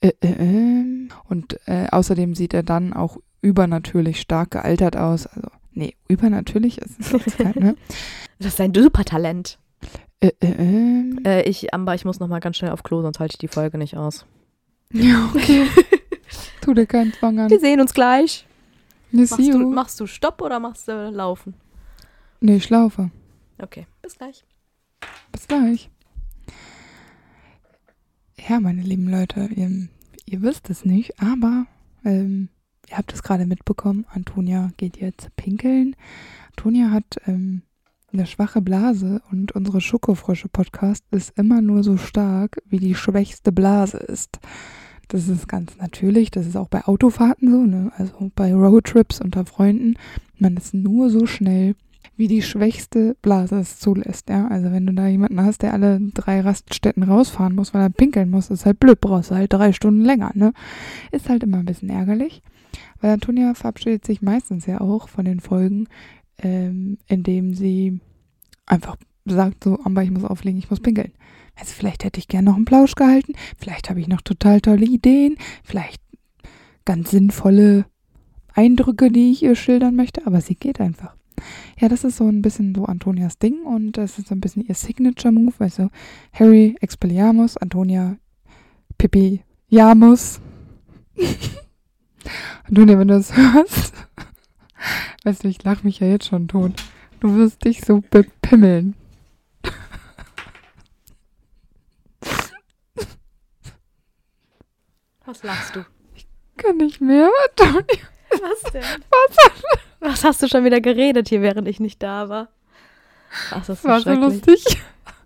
Äh, äh. Und äh, außerdem sieht er dann auch übernatürlich stark gealtert aus. Also, nee, übernatürlich ist es jetzt kein, ne?
Das ist ein Supertalent.
Äh, äh, ähm.
Äh, ich, Amber, ich muss noch mal ganz schnell auf Klo, sonst halte ich die Folge nicht aus.
Ja, okay. Tu dir keinen Zwang an.
Wir sehen uns gleich.
Ne,
Machst du, machst du Stopp oder machst du Laufen?
Nee, ich laufe.
Okay, bis gleich.
Bis gleich. Ja, meine lieben Leute, ihr, ihr wisst es nicht, aber ähm, ihr habt es gerade mitbekommen. Antonia geht jetzt pinkeln. Antonia hat ähm, eine schwache Blase und unsere Schokofrösche-Podcast ist immer nur so stark, wie die schwächste Blase ist. Das ist ganz natürlich. Das ist auch bei Autofahrten so, ne? Also bei Roadtrips unter Freunden. Man ist nur so schnell, wie die schwächste Blase es zulässt, ja. Also wenn du da jemanden hast, der alle drei Raststätten rausfahren muss, weil er pinkeln muss, ist halt blöd, brauchst du halt drei Stunden länger, ne? Ist halt immer ein bisschen ärgerlich. Weil Antonia verabschiedet sich meistens ja auch von den Folgen, ähm, indem sie einfach sagt so, Amber, ich muss auflegen, ich muss pinkeln. Also vielleicht hätte ich gern noch einen Plausch gehalten, vielleicht habe ich noch total tolle Ideen, vielleicht ganz sinnvolle Eindrücke, die ich ihr schildern möchte, aber sie geht einfach. Ja, das ist so ein bisschen so Antonias Ding und das ist so ein bisschen ihr Signature-Move, du, Harry Expelliarmus, Antonia Pippi Jamus. Antonia, wenn du das hörst, weißt du, ich lache mich ja jetzt schon tot. Du wirst dich so bepimmeln.
Was lachst du?
Kann nicht mehr, Antonia.
Was denn? Was hast du schon wieder geredet hier, während ich nicht da war? Ach, das ist
War so lustig,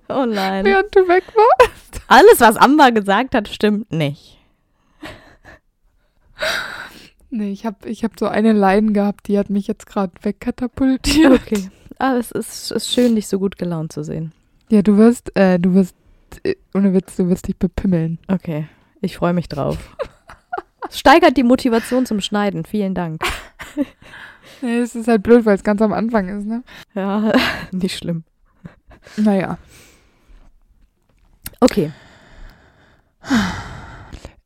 Oh nein.
während du weg warst.
Alles, was Amber gesagt hat, stimmt nicht.
Nee, ich habe ich hab so eine Leiden gehabt, die hat mich jetzt gerade wegkatapultiert.
Okay. Aber es ist, ist schön, dich so gut gelaunt zu sehen.
Ja, du wirst, äh, du wirst, äh, ohne Witz, du wirst dich bepimmeln.
Okay. Ich freue mich drauf. Steigert die Motivation zum Schneiden. Vielen Dank.
Nee, es ist halt blöd, weil es ganz am Anfang ist, ne?
Ja, nicht schlimm.
Naja.
Okay.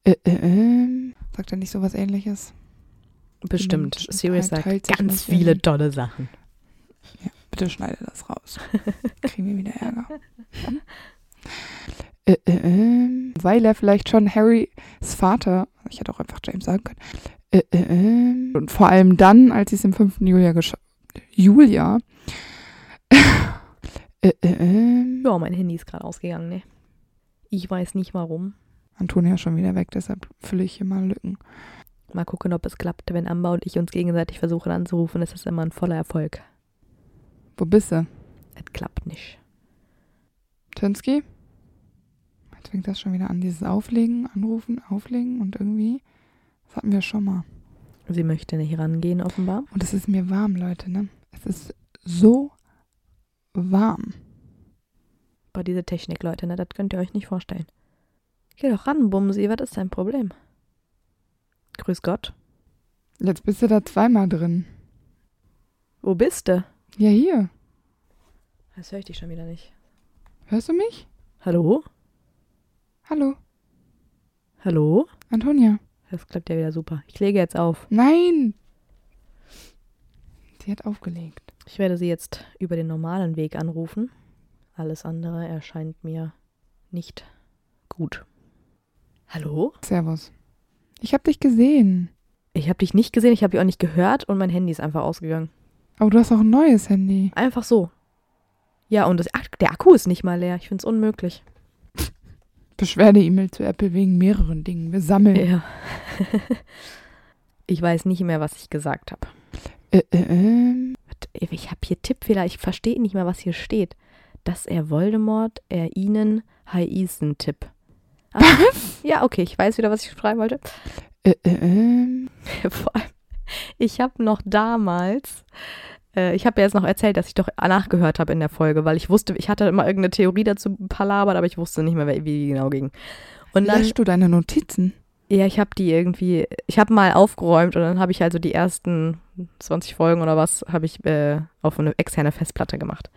Äh, äh, ähm, sagt er nicht sowas ähnliches?
Bestimmt. Sirius sagt
teilt sich
ganz viele
in-
tolle Sachen.
Bitte schneide das raus. Kriegen wir wieder Ärger. Hm? Äh, äh, ähm, weil er vielleicht schon Harrys Vater, ich hätte auch einfach James sagen können, äh, äh, ähm, und vor allem dann, als sie es im 5. Julia gesch Julia, äh, äh, ähm,
Ja, mein Handy ist gerade ausgegangen, ne? Ich weiß nicht warum.
Antonia ist schon wieder weg, deshalb fülle ich hier mal Lücken.
Mal gucken, ob es klappt. Wenn Amber und ich uns gegenseitig versuchen anzurufen, ist das immer ein voller Erfolg.
Wo bist du?
Es klappt nicht.
Tönski? Jetzt fängt das schon wieder an, dieses Auflegen, Anrufen, Auflegen und irgendwie, das hatten wir schon mal.
Sie möchte nicht rangehen, offenbar.
Und es ist mir warm, Leute, ne? Es ist so warm.
Bei dieser Technik, Leute, ne? Das könnt ihr euch nicht vorstellen. Geh doch ran, Bumsi, was ist dein Problem? Grüß Gott.
Jetzt bist du da zweimal drin.
Wo bist du?
Ja, hier.
Das höre ich dich schon wieder nicht.
Hörst du mich?
Hallo?
Hallo,
Hallo?
Antonia.
Das klappt ja wieder super. Ich lege jetzt auf.
Nein! Sie hat aufgelegt.
Ich werde sie jetzt über den normalen Weg anrufen. Alles andere erscheint mir nicht gut. Hallo?
Servus. Ich hab dich gesehen.
Ich habe dich nicht gesehen, ich habe dich auch nicht gehört und mein Handy ist einfach ausgegangen.
Aber du hast auch ein neues Handy.
Einfach so. Ja, und das, Ak- der Akku ist nicht mal leer. Ich finde es unmöglich.
Beschwerde-E-Mail zu Apple wegen mehreren Dingen. Wir sammeln.
Ja. ich weiß nicht mehr, was ich gesagt habe.
Äh, ähm.
Ich habe hier Tippfehler. Ich verstehe nicht mehr, was hier steht. Dass er Voldemort, er ihnen, Hi Tipp. Ah, ja, okay, ich weiß wieder, was ich schreiben wollte.
Äh, äh, ähm.
Vor allem, ich habe noch damals, äh, ich habe ja jetzt noch erzählt, dass ich doch nachgehört habe in der Folge, weil ich wusste, ich hatte immer irgendeine Theorie dazu palabert, aber ich wusste nicht mehr, wie die genau ging. Und dann,
Löschst du deine Notizen?
Ja, ich habe die irgendwie, ich habe mal aufgeräumt und dann habe ich also die ersten 20 Folgen oder was, habe ich äh, auf eine externe Festplatte gemacht.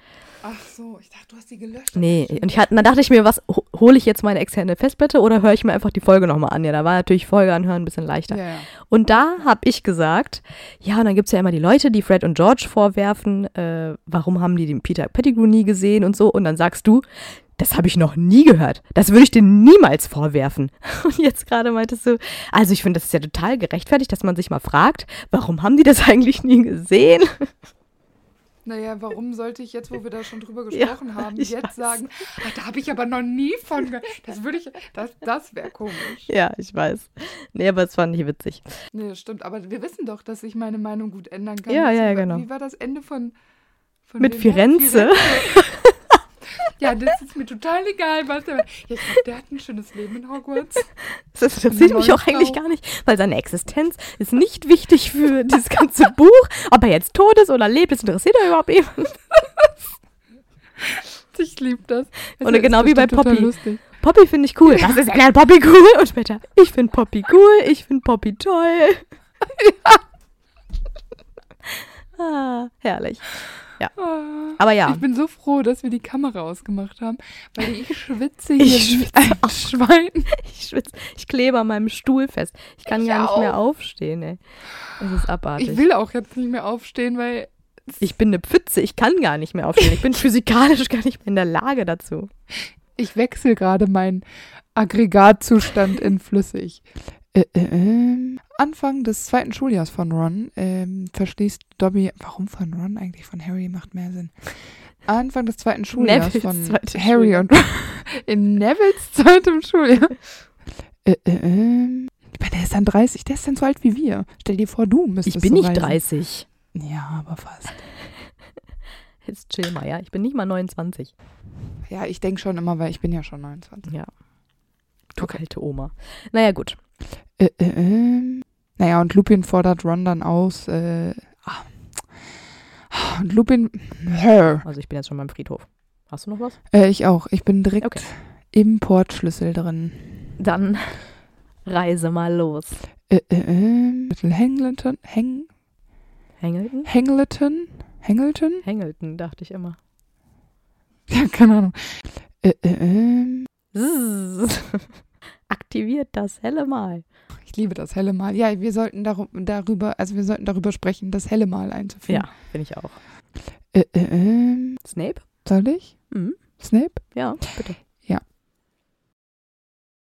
Ach so, ich dachte, du hast die gelöscht.
Nee, und ich dann dachte ich mir, was, ho- hole ich jetzt meine externe Festplatte oder höre ich mir einfach die Folge nochmal an? Ja, da war natürlich Folge anhören ein bisschen leichter.
Ja, ja.
Und da habe ich gesagt, ja, und dann gibt es ja immer die Leute, die Fred und George vorwerfen, äh, warum haben die den Peter Pettigrew nie gesehen und so. Und dann sagst du, das habe ich noch nie gehört. Das würde ich dir niemals vorwerfen. Und jetzt gerade meintest du, also ich finde, das ist ja total gerechtfertigt, dass man sich mal fragt, warum haben die das eigentlich nie gesehen?
Naja, warum sollte ich jetzt, wo wir da schon drüber
Ja,
gesprochen haben,
ich
jetzt
weiß.
sagen, ah, da habe ich aber noch nie von gehört. Das würde ich, das, das wäre komisch.
Ja, ich weiß. Nee, aber es fand ich witzig.
Nee, das stimmt. Aber wir wissen doch, dass ich meine Meinung gut ändern kann.
Ja,
Wie
ja, genau.
Wie war das Ende von. von
Mit
wem?
Firenze.
Ja, das ist mir total egal, was der. Ja, ich glaube, der hat ein schönes Leben in Hogwarts.
Das interessiert mich auch eigentlich gar nicht, weil seine Existenz ist nicht wichtig für dieses ganze Buch. Ob er jetzt tot ist oder lebt, das interessiert er überhaupt niemand.
Ich liebe das. Das ist
genau wie bei Poppy.
Lustig.
Poppy finde ich cool. Das ist ja Poppy cool. Und später, ich finde Poppy cool, ich finde Poppy toll. Ah, herrlich.
Ah.
Aber ja,
Ich bin so froh, dass wir die Kamera ausgemacht haben, weil ich schwitze
Ich
hier wie ein Schwein.
ich schwitze, ich klebe an meinem Stuhl fest. Ich kann
Ich
gar nicht mehr
auch.
aufstehen, ey. Das ist abartig.
Ich will auch jetzt nicht mehr aufstehen, weil
Ich bin eine Pfütze, ich kann gar nicht mehr aufstehen. Ich bin physikalisch gar nicht mehr in der Lage dazu.
ich wechsle gerade meinen Aggregatzustand in flüssig. Äh, äh, ähm, Anfang des zweiten Schuljahres von Ron ähm, verschließt Dobby. Warum von Ron eigentlich? Von Harry macht mehr Sinn. Anfang des zweiten Schuljahres
Nevils
von Harry
Schuljahr.
und Ron. In Nevils zweitem Schuljahr. Äh, äh, ähm, ich meine, der ist dann 30, der ist dann so alt wie wir. Stell dir vor, du müsstest
Ich bin
so
nicht
reisen.
30.
Ja, aber fast.
Jetzt chill mal, ja. Ich bin nicht mal 29.
Ja, ich denke schon immer, weil ich bin ja schon 29.
Ja. Du
Okay.
kalte Oma. Naja, gut.
Äh, äh, ähm. Naja, und Lupin fordert Ron dann aus. Äh, ah. und Lupin. Hör.
Also ich bin jetzt schon beim Friedhof. Hast du noch was?
Äh, ich auch. Ich bin direkt
Okay.
im Portschlüssel drin.
Dann reise mal los.
Äh, äh, ähm. Little Hangleton. Hang,
Hangleton?
Hangleton? Hangleton?
Hangleton, dachte ich immer.
Ja, keine Ahnung. Äh, äh, ähm.
Aktiviert das helle Mal.
Ich liebe das helle Mal. Ja, wir sollten darum, darüber, also wir sollten darüber sprechen, das helle Mal einzuführen.
Ja, finde ich auch.
Äh, äh, ähm.
Snape?
Soll ich?
Mhm.
Snape?
Ja, bitte.